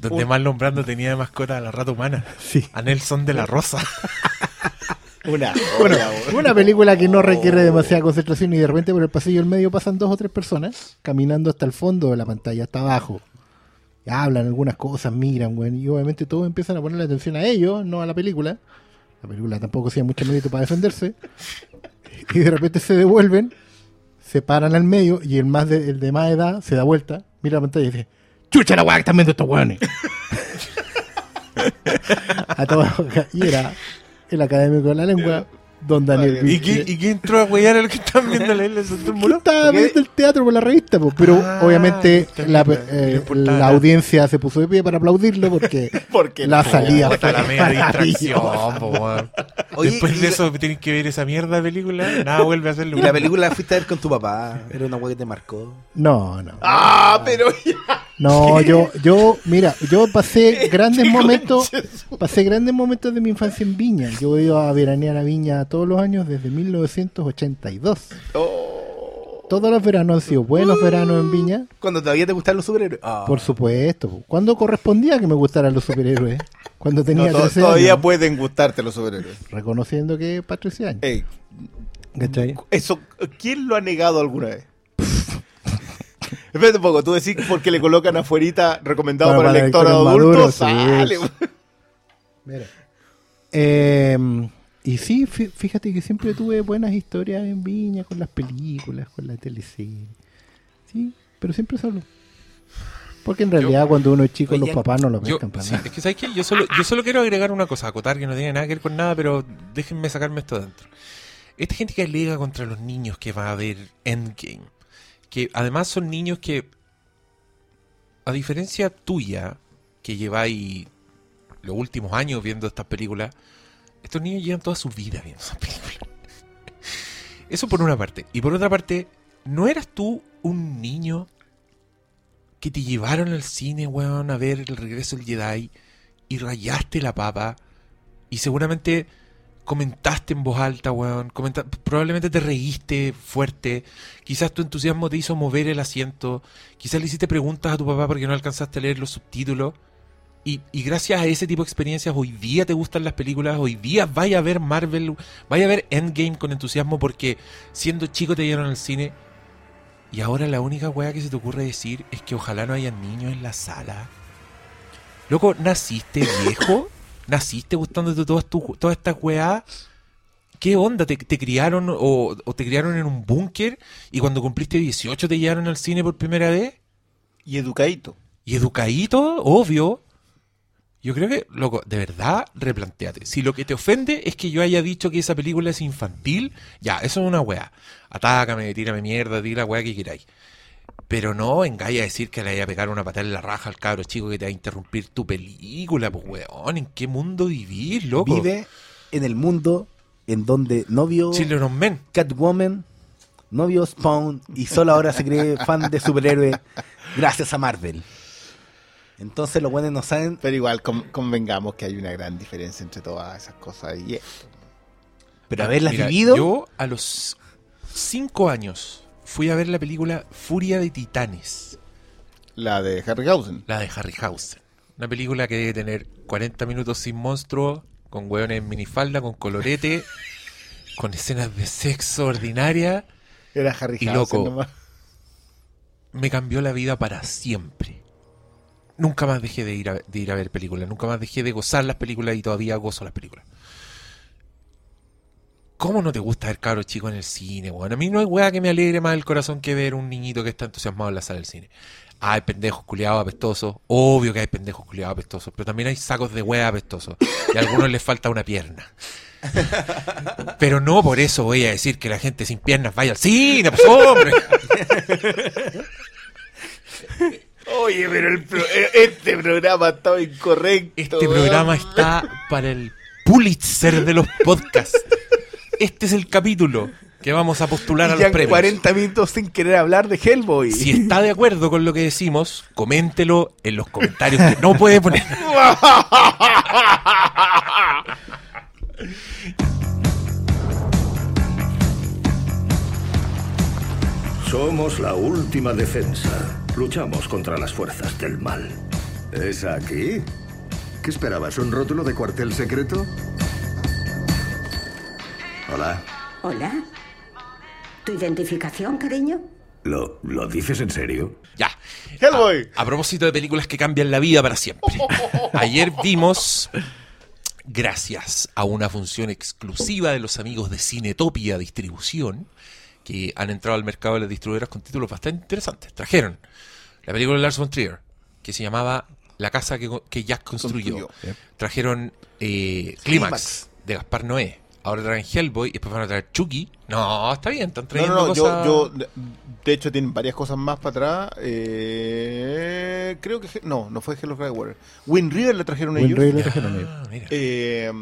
Donde Marlon Brando tenía de mascota a la rata humana. Sí. A Nelson de la Rosa. Una. Bueno, una película que no requiere demasiada concentración y de repente por el pasillo del medio pasan dos o tres personas caminando hasta el fondo de la pantalla, hasta abajo. Y hablan algunas cosas, miran, güey, y obviamente todos empiezan a ponerle atención a ellos, no a la película. La película tampoco hacía mucho mérito para defenderse. Y de repente se devuelven, se paran al medio y el, más de, el de más edad se da vuelta, mira la pantalla y dice, ¡Chucha la weá que están viendo estos weones! a. Y era el académico de la lengua, don Daniel ¿Y qué, ¿Y qué entró a huellar a lo que están viendo la isla de estaba viendo el teatro por la revista, po, pero Ah, obviamente la, eh, la audiencia se puso de pie para aplaudirlo porque Porque la salida Puta, fue la media distracción, po. Oye, Después de eso tienes que ver esa mierda de película, nada vuelve a hacerlo. Y la película la fuiste a ver con tu papá. Era una weá que te marcó. No, no. Ah, pero ya. No, yo, yo, mira, yo pasé grandes momentos, pasé grandes momentos de mi infancia en Viña. Yo iba a veranear a Viña todos los años desde 1982. Oh. Todos los veranos han sido buenos veranos en Viña, Cuando todavía te gustaban los superhéroes. Ah. por supuesto. po. Cuando correspondía que me gustaran los superhéroes, cuando tenía No, to- 13 todavía años, pueden gustarte los superhéroes. reconociendo que Patricia años. Ey, ¿Cachai? eso, ¿quién lo ha negado alguna vez? Espérate un poco, tú decís porque le colocan afuerita recomendado Bueno, para el para lector lectores adulto, sí. sale. Mira. Eh, y sí, fí- fíjate que siempre tuve buenas historias en Viña con las películas, con la teleserie. Sí, pero siempre solo. Porque en realidad cuando uno es chico los papás no lo Yo, pescan para sí, nada. es que ¿sabes qué? Yo solo, yo solo quiero agregar una cosa, acotar que no tiene nada que ver con nada, pero déjenme sacarme esto adentro. Esta gente que alega contra los niños que va a ver Endgame, que además son niños que, a diferencia tuya, que lleváis los últimos años viendo estas películas, estos niños llevan toda su vida viendo esas películas. Eso por una parte. Y por otra parte, ¿no eras tú un niño que te llevaron al cine, weón, a ver el regreso del Jedi y rayaste la papa y seguramente comentaste en voz alta, weón. comenta- probablemente te reíste fuerte. Quizás tu entusiasmo te hizo mover el asiento. Quizás le hiciste preguntas a tu papá porque no alcanzaste a leer los subtítulos. Y, y gracias a ese tipo de experiencias, hoy día te gustan las películas, hoy día vaya a ver Marvel, vaya a ver Endgame con entusiasmo porque siendo chico te dieron al cine. Y ahora la única weá que se te ocurre decir es que ojalá no haya niños en la sala. Loco, ¿naciste viejo? ¿Naciste gustándote todas, tu, todas estas weá? ¿Qué onda? ¿Te, te criaron o, o te criaron en un búnker y cuando cumpliste 18 te llevaron al cine por primera vez? Y educadito. Y educadito, obvio. Yo creo que, loco, de verdad, replanteate. Si lo que te ofende es que yo haya dicho que esa película es infantil, ya, eso es una weá. Atácame, tírame mierda, di la weá que queráis. Pero no vengáis a decir que le vaya a pegar una patada en la raja al cabro chico que te va a interrumpir tu película, pues weón. ¿En qué mundo vivís, loco? Vive en el mundo en donde no vio Children Men. Catwoman, no vio Spawn y solo ahora se cree fan de superhéroe gracias a Marvel. Entonces los buenos no saben. Pero igual con- convengamos que hay una gran diferencia entre todas esas cosas. Y esto. Pero haberlas Mira, vivido. Yo a los 5 años fui a ver la película Furia de Titanes. La de Harryhausen. La de Harryhausen. Una película que debe tener 40 minutos sin monstruos, con hueones en minifalda, con colorete, con escenas de sexo ordinaria. Era Harryhausen loco. nomás. Me cambió la vida para siempre. Nunca más dejé de ir a, de ir a ver películas, nunca más dejé de gozar las películas y todavía gozo las películas. ¿Cómo no te gusta ver cabros chicos en el cine, weón? A mí no hay weá que me alegre más el corazón que ver un niñito que está entusiasmado en la sala del cine. Hay pendejos culiados apestosos. Obvio que hay pendejos culiados apestosos. Pero también hay sacos de weá apestosos. Y a algunos les falta una pierna. Pero no por eso voy a decir que la gente sin piernas vaya al cine, pues hombre. Oye, pero el pro- eh, este programa estaba incorrecto. Este weón. programa está para el Pulitzer de los podcasts. Este es el capítulo que vamos a postular a y los ya premios. 40 minutos sin querer hablar de Hellboy. Si está de acuerdo con lo que decimos, coméntelo en los comentarios que no puede poner. Somos la última defensa. Luchamos contra las fuerzas del mal. ¿Es aquí? ¿Qué esperabas? ¿Un rótulo de cuartel secreto? Hola. Hola. ¿Tu identificación, cariño? ¿Lo, lo dices en serio? Ya. Hellboy. A, a propósito de películas que cambian la vida para siempre. Ayer vimos, gracias a una función exclusiva de los amigos de Cinetopia Distribución, que han entrado al mercado de las distribuidoras con títulos bastante interesantes. Trajeron la película de Lars von Trier, que se llamaba La casa que, que Jack construyó. Construyó. Trajeron eh, Clímax de Gaspar Noé. Ahora traen Hellboy y después van a traer Chucky. No, está bien, están No, trayendo no, no, cosas... yo, yo, de hecho, tienen varias cosas más para atrás. Eh, creo que, no, no fue Hello Water. Wind River le trajeron ellos. River le trajeron ellos. Ah, mira. Eh,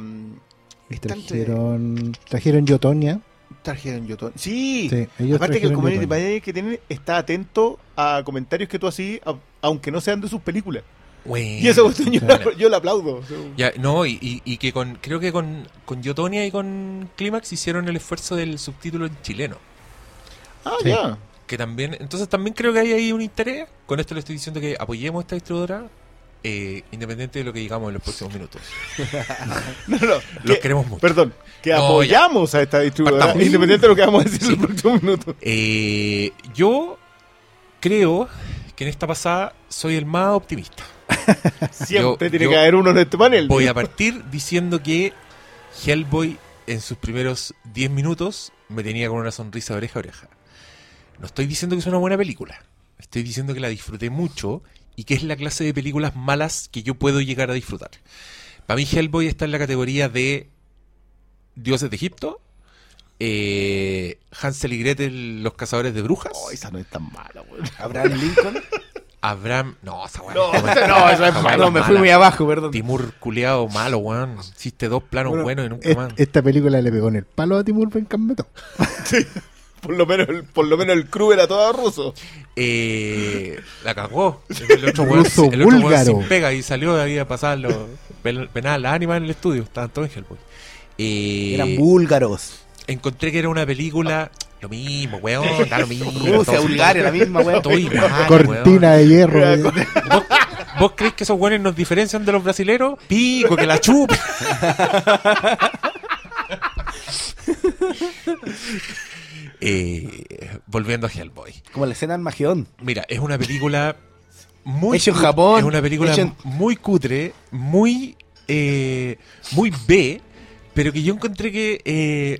está entre- trajeron, trajeron Yotonia. trajeron Yotón. Sí, Sí, ellos aparte que el community Yotonia. manager que tienen está atento a comentarios que tú así, aunque no sean de sus películas. Bueno, Y eso cuestión yo, bueno. yo le aplaudo. Ya, no, y, y- y que con, creo que con, con Yotonia y con Clímax hicieron el esfuerzo del subtítulo en chileno. Ah, Sí. ya. Que también, entonces también creo que hay ahí un interés. Con esto le estoy diciendo que apoyemos a esta distribuidora, eh, independiente de lo que digamos en los próximos minutos. No, no, Los que- queremos mucho. Perdón, que No, apoyamos a esta distribuidora, Partamos. independiente de lo que vamos a decir Sí. en los próximos minutos. Eh, yo creo que en esta pasada soy el más optimista. Siempre Yo- tiene yo que haber uno en este panel. Voy a partir diciendo que Hellboy en sus primeros 10 minutos me tenía con una sonrisa de oreja a oreja. No estoy diciendo que es una buena película. Estoy diciendo que la disfruté mucho y que es la clase de películas malas que yo puedo llegar a disfrutar. Para mí Hellboy está en la categoría de Dioses de Egipto, eh, Hansel y Gretel, los cazadores de brujas, Oh, esa no es tan mala, weón. Abraham Lincoln. Abraham... No, esa weá No, no, me fui muy abajo, perdón. Timur culeado malo, weón. Hiciste dos planos Bueno, buenos y nunca es- más. esta película le pegó en el palo a Timur Bencameto. Por lo menos, el- por lo menos el crew era todo ruso. Eh, la cagó. El otro weón, Ruso el otro weón sin pega y salió de ahí a pasar los pen- penal, las ánimas en el estudio. Estaban todos en Hellboy. Eh, Eran búlgaros. encontré que era una película. Lo mismo, weón. Da lo mismo. Rusia, Bulgaria, la misma, weón. Cortina de hierro. eh. weón. ¿Vos, vos crees que esos weones nos diferencian de los brasileros? Pico, que la chupa. Eh, volviendo a Hellboy. Como la escena del Magedón. Mira, es una película muy Hecho en Japón, Es una película en- muy cutre, muy eh, muy B, pero que yo encontré que eh,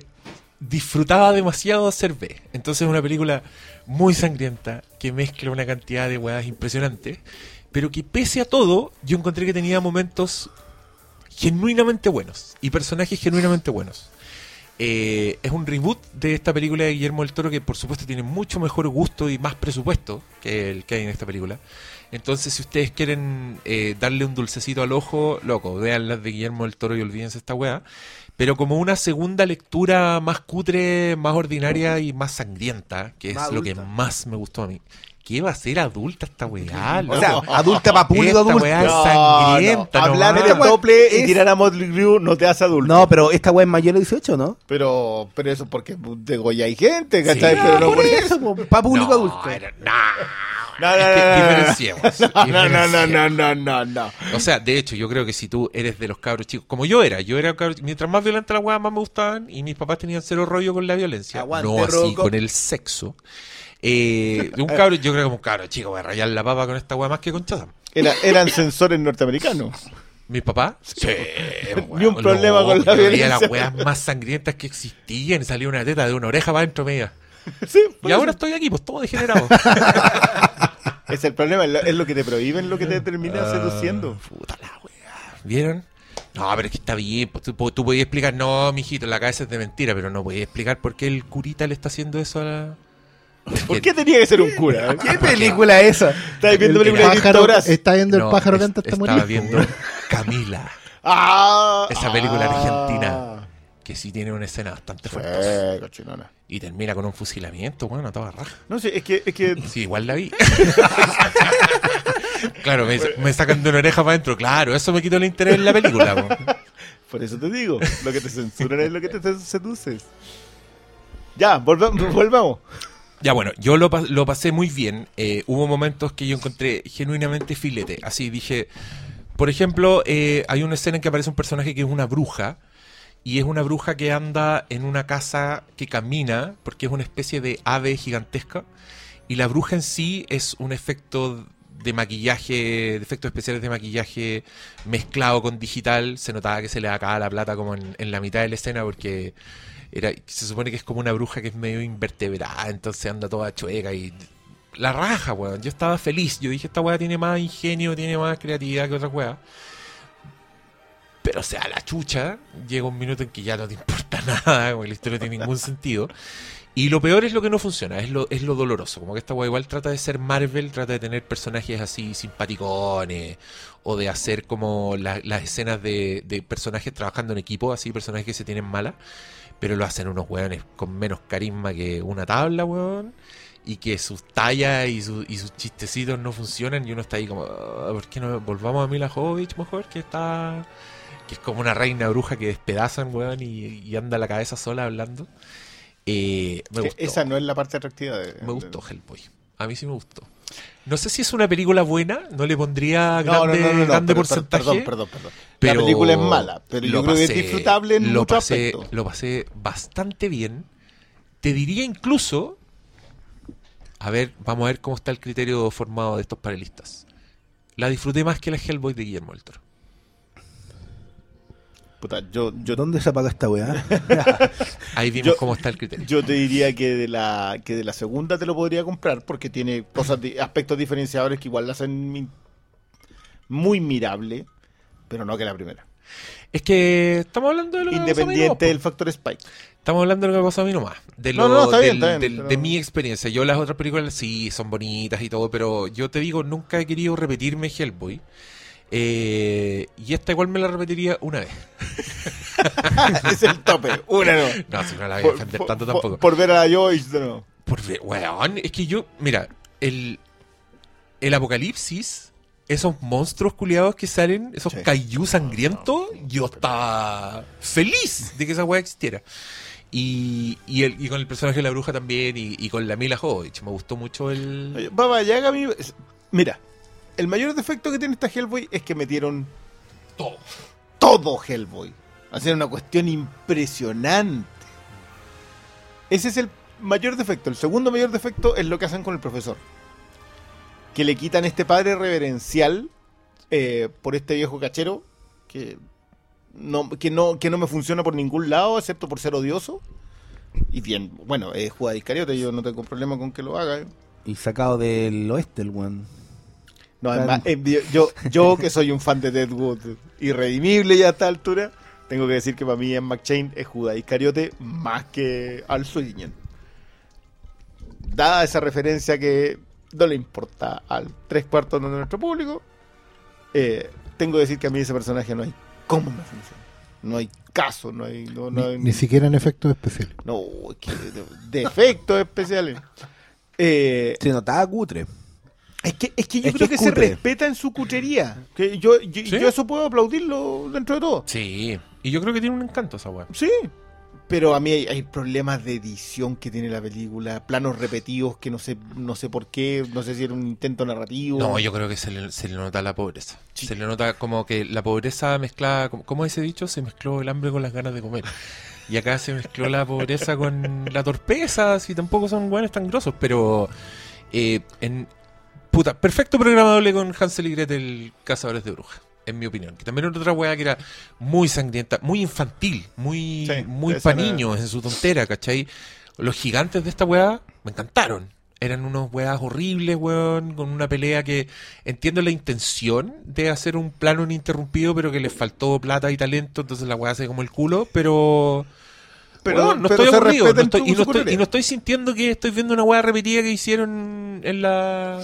disfrutaba demasiado hacer B. Entonces es una película muy sangrienta que mezcla una cantidad de weas impresionantes, pero que pese a todo, yo encontré que tenía momentos genuinamente buenos y personajes genuinamente buenos. Eh, es un reboot de esta película de Guillermo del Toro que por supuesto tiene mucho mejor gusto y más presupuesto que el que hay en esta película. Entonces si ustedes quieren eh, darle un dulcecito al ojo, loco, vean las de Guillermo del Toro y olvídense esta weá. Pero como una segunda lectura más cutre, más ordinaria y más sangrienta, que es Más lo que adulta. más me gustó a mí. ¿Qué va a ser adulta esta weá? O sea, adulta para público Esta adulto. weá No, sangrienta, no. Hablar de Esta doble es- y tirar a Motley Crue no te hace adulto. No, pero esta weá es mayor de 18, ¿no? Pero, pero eso porque de Goya hay gente, ¿cachai? Sí, pero no por por eso. Para público No, adulto. era- no. No, no, no, no, no. No, no. O sea, de hecho, yo creo que si tú eres de los cabros chicos, como yo era, yo era cabro, mientras más violenta la weá, más me gustaban, y mis papás tenían cero rollo con la violencia. Aguante, no así con el sexo. Eh, un cabro, yo creo que un cabro chico, voy a rayar la papa con esta weá más que con. Era, eran sensores norteamericanos. ¿Mis papás? Sí. Ni un problema con la violencia. las weas más sangrientas que existían salía una teta de una oreja para adentro media. Sí, Y ahora estoy aquí, pues todo degenerado. Es el problema, es lo, que te prohíben, lo que te termina Ah, seduciendo. Puta la wea. ¿Vieron? No, pero es que está bien. pues, tú, tú podías explicar, no, mijito, la cabeza es de mentira, pero no podías explicar por qué el curita le está haciendo eso a la. ¿Por qué tenía que ser un cura? ¿Qué película es esa? ¿Estás viendo El películas de pájaro, está viendo el No, pájaro es- lento hasta Estaba morir. viendo Camila, Ah, esa película ah. argentina que sí tiene una escena bastante fuerte. Sí, cochinona. Y termina con un fusilamiento, bueno, a toda raja. No sé, es que, es que Sí, igual la vi. claro, me, me sacan de una oreja para adentro. Claro, eso me quitó el interés en la película. po. por eso te digo, lo que te censuran es lo que te seduces. Ya, volva- volvamos. Ya bueno, yo lo, lo pasé muy bien. Eh, hubo momentos que yo encontré genuinamente filete. Así dije, por ejemplo, eh, hay una escena en que aparece un personaje que es una bruja. Y es una bruja que anda en una casa que camina, porque es una especie de ave gigantesca. Y la bruja en sí es un efecto de maquillaje, de efectos especiales de maquillaje mezclado con digital. Se notaba que se le acaba la plata como en, la mitad de la escena porque era, se supone que es como una bruja que es medio invertebrada, entonces anda toda chueca y la raja, weón. Yo estaba feliz. Yo dije, esta weá tiene más ingenio, tiene más creatividad que otra weá. Pero o sea, la chucha, llega un minuto en que ya no te importa nada, porque la historia no tiene ningún sentido. Y lo peor es lo que no funciona, es lo, es lo doloroso. Como que esta weá igual trata de ser Marvel, trata de tener personajes así simpaticones, o de hacer como la- las escenas de, de personajes trabajando en equipo, así personajes que se tienen malas, pero lo hacen unos weones con menos carisma que una tabla, weón. Y que sus tallas y, su- y sus chistecitos no funcionan y uno está ahí como, "Ah, ¿por qué no volvamos a Mila Jovovich mejor? Que está que es como una reina bruja que despedazan, weón, y, y anda la cabeza sola hablando. Eh, me gustó. Esa no es la parte atractiva de. Me gustó Hellboy. A mí sí me gustó. No sé si es una película buena, no le pondría grande, no, no, no, grande pero- porcentaje. Perdón, perdón, perdón. pero la película es mala, pero yo lo creo que es disfrutable en lo muchos pasé. Lo pasé bastante bien. Te diría incluso. A ver, vamos a ver cómo está el criterio formado de estos panelistas. La disfruté más que la Hellboy de Guillermo del Toro. Puta, yo, yo, ¿Dónde se apaga esta weá? Ahí vimos Yo- cómo está el criterio. yo te diría que de la que de la segunda te lo podría comprar porque tiene cosas aspectos diferenciadores que igual la hacen mi- muy mirable, pero no que la primera. Es que estamos hablando de lo que me pasó a mí nomás, Independiente del factor Spike. Estamos hablando de lo que pasó a mí nomás. De, No, lo- no, está bien, está bien, del- pero- de mi experiencia. Yo las otras películas sí son bonitas y todo, pero yo te digo, nunca he querido repetirme Hellboy. Eh, y esta igual me la repetiría una vez. es el tope, una no. No, si no la voy a defender tanto por- tampoco. por ver a Joyce de nuevo. Por ver, weón, es que yo, mira, el, el apocalipsis esos monstruos culiados que salen, esos Sí. kaiju sangrientos, yo estaba feliz de que esa weá existiera. Y, y, el- y con el personaje de la bruja también, y, y con la Mila Jovovich. Me gustó mucho el. Baba Yaga mí... Mira, el mayor defecto que tiene esta Hellboy es que metieron Todo. todo Hellboy. Hacer una cuestión impresionante. Ese es el mayor defecto. El segundo mayor defecto es lo que hacen con el profesor. Que le quitan este padre reverencial eh, por este viejo cachero que no, que, no, que no me funciona por ningún lado, excepto por ser odioso. Y bien, bueno, es Iscariote, yo no tengo problema con que lo haga. eh. Y sacado del oeste, el weón. No, Claro. además, eh, yo, yo que soy un fan de Deadwood irredimible ya a esta altura, tengo que decir que para mí en McChain es Judas Iscariote más que Al Swingen. Dada esa referencia que no le importa al tres cuartos de nuestro público, eh, tengo que decir que a mí ese personaje no hay cómo me funciona. No hay caso, no hay... No, no Ni, hay- ni siquiera en efectos especiales. no, es que de, de efectos especiales. Eh, Se notaba cutre. Es que, es que yo Es creo que se respeta en su cutería. Que yo, yo, ¿Sí? yo eso puedo aplaudirlo dentro de todo. Sí. Y yo creo que tiene un encanto esa weá. Sí. Pero a mí hay, hay problemas de edición que tiene la película, planos repetidos que no sé, no sé por qué, no sé si era un intento narrativo. No, yo creo que se le, se le nota la pobreza. Sí. Se le nota como que la pobreza mezclada, como- ¿cómo ese dicho? Se mezcló el hambre con las ganas de comer. Y acá se mezcló la pobreza con la torpeza, si tampoco son buenos tan grosos, pero eh, en puta, perfecto programa doble con Hansel y Gretel Cazadores de Brujas, en mi opinión. Que también era otra weá que era muy sangrienta, muy infantil, muy, Sí, muy pa' niños en su tontera, ¿cachai? Los gigantes de esta weá me encantaron. Eran unos weas horribles, weón, con una pelea que entiendo la intención de hacer un plano ininterrumpido, pero que les faltó plata y talento, entonces la weá hace como el culo, pero... Pero- weón, no pero estoy aburrido, no estoy- y, no estoy, y no estoy sintiendo que estoy viendo una weá repetida que hicieron en la...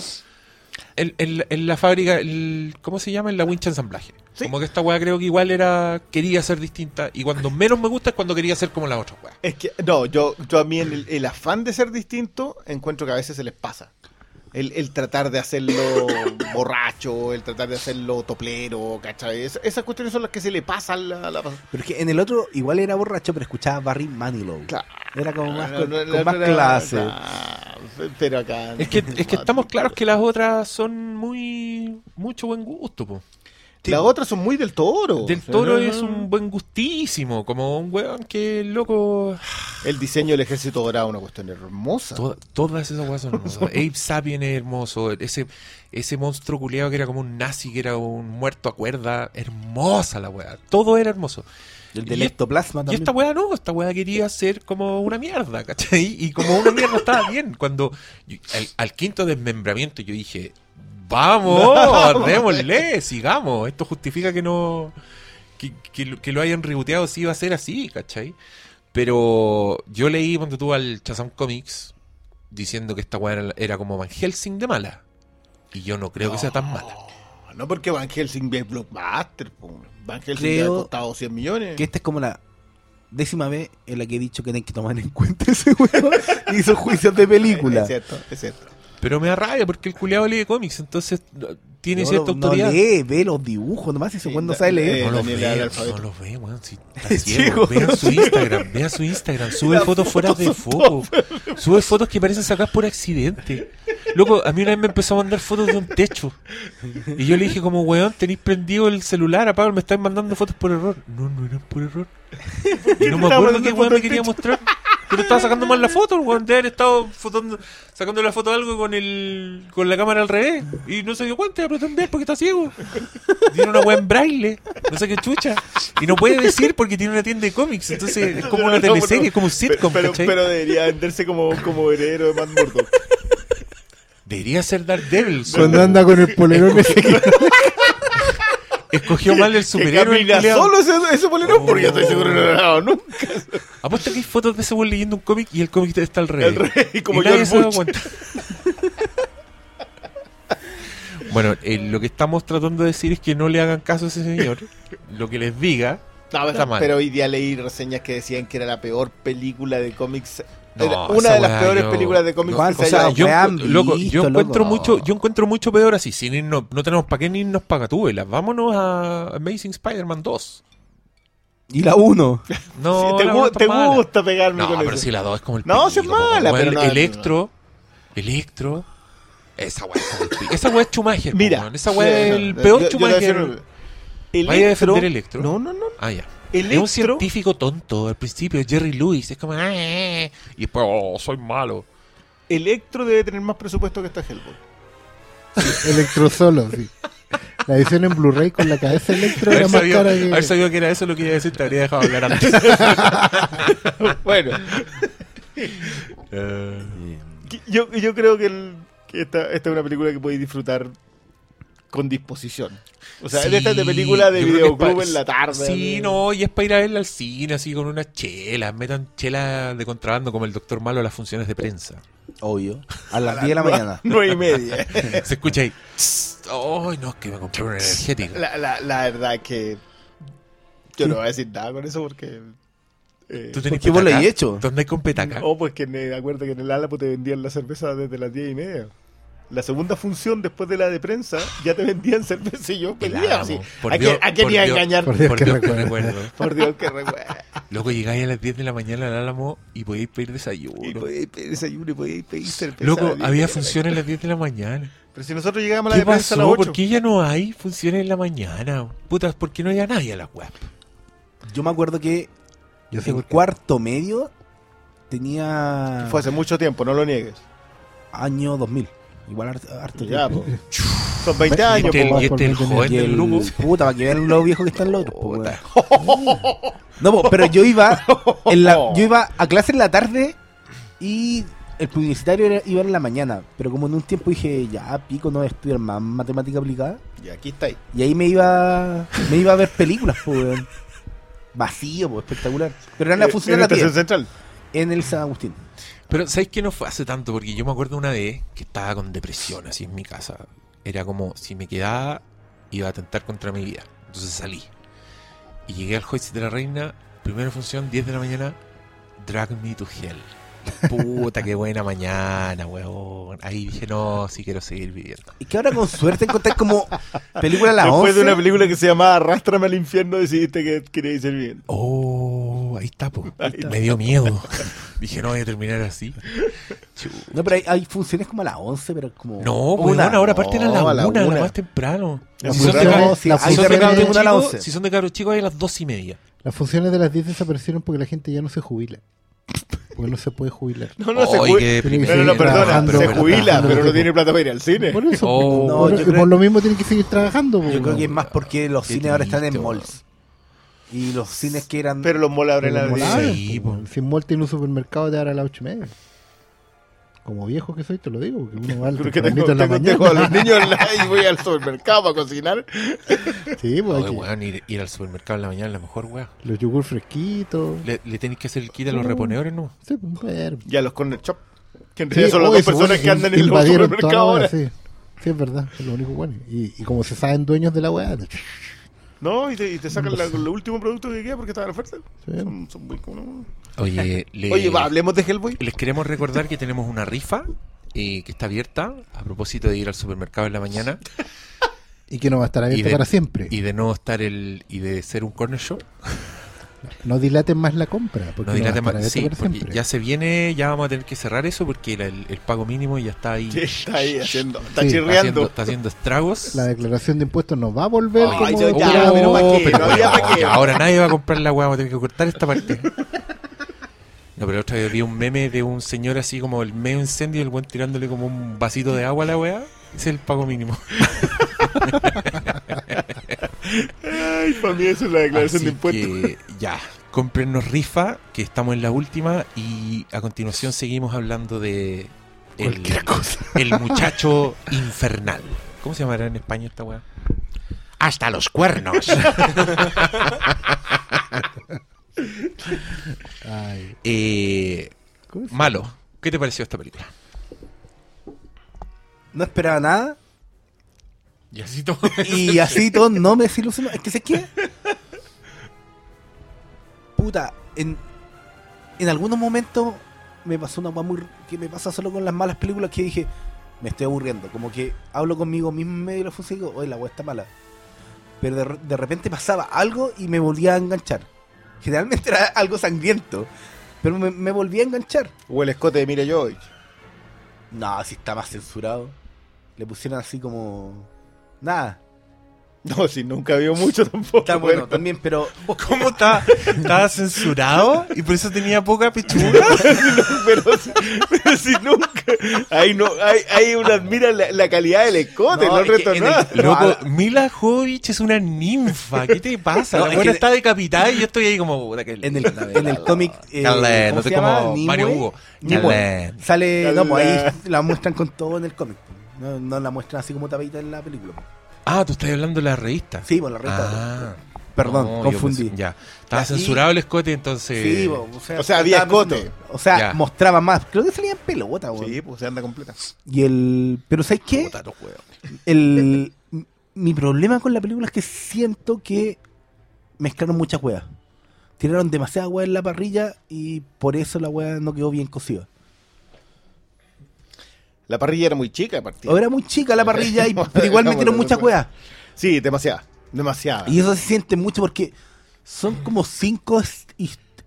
En, en la- en la fábrica, el- ¿cómo se llama? En la wincha ensamblaje. Sí. Como que esta weá creo que igual era quería ser distinta y cuando menos me gusta es cuando quería ser como la otra weá. Es que, no, yo, yo a mí en el, el afán de ser distinto, encuentro que a veces se les pasa. El, el tratar de hacerlo borracho, el tratar de hacerlo toplero, ¿cachai? Es- esas cuestiones son las que se le pasan a la, la- Pero es que en el otro igual era borracho, pero escuchaba Barry Manilow. Claro. Era como más, No, con, no, con no, más clase. no, Pero acá. Es que, es que estamos claros que las otras son muy mucho buen gusto, po. Las otras son muy del toro. Del Toro no, es un buen gustísimo, como un weón que loco. El diseño del ejército dorado es una cuestión hermosa. To- todas esas weas son hermosas. Abe Sapien es hermoso. Ese, ese monstruo culiado que era como un nazi, que era un muerto a cuerda. Hermosa la wea. Todo era hermoso. El del Y- ectoplasma Y también. esta weá no, esta weá quería ser como una mierda, ¿cachai? Y como una mierda estaba bien. Cuando yo- al, al quinto desmembramiento yo dije, vamos, démosle, sigamos. Esto justifica que no. Que, que lo- que lo hayan reboteado si iba a ser así, ¿cachai? Pero yo leí cuando tuvo al Chazam Comics diciendo que esta weá era, era como Van Helsing de mala. Y yo no creo que sea tan mala. No porque Van Helsing es blockbuster. po. Van Helsing Creo ya ha costado 100 millones. Que esta es como la décima vez en la que he dicho que hay que tomar en cuenta ese weón. Hizo juicios de película. Es cierto, es cierto. Pero me da rabia porque el culiado lee cómics, entonces no, tiene No, cierta no autoridad. lee, ve los dibujos nomás y ese Sí, no da- sabe leer. eh, No los ve, no los ve, weón. Si está ciego. Vean su Instagram, vean su Instagram. Sube fotos fuera de foco. Sube fotos que parecen sacadas por accidente. Loco, a mí una vez me empezó a mandar fotos de un techo. Y yo le dije como, weón, tenéis prendido el celular, apá, me estáis mandando fotos por error. No, no eran por error. Y no me acuerdo qué weón me quería techo. mostrar. Pero estaba sacando mal la foto, weón. De haber estado fotando- sacando la foto de algo con el con la cámara al revés. Y no se dio cuenta, apretó porque está ciego. Tiene una weá en braille. No sé qué chucha. Y no puede decir porque tiene una tienda de cómics. Entonces es como una No, teleserie, pero- es como un sitcom, pero, ¿cachai? pero debería venderse como, como heredero de Matt Murdock. Debería ser Daredevil. Cuando anda con el polerón ese que... Escogió mal el superhéroe. el camina culiao. solo ese, ese polerón porque yo estoy seguro que no lo he dado nunca. Apuesta que hay fotos de ese weón leyendo un cómic y el cómic está al revés. Al revés, y como y nadie George se da cuenta. bueno, eh, lo que estamos tratando de decir es que no le hagan caso a ese señor. Lo que les diga No, está mal. pero hoy día leí reseñas que decían que era la peor película de cómics No, una de las weá peores yo- películas de cómics Juan, que se o sea, haya yo, loco, visto, yo encuentro loco. mucho, yo encuentro mucho peor así, sin irnos, no tenemos para qué ni irnos para Gatúbela. Vámonos a Amazing Spider-Man 2. Y la 1. No, Sí, te, la gu- te gusta pegarme No, con pero eso. si la 2 es como el No, si es mala, pero no- Electro, Electro, esa weá es como el. Esa weá es Schumacher, Mira, esa weá es el no, peor Schumacher. ¿Vaya a defender Electro? No, no, no. Ah, ya. Es un Electro, científico tonto al principio, Jerry Lewis. Es como, "Ah, eh", y después, oh, soy malo. Electro debe tener más presupuesto que esta Hellboy. Electro solo, sí. La edición en Blu-ray con la cabeza Electro era más sabido, cara haber que. sabido que era eso lo que iba a decir, te habría dejado hablar antes. bueno, Eh, yo, yo creo que, el- que esta, esta es una película que podéis disfrutar con disposición. O sea, sí, de estas de película de videoclub en la tarde. Sí, no, y es para ir a verla al cine, así con unas chelas. Metan chelas de contrabando como el Doctor Malo a las funciones de prensa. Obvio. A las 10 de la mañana. Nueve y media. Se escucha ahí. Ay, no, es que me compré un energético. La, la, la verdad es que yo no voy a decir nada con eso porque... eh, ¿Tú tenés qué vos lo has hecho? ¿Dónde hay con petaca? No, pues que me acuerdo que en el Álamo te vendían la cerveza desde las 10 y media. La segunda función después de la de prensa ya te vendían cerveza y yo pedía así. Por ¿A, Dios, quién, a quién por iba a engañar? Por Por, Dios, Por que Dios que recuerdo. recuerdo. Dios que recuerdo. Loco, llegáis a las 10 de la mañana al Álamo y podéis pedir Y desayuno. podíais pedir desayuno y podíais pedir cerveza. Loco, a las 10 había funciones a las 10 de la mañana. Pero si nosotros llegábamos a la ¿Qué de prensa a las pasó? 8. ¿Por qué ya no hay funciones en la mañana? Putas, ¿por qué no hay a nadie a la web? Yo me acuerdo que Yo en por qué. cuarto medio tenía Fue hace mucho tiempo, no lo niegues. año 2000. Igual harto, harto Ya, tiempo. po. Son 20 años, Y este, po. y este el mí joven Y del el grupo. puta, para que vean lo viejo que están los otros. po, weón. No, po, pero yo iba en la, yo iba a clase en la tarde y el publicitario era- iba en la mañana. Pero como en un tiempo dije, ya pico, no voy a estudiar más matemática aplicada. Y aquí está ahí. Y ahí me iba me iba a ver películas, po, weón. Vacío, po, espectacular. Pero era la Eh, función en de la la estación 10, central. en el San Agustín. Pero ¿sabes que no fue hace tanto? Porque yo me acuerdo una vez que estaba con depresión así en mi casa. Era como si me quedaba iba a atentar contra mi vida. Entonces salí. Y llegué al Hoist de la Reina, primera función, 10 de la mañana, Drag Me to Hell. Puta, qué buena mañana, weón. Ahí dije, no, sí quiero seguir viviendo. Y que ahora con suerte encontré como película a las Después 11. de una película que se llamaba Arrástrame al infierno, decidiste que querías ir bien. Oh, ahí está, po. Ahí está. Me dio miedo. dije, no voy a terminar así. No, pero hay, hay funciones como a las 11, pero como. No, una. weón, ahora parten a la no, a la una, la una. más temprano. La Si son, de No, si son de cabros una las chicos, 11. si son de cabros chicos, hay a las dos y media. Las funciones de las 10 desaparecieron porque la gente ya no se jubila. Porque no se puede jubilar. No, no, se jubila. No, no, perdona, se pero jubila, pero no tiene plata para ir al cine. Por eso, Oh. por, No, yo por creo- lo mismo tienen que seguir trabajando. Yo creo que es más porque los Qué cines ahora están en malls. Y los cines que eran. Pero los molas abren Pero a las como 10. la Sí, po. Si en Mall tiene un supermercado te dará a las 8 y media. Como viejo que soy, te lo digo, porque uno va al Creo que tengo, en la tengo- a los niños en la- y voy al supermercado para cocinar. Sí, pues, Oye, weón, ir, ir al supermercado en la mañana es la mejor, weón. los yogur fresquitos. Le, le tenéis que hacer el kit a los Oh. reponedores, ¿no? Sí, pues, pero- Y a los corner shop. Que en Sí, realidad son las dos personas que andan en los supermercados ahora. Sí. sí, es verdad, es lo único bueno. Y, y como se saben dueños de la weá, No, y te, y te sacan la- los últimos productos que queda porque estaban en oferta. Sí. Son, son muy como- Oye, le- Oye, va, hablemos de Hellboy. les queremos recordar que tenemos una rifa eh, que está abierta a propósito de ir al supermercado en la mañana y que no va a estar abierto de, para siempre. y de no estar el y de ser un corner shop. No dilaten más la compra, porque No no, dilate va a estar más. Sí, porque ya se viene, ya vamos a tener que cerrar eso porque el, el- el pago mínimo ya está ahí. Sí, está ahí haciendo, está Sí, Está chirriando. haciendo, está haciendo estragos. La declaración de impuestos no va a volver Ay, como ya, ya, esperaba. pero ¿pa' qué? pero No había bueno, pa' qué. ya ahora nadie va a comprar la weá, vamos a tener que cortar esta parte. No, pero otra vez vi un meme de un señor así como el medio incendio y el buen tirándole como un vasito de agua a la weá. Ese es el pago mínimo. Ay, para mí eso es la declaración Así de impuestos. que ya, cómprennos rifa, que estamos en la última y a continuación seguimos hablando de el, Cualquier cosa. el muchacho infernal. ¿Cómo se llamará en España esta weá? Hasta los cuernos. Ay, Eh, ¿cómo se- malo, ¿qué te pareció esta película? No esperaba nada. Y así todo. Y así todo no me desilusionó. Es que sé qué. Puta, en, en algunos momentos me pasó una muy que me pasa solo con las malas películas que dije, me estoy aburriendo. Como que hablo conmigo mismo en medio de la función y digo, oye, la weá está mala. Pero de, de repente pasaba algo y me volvía a enganchar. Generalmente era algo sangriento, pero me, me volvía a enganchar. O el escote de Mira Jovovich. No, si está más censurado. Le pusieron así como. Nada. No, si nunca vio mucho tampoco. Está bueno también, pero. ¿Cómo está? ¿Estaba censurado? ¿Y por eso tenía poca pechuga? pero, si, pero si nunca. Ahí no, hay, hay una admira la, la calidad del escote, No, no, es nada. el- Loco, No, Mila Jovovich es una ninfa. ¿Qué te pasa? No, la es buena que- está decapitada y yo estoy ahí como... En el, en el cómic. eh, Calé, ¿cómo no sé cómo. Mario Hugo. Calé. Sale. No, pues ahí la muestran con todo en el cómic. No, no la muestran así como tapadita en la película. Ah, tú estás hablando de la revista. Sí, por la revista. Ah. Perdón, No, confundí. pensé- ya. Estaba Y- censurado el escote, entonces... Sí, bo, o sea, O sea, había escote. O sea, Ya. mostraba más. Creo que salía en pelota, weón. Sí, pues se anda completa. Y el. Pero ¿sabes qué? El. Mi problema con la película es que siento que mezclaron muchas weas. Tiraron demasiada wea en la parrilla y por eso la wea no quedó bien cocida. La parrilla era muy chica, aparte. O era muy chica la parrilla, y, pero igual metieron muchas weas. Sí, demasiada. Demasiada. Y eso se siente mucho porque son como cinco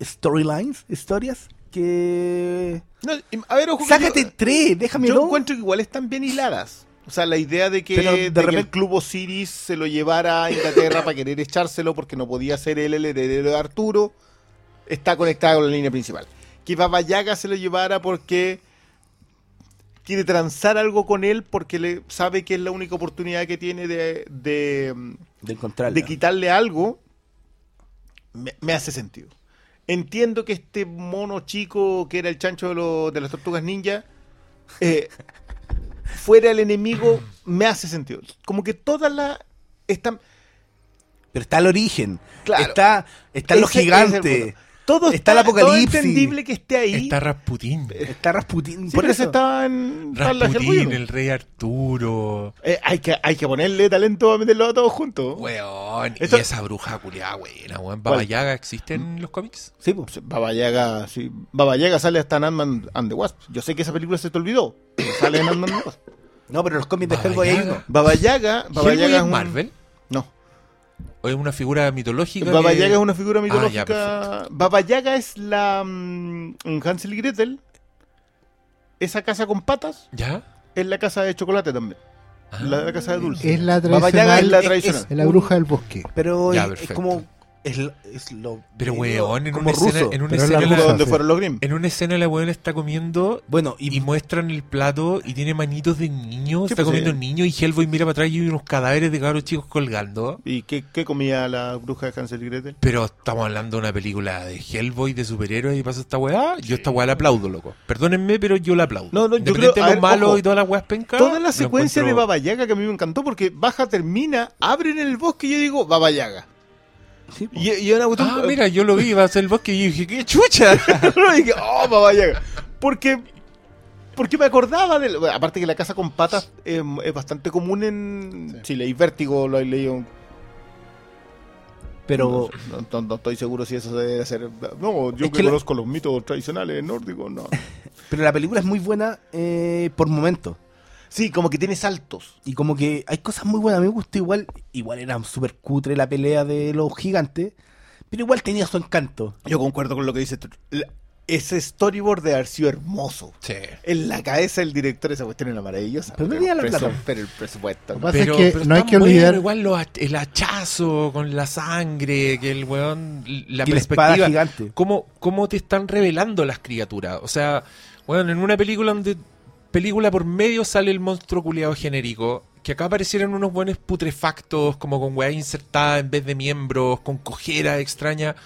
storylines, historias, que... No, a ver, ojo. Sácate yo- tres, déjame Yo encuentro que igual están bien hiladas. O sea, la idea de que, Pero de de que repente- el club Osiris se lo llevara a Inglaterra para querer echárselo porque no podía ser él el heredero de Arturo está conectada con la línea principal. Que Baba Yaga se lo llevara porque quiere transar algo con él porque le sabe que es la única oportunidad que tiene de, de, De de quitarle algo, me, me hace sentido. Entiendo que este mono chico que era el chancho de, los- de las tortugas ninja eh, fuera el enemigo, me hace sentido. Como que todas las están. Pero está el origen. Claro. Está, están los gigantes. Todo Está el todo apocalipsis. entendible que esté ahí. Está Rasputín. Está Rasputín. Sí, por eso ese estaba en. estaba en la Rasputín, el rey Arturo. Eh, hay, que, hay que ponerle talento a meterlo a todos juntos. Weón. Esto- Y esa bruja culiada buena, weón. Baba ¿Cuál? Yaga existe en los cómics. Sí, pues. Baba Yaga, sí. Baba Yaga sale hasta en Ant-Man and the Wasp. Yo sé que esa película se te olvidó. pero Sale en Ant-Man and the Wasp. No, pero los cómics de Hellboy hay uno. Baba Yaga, Baba ¿Hellboy Yaga es es un- Marvel? ¿O es una figura mitológica? Baba que- Yaga es una figura Ah, ya, mitológica. perfecto. Baba Yaga es la. mm, Hansel y Gretel. Esa casa con patas ¿Ya? es la casa de chocolate también. La, la casa de dulce. Es la Baba Yaga tradicional. es la es- tradicional. Es la bruja del bosque. Pero Ya, es- como. Es, lo- es lo. Pero weón, en una escena, en una escena la donde fueron los Grimm. en una escena la weona está comiendo Bueno, y, y muestran el plato y tiene manitos de niño, está pues, comiendo sí. un niño y Hellboy mira para atrás y hay unos cadáveres de cabros chicos colgando. ¿Y qué, qué comía la bruja de Hansel y Gretel? Pero estamos hablando de una película de Hellboy, de superhéroes y pasa esta weá. Yo esta weá la aplaudo, loco. Perdónenme, pero yo la aplaudo. No, no, yo creo- de malos ojo. y todas las weas pencas. Toda la lo secuencia de Baba Yaga que a mí me encantó porque baja, termina, abren el bosque y yo digo Baba Yaga. Sí. Y, y una cuestión- Ah, mira, yo lo vi, iba a ser el bosque y dije, ¡qué chucha! y dije, oh, Baba Yaga. Porque, porque me acordaba de. bueno, aparte que la casa con patas eh, es bastante común en. Si leí Vértigo, lo he leído. pero. No, no- no estoy seguro si eso debe ser. No, yo Es que, que la- conozco los mitos tradicionales nórdicos, no. Pero la película es muy buena eh, por momentos. Sí, como que tiene saltos. Y como que hay cosas muy buenas. A mí me gustó igual. Igual era súper cutre la pelea de los gigantes. Pero igual tenía su encanto. Yo concuerdo con lo que dice. La- Ese storyboard de haber sido hermoso. Sí. En la cabeza del director esa cuestión era maravillosa. Pero no tenía la plata. pero el presupuesto. Lo pasa Pero, es que pero no hay que olvidar. igual lo el hachazo con la sangre, que el weón, la Y la espada perspectiva, gigante. cómo, cómo te están revelando las criaturas. O sea, bueno, en una película donde película por medio sale el monstruo culiado genérico, que acá aparecieran unos buenos putrefactos, como con weá insertada en vez de miembros, con cojeras extrañas.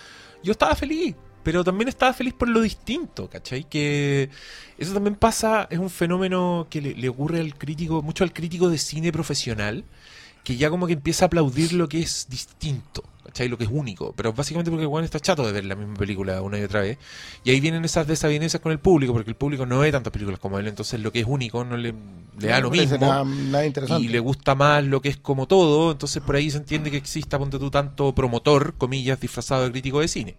Yo estaba feliz, pero también estaba feliz por lo distinto, ¿cachai? Que eso también pasa, es un fenómeno que le ocurre al crítico, mucho al crítico de cine profesional, que ya como que empieza a aplaudir lo que es distinto, ¿cachai? Lo que es único. Pero básicamente porque el weón está chato de ver la misma película una y otra vez. Y ahí vienen esas desavenencias con el público, porque el público no ve tantas películas como él, entonces lo que es único no le, le da lo mismo. Nada, nada interesante. Y le gusta más lo que es como todo, entonces por ahí se entiende que exista, ponte tú, tanto promotor, comillas, disfrazado de crítico de cine.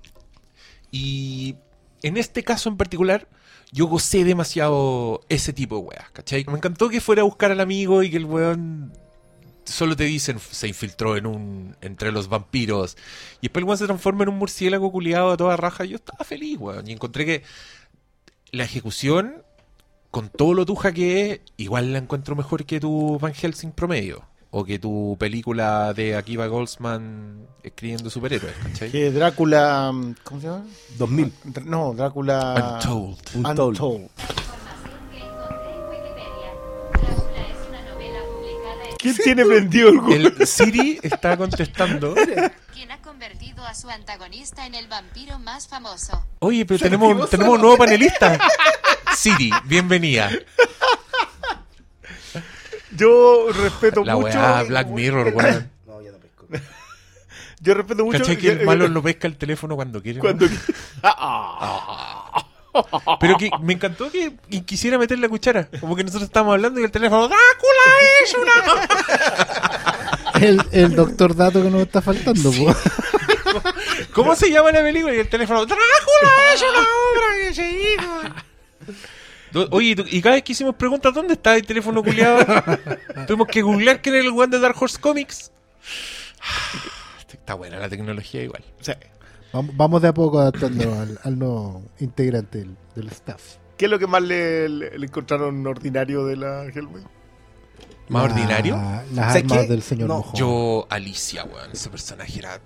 Y en este caso en particular, yo gocé demasiado ese tipo de weas, ¿cachai? Me encantó que fuera a buscar al amigo y que el weón solo te dicen se infiltró en un entre los vampiros y después el weón se transforma en un murciélago culiado a toda raja. Yo estaba feliz, weón, y encontré que la ejecución con todo lo tuja que es, igual la encuentro mejor que tu Van Helsing promedio. O que tu película de Akiva Goldsman escribiendo superhéroes, ¿cachai? Que Drácula. ¿Cómo se llama? 2000. No, Drácula. Untold. Untold. Untold. ¿Quién tiene prendido el Google? El Siri está contestando. quien ha convertido a su antagonista en el vampiro más famoso. Oye, pero tenemos, tenemos un nuevo panelista. Siri, bienvenida. Yo respeto La mucho. weá Black Mirror, weón. No, ya no pesco. Yo respeto mucho. ¿Cachai que el malo lo pesca el teléfono cuando quiere? Cuando... Ah, Pero que me encantó que y quisiera meter la cuchara. Como que nosotros estábamos hablando y el teléfono, ¡Drácula es una! El, el doctor Dato que nos está faltando, po. ¿Cómo se llama la película? Y el teléfono, ¡Drácula es una obra que se hizo! Oye, y cada vez que hicimos preguntas, ¿dónde está el teléfono culiado? Tuvimos que googlear quién era el one de Dark Horse Comics. Está buena la tecnología igual. sí. Vamos, vamos de a poco adaptando al, al nuevo integrante del, del staff. ¿Qué es lo que más le, le- le encontraron ordinario de la Hellboy? ¿Más La- ordinario? Las ¿Sabes armas del señor No, Mojón. Yo, Alicia, weón, ese personaje era.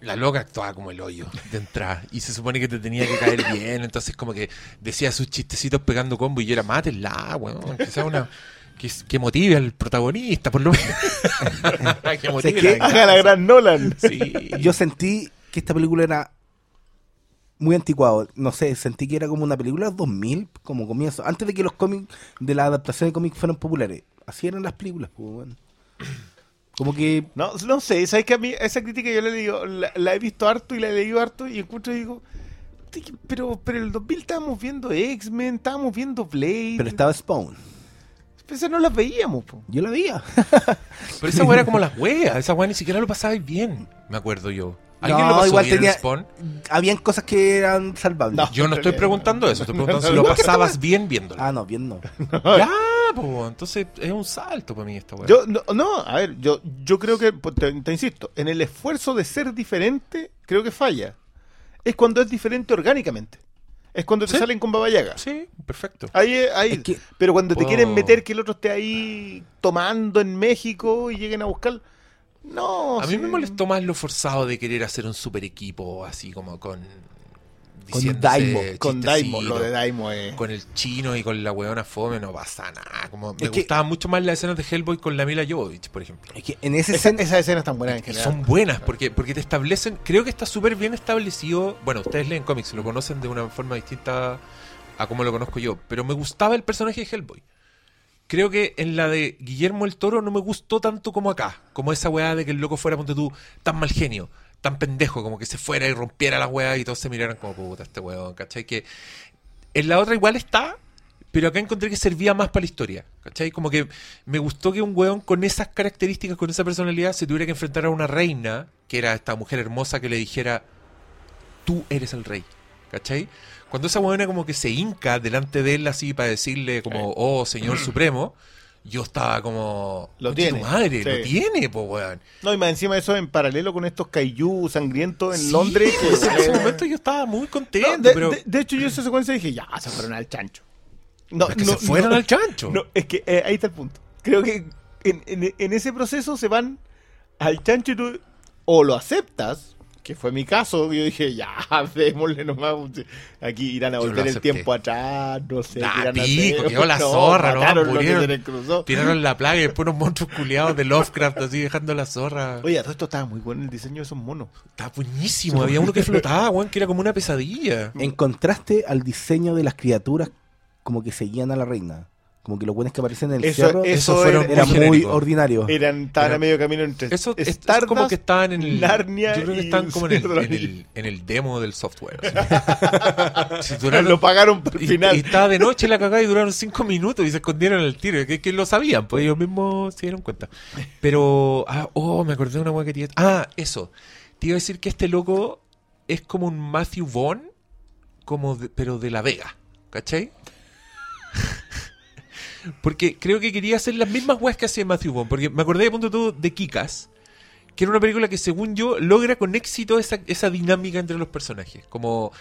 La loca actuaba como el hoyo de entrada. Y se supone que te tenía que caer bien. Entonces, como que decía sus chistecitos pegando combo. Y yo era, mátenla, weón. Que sea una. Que, que motive al protagonista, por lo menos. que motive la- Haga la gran Nolan. Sí. Yo sentí que esta película era muy anticuado. No sé, sentí que era como una película de 2000, como comienzo. Antes de que los cómics, de la adaptación de cómics fueran populares. Así eran las películas, pues, weón. Como que No, no sé, ¿sabes que a mí esa crítica yo le digo, la, la he visto harto y la he leído harto y encuentro y digo, "Te- pero, pero en el 2000 estábamos viendo X-Men, estábamos viendo Blade, Pero estaba Spawn. Esas no las veíamos, po. Yo la veía. Pero esa weá era como las weas. Esa weá ni siquiera lo pasabais bien, me acuerdo yo. ¿Alguien lo No, pasó igual bien en tenía- Spawn? Habían cosas que eran salvables. Yo no estoy preguntando eso. Estoy preguntando si lo pasabas bien viéndolo. Ah, no, bien no. Ya, po, entonces es un salto para mí esta weá. Yo, no, no, a ver, yo, yo creo que, pues, te, te insisto, en el esfuerzo de ser diferente, creo que falla. Es cuando es diferente orgánicamente. Es cuando te Sí. salen con babayaga. Sí, perfecto. Ahí, ahí. Es que- Pero cuando te quieren meter que el otro esté ahí tomando en México y lleguen a buscar. No, A mí sí. me molestó más lo forzado de querer hacer un super equipo así como con. Con Daimo, Con Daimo, lo de Daimo es. Con el chino y con la weona fome no pasa nada. Como me Es que- gustaban mucho más las escenas de Hellboy con la Mila Jovovich, por ejemplo. Es que en ese escena- esas escenas están buenas en general. son buenas porque, porque te establecen. Creo que está súper bien establecido. Bueno, ustedes leen cómics, lo conocen de una forma distinta a como lo conozco yo. Pero me gustaba el personaje de Hellboy. Creo que en la de Guillermo el Toro no me gustó tanto como acá. Como esa weá de que el loco fuera, ponte tú, tan mal genio, tan pendejo, como que se fuera y rompiera la weá y todos se miraran como puta este weón, ¿cachai? Que en la otra igual está, pero acá encontré que servía más para la historia, ¿cachai? Como que me gustó que un weón con esas características, con esa personalidad, se tuviera que enfrentar a una reina, que era esta mujer hermosa, que le dijera, tú eres el rey, ¿cachai? Cuando esa weona como que se hinca delante de él así para decirle como, oh, señor supremo, yo estaba como, Lo "Conche tu tiene, madre, sí. lo tiene, po weón. No, y más encima de eso en paralelo con estos kaiju sangrientos en Sí, Londres. que- pues, en ese momento yo estaba muy contento, No, de, pero... de- de hecho, yo esa secuencia dije, ya, se fueron al chancho. No, Es que se fueron al chancho. No, es que eh, ahí está el punto. Creo que en, en- en ese proceso se van al chancho y tú o lo aceptas, que fue mi caso, yo dije, ya, démosle nomás. Aquí irán a volver el tiempo atrás, no sé. Ah, irán a pico, hacer. quedó la No, zorra, ¿no? Murieron. Tiraron la plaga y después unos monstruos culiados de Lovecraft así dejando la zorra. Oye, a todo esto estaba muy bueno el diseño de esos monos. Estaba buenísimo. Había uno que flotaba, weón, que era como una pesadilla. En contraste al diseño de las criaturas como que seguían a la reina. Como que los buenos que aparecen en el Eso- cerro eso fueron era- era muy ordinario. Eran, estaban Era- a medio camino entre Eso es, es Stardust, como que estaban en el. Narnia yo creo que y están como en el, Señor de los en, el, en el demo del software. así. Si duraron- Lo pagaron por el y, final. y estaba de noche la cagada y duraron cinco minutos y se escondieron en el tiro. Que, que lo sabían, pues ellos mismos se dieron cuenta. Pero, ah, oh, me acordé de una weá que te iba- Ah, eso. Te iba a decir que este loco es como un Matthew Vaughn como de- pero de La Vega, ¿cachai? Porque creo que quería hacer las mismas weas que hacía Matthew Vaughn, porque me acordé de punto todo de Kikas, que era una película que según yo logra con éxito esa, esa dinámica entre los personajes, como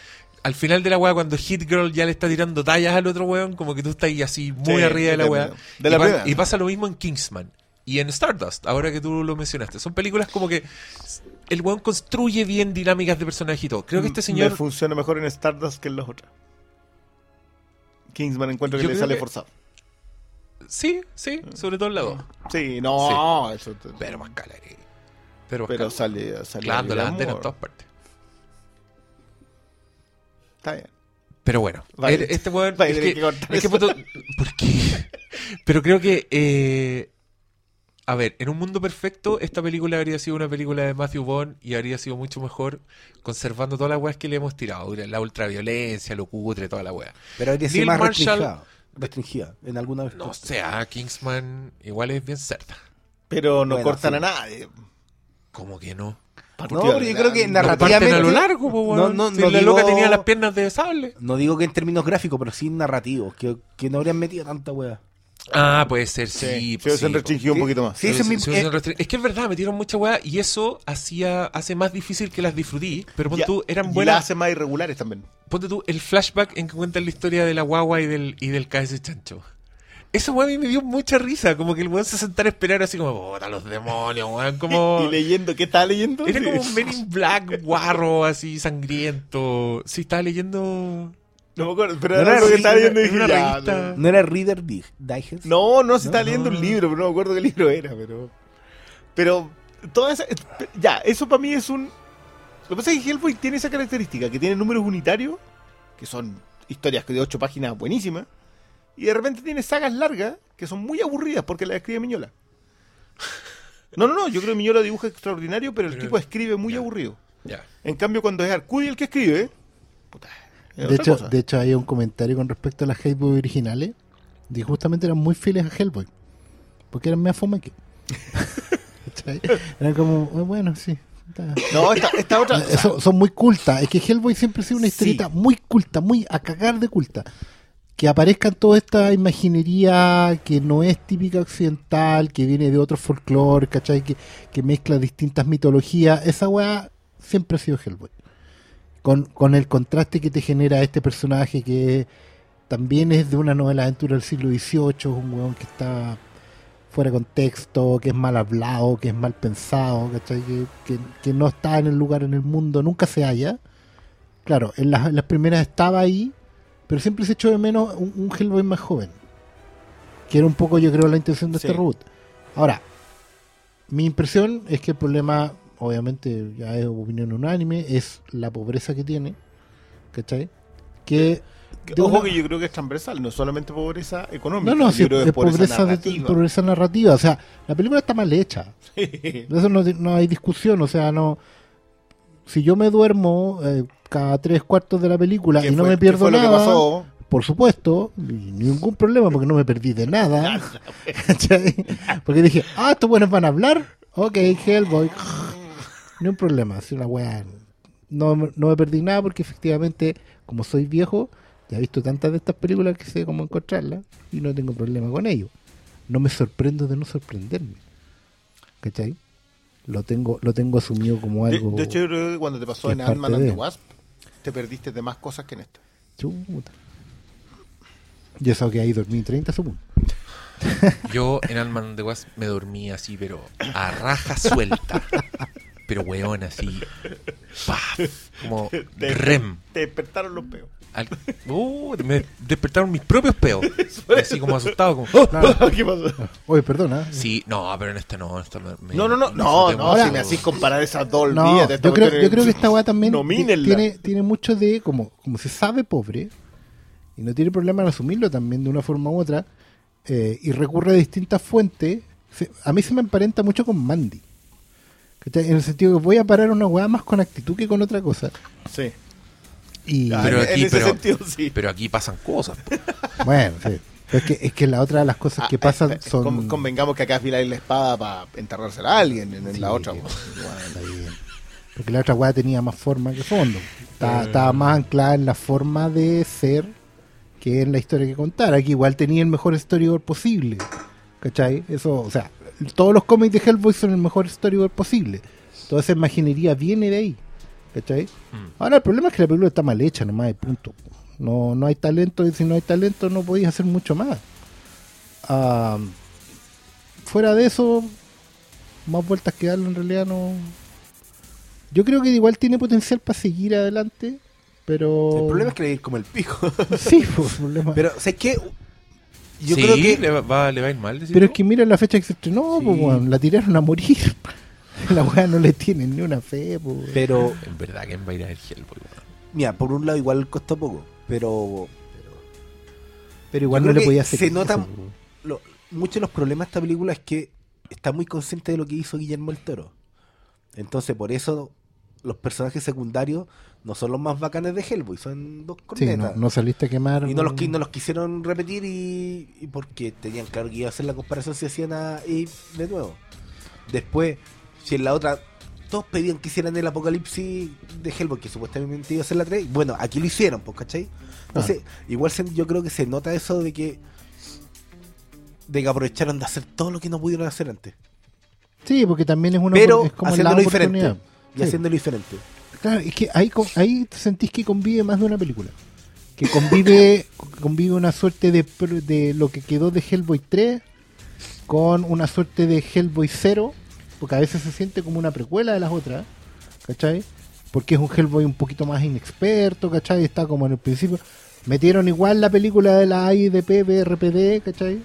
al final de la wea cuando Hit Girl ya le está tirando tallas al otro weón, como que tú estás ahí así muy Sí, arriba de la wea. de la y, pa- y pasa lo mismo en Kingsman. Y en Stardust, ahora que tú lo mencionaste. Son películas como que el weón construye bien dinámicas de personaje y todo. Creo que este Me señor. funciona mejor en Stardust que en las otras. Kingsman encuentro que Yo le sale que- forzado. Sí, sí, sobre todo en la 2. Sí, no, eso te- Pero más calaré. Pero, más Pero sale, sale Clavando la bandera en todas partes. Está bien. Pero bueno, Vale. el- este weón. Vale, es tenés que, que cortar es que eso. puto- ¿Por qué? Pero creo que. eh, a ver, en un mundo perfecto, esta película habría sido una película de Matthew Vaughn y habría sido mucho mejor conservando todas las weas que le hemos tirado. La ultraviolencia, lo cutre, toda la wea. Pero habría sido más Marshall- restringida, en alguna vez. No sé, ah, Kingsman igual es bien cerda. Pero no Bueno, cortan sí. a nadie. ¿Cómo que no? No, pero yo creo que narrativamente. a lo largo, po, no, no, Si no la digo, loca tenía las piernas de sable. no digo que en términos gráficos, pero sí narrativos. Que, que no habrían metido tanta wea. Ah, puede ser, sí. Sí, pues se hubiesen sí, restringido un poquito más. sí, Se eh, es que es verdad, metieron mucha weá y eso hacía hace más difícil que las disfrutí. Pero ponte Ya, tú, eran y buenas. las hace más irregulares también. Ponte tú el flashback en que cuentan la historia de la guagua y del, y del KS Chancho. Eso, weón, a mí me dio mucha risa. Como que el weón se sentara a esperar así como, puta, los demonios, weón. Como. Y leyendo, ¿qué estaba leyendo? Era como un Men in Black guarro, así, sangriento. Sí, estaba leyendo. No me acuerdo, pero No era era lo que estaba leyendo y dije, ya, no. No era Reader Dig- Digest. No, no, se No, estaba leyendo un libro, pero no me acuerdo qué libro era, pero. Pero, toda esa. Ya, eso para mí es un. Lo que pasa es que Hellboy tiene esa característica, que tiene números unitarios, que son historias de ocho páginas buenísimas, y de repente tiene sagas largas, que son muy aburridas porque las escribe Miñola. No, no, no, yo creo que Miñola dibuja extraordinario, pero el Pero- tipo escribe muy ya. aburrido. Ya. En cambio, cuando es Arcudi el que escribe, puta, De hecho, cosa. de hecho, hay un comentario con respecto a las Hellboy originales. Que justamente eran muy fieles a Hellboy. Porque eran más fome que. ¿Cachai? eran como, "Ah, bueno, sí. está". No, esta, esta otra. o sea, son, muy cultas. Es que Hellboy siempre ha sido una Sí. historieta muy culta, muy a cagar de culta. Que aparezcan toda esta imaginería que no es típica occidental, que viene de otro folclore, ¿cachai? Que, que mezcla distintas mitologías. Esa weá siempre ha sido Hellboy. Con, con el contraste que te genera este personaje que también es de una novela de aventura del siglo XVIII, un weón que está fuera de contexto, que es mal hablado, que es mal pensado, ¿cachai? Que, que, que no está en el lugar en el mundo, nunca se halla. Claro, en las, en las primeras estaba ahí, pero siempre se echó de menos un, un Hellboy más joven. Que era un poco, yo creo, la intención de Sí. este reboot. Ahora, mi impresión es que el problema, obviamente, ya es opinión unánime, es la pobreza que tiene, ¿cachai? Que... de Ojo una- que yo creo que es transversal, no solamente pobreza económica. no, no, sí, es pobreza, de- narrativa. pobreza narrativa. O sea, la película está mal hecha. De eso no, no hay discusión. O sea, no. Si yo me duermo eh, cada tres cuartos de la película ¿Qué y no fue- me pierdo fue lo que nada, pasó? por supuesto, ningún problema porque no me perdí de nada. ¿cachai? porque dije, ah, estos buenos van a hablar. Ok, Hellboy. Ni un problema. Si la weá. No, me- no me perdí nada porque efectivamente, como soy viejo, ya he visto tantas de estas películas que sé cómo encontrarlas y no tengo problema con ello. No me sorprendo de no sorprenderme. ¿Cachai? Lo tengo, lo tengo asumido como algo. de hecho, yo creo que cuando te pasó en es Ant-Man and the Wasp, te perdiste de más cosas que en esta. Chuta. Y eso que ahí dormí 30 segundos. Yo en Ant-Man de Wasp me dormí así, pero a raja suelta. Pero weón, así. ¡paf! Como Te, rem. te despertaron los peos. Al- uh, me despertaron mis propios peos. Así como asustado, como. ¡oh! Claro. ¿Qué pasó? Oye, perdona. Sí, no, pero en esta no. en esta me- me- No, no, no, no, no, si me hacís comparar esas dos, No, esta yo creo, yo creo que esta weá también tiene, tiene mucho de, como, como se sabe pobre, y no tiene problema en asumirlo también de una forma u otra, eh, y recurre a distintas fuentes, se- a mí se me emparenta mucho con Mandy. ¿Cachai? En el sentido que voy a parar una weá más con actitud que con otra cosa. Sí. Y Ah, Pero en aquí, ese pero, sentido, sí. pero aquí pasan cosas. po. bueno, sí. Pero es que, es que la otra de las cosas que Ah, pasan eh, son... con- convengamos que acá afilar la espada para enterrársela a alguien en, en la otra. po. bueno, está bien. Porque la otra weá tenía más forma que fondo. Estaba, estaba más anclada en la forma de ser que en la historia que contar. Aquí igual tenía el mejor storyboard posible. ¿Cachai? Eso, o sea, todos los cómics de Hellboy son el mejor storyboard posible. Toda esa imaginería viene de ahí. ¿Cachai? Ahora el problema es que la película está mal hecha, nomás de punto. No, no hay talento y si no hay talento no podéis hacer mucho más. Ah, fuera de eso, más vueltas que darle en realidad no. Yo creo que igual tiene potencial para seguir adelante, pero. El problema es que le como el pico. Sí, pues, el problema. Pero, ¿sabes qué? Yo Sí, creo que. le va, va- le va a ir mal. Pero tú? es que mira la fecha que se estrenó, pues, weón, la tiraron a morir. la weá no le tienen ni una fe, pues. Pero, En verdad, ¿quién va a ir a ver Hellboy? weón? mira, por un lado igual costó poco. Pero. Pero igual no le podía hacer Se notan. pues. lo- muchos de los problemas de esta película es que está muy consciente de lo que hizo Guillermo el Toro. Entonces, por eso los personajes secundarios no son los más bacanes de Hellboy, son dos Sí, cornetas. no, no saliste a quemar. Y no los, no los quisieron repetir y, y porque tenían claro que iba a hacer la comparación si hacían a Abe de nuevo. Después, si en la otra todos pedían que hicieran el apocalipsis de Hellboy, que supuestamente iba a ser la 3, bueno, aquí lo hicieron, pues, ¿cachai? Entonces, igual se- yo creo que se nota eso de que de que aprovecharon de hacer todo lo que no pudieron hacer antes. Sí, porque también es una Pero es como haciéndolo diferente. Y Sí. haciéndolo diferente. Claro, es que ahí, ahí sentís que convive más de una película. Que convive convive una suerte de, de lo que quedó de Hellboy 3 con una suerte de Hellboy 0, porque a veces se siente como una precuela de las otras, ¿cachai? Porque es un Hellboy un poquito más inexperto, ¿cachai? Está como en el principio. Metieron igual la película de la AIDP, BRPD, ¿cachai?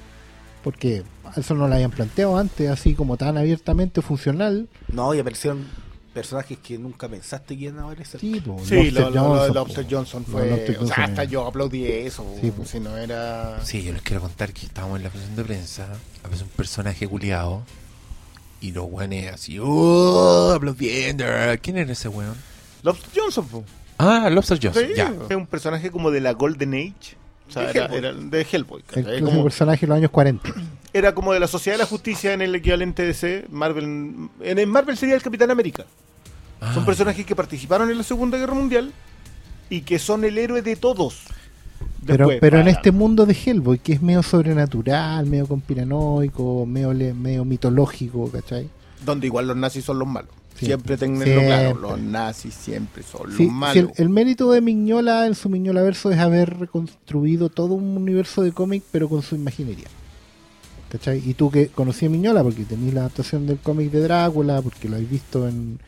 Porque eso no lo habían planteado antes, así como tan abiertamente funcional. No, y aparecieron personajes que nunca pensaste que iban a aparecer. Sí, po, Sí, Lobster lo, lo- lo de Johnson, Lobster. Johnson Lo fue. Lobster o sea, Johnson hasta yo aplaudí eso. Sí, po. si no era. Sí, yo les quiero contar que estábamos en la función de prensa. Aparece un personaje culiado. Y los weones así, ¡oh! Aplaudiendo. ¿Quién era ese weón? Lobster Johnson, po. Ah, Lobster Johnson. Sí, ya. Es un personaje como de la Golden Age. O sea, De era, Hellboy. era de Hellboy. Como- personaje de los años 40. era como de la Sociedad de la Justicia en el equivalente DC. Marvel, en el Marvel sería el Capitán América. Son Ah, personajes que participaron en la Segunda Guerra Mundial y que son el héroe de todos. Pero, Después, pero en para- este mundo de Hellboy, que es medio sobrenatural, medio conspiranoico, medio, medio mitológico, ¿cachai? Donde igual los nazis son los malos. Sí. Siempre tenganlo claro. Los nazis siempre son Sí, los sí, malos. el, el mérito de Miñola en su Miñola verso es haber reconstruido todo un universo de cómic, pero con su imaginería. ¿Cachai? Y tú que conocí a Miñola porque tenéis la adaptación del cómic de Drácula, porque lo habéis visto en,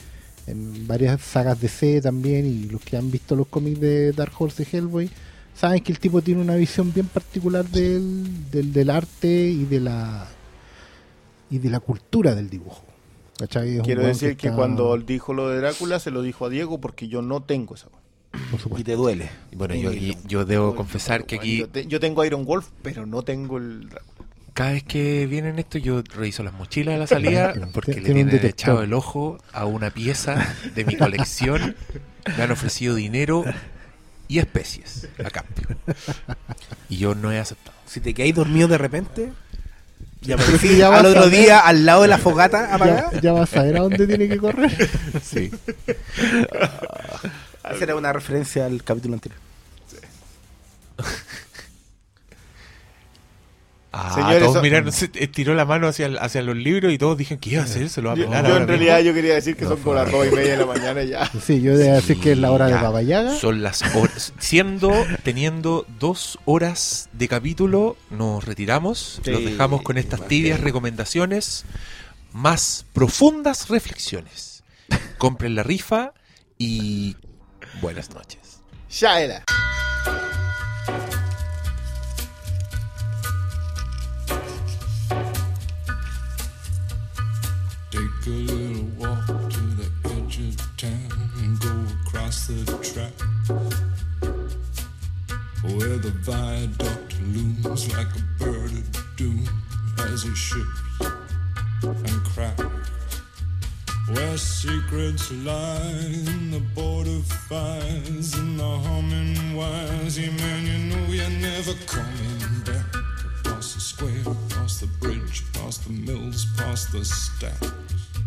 en varias sagas de C también, y los que han visto los cómics de Dark Horse de Hellboy, saben que el tipo tiene una visión bien particular del, del, del arte y de la y de la cultura del dibujo. ¿Cachai? Es un Quiero decir que está- cuando dijo lo de Drácula se lo dijo a Diego porque yo no tengo esa. Y te duele. Bueno, yo, aquí- yo debo confesar que aquí, Yo, te- yo tengo Iron Wolf, pero no tengo el Drácula. cada vez que vienen esto, yo reviso las mochilas de la salida porque le tienen echado el ojo a una pieza de mi colección. Me han ofrecido dinero y especies a cambio. Y yo no he aceptado. Si te quedáis dormido de repente, y aparecí ya al otro día al lado de la fogata apagada, ya, ya vas a ver a dónde tiene que correr. Sí. esa era una referencia al capítulo anterior. Ah, Señores, todos miraron, se estiró la mano hacia, hacia los libros y todos dijeron que iba a hacer, se lo va a Yo, pelar yo ahora en realidad mismo. yo quería decir que No, son como las dos y media de la mañana y ya. Sí, yo debo decir que es la hora de Ya, Baba Yaga. Son las horas. Siendo, teniendo dos horas de capítulo, nos retiramos. Sí, los dejamos con estas tibias recomendaciones. Más profundas reflexiones. Compren la rifa y buenas noches. Ya era. A little walk to the edge of town and go across the track where the viaduct looms like a bird of doom as it ships and cracks. Where secrets lie in the border fires and the humming wires. Yeah, man, you know you're never coming back. Across the square, across the bridge, past the mills, past the stacks.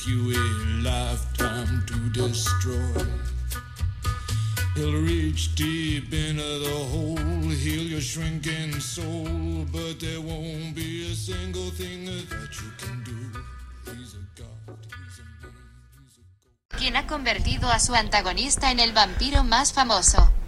took you destroy. Into the hole, heal shrinking soul, but there won't be a single thing that you can do. He's a quien ha convertido a su antagonista en el vampiro más famoso.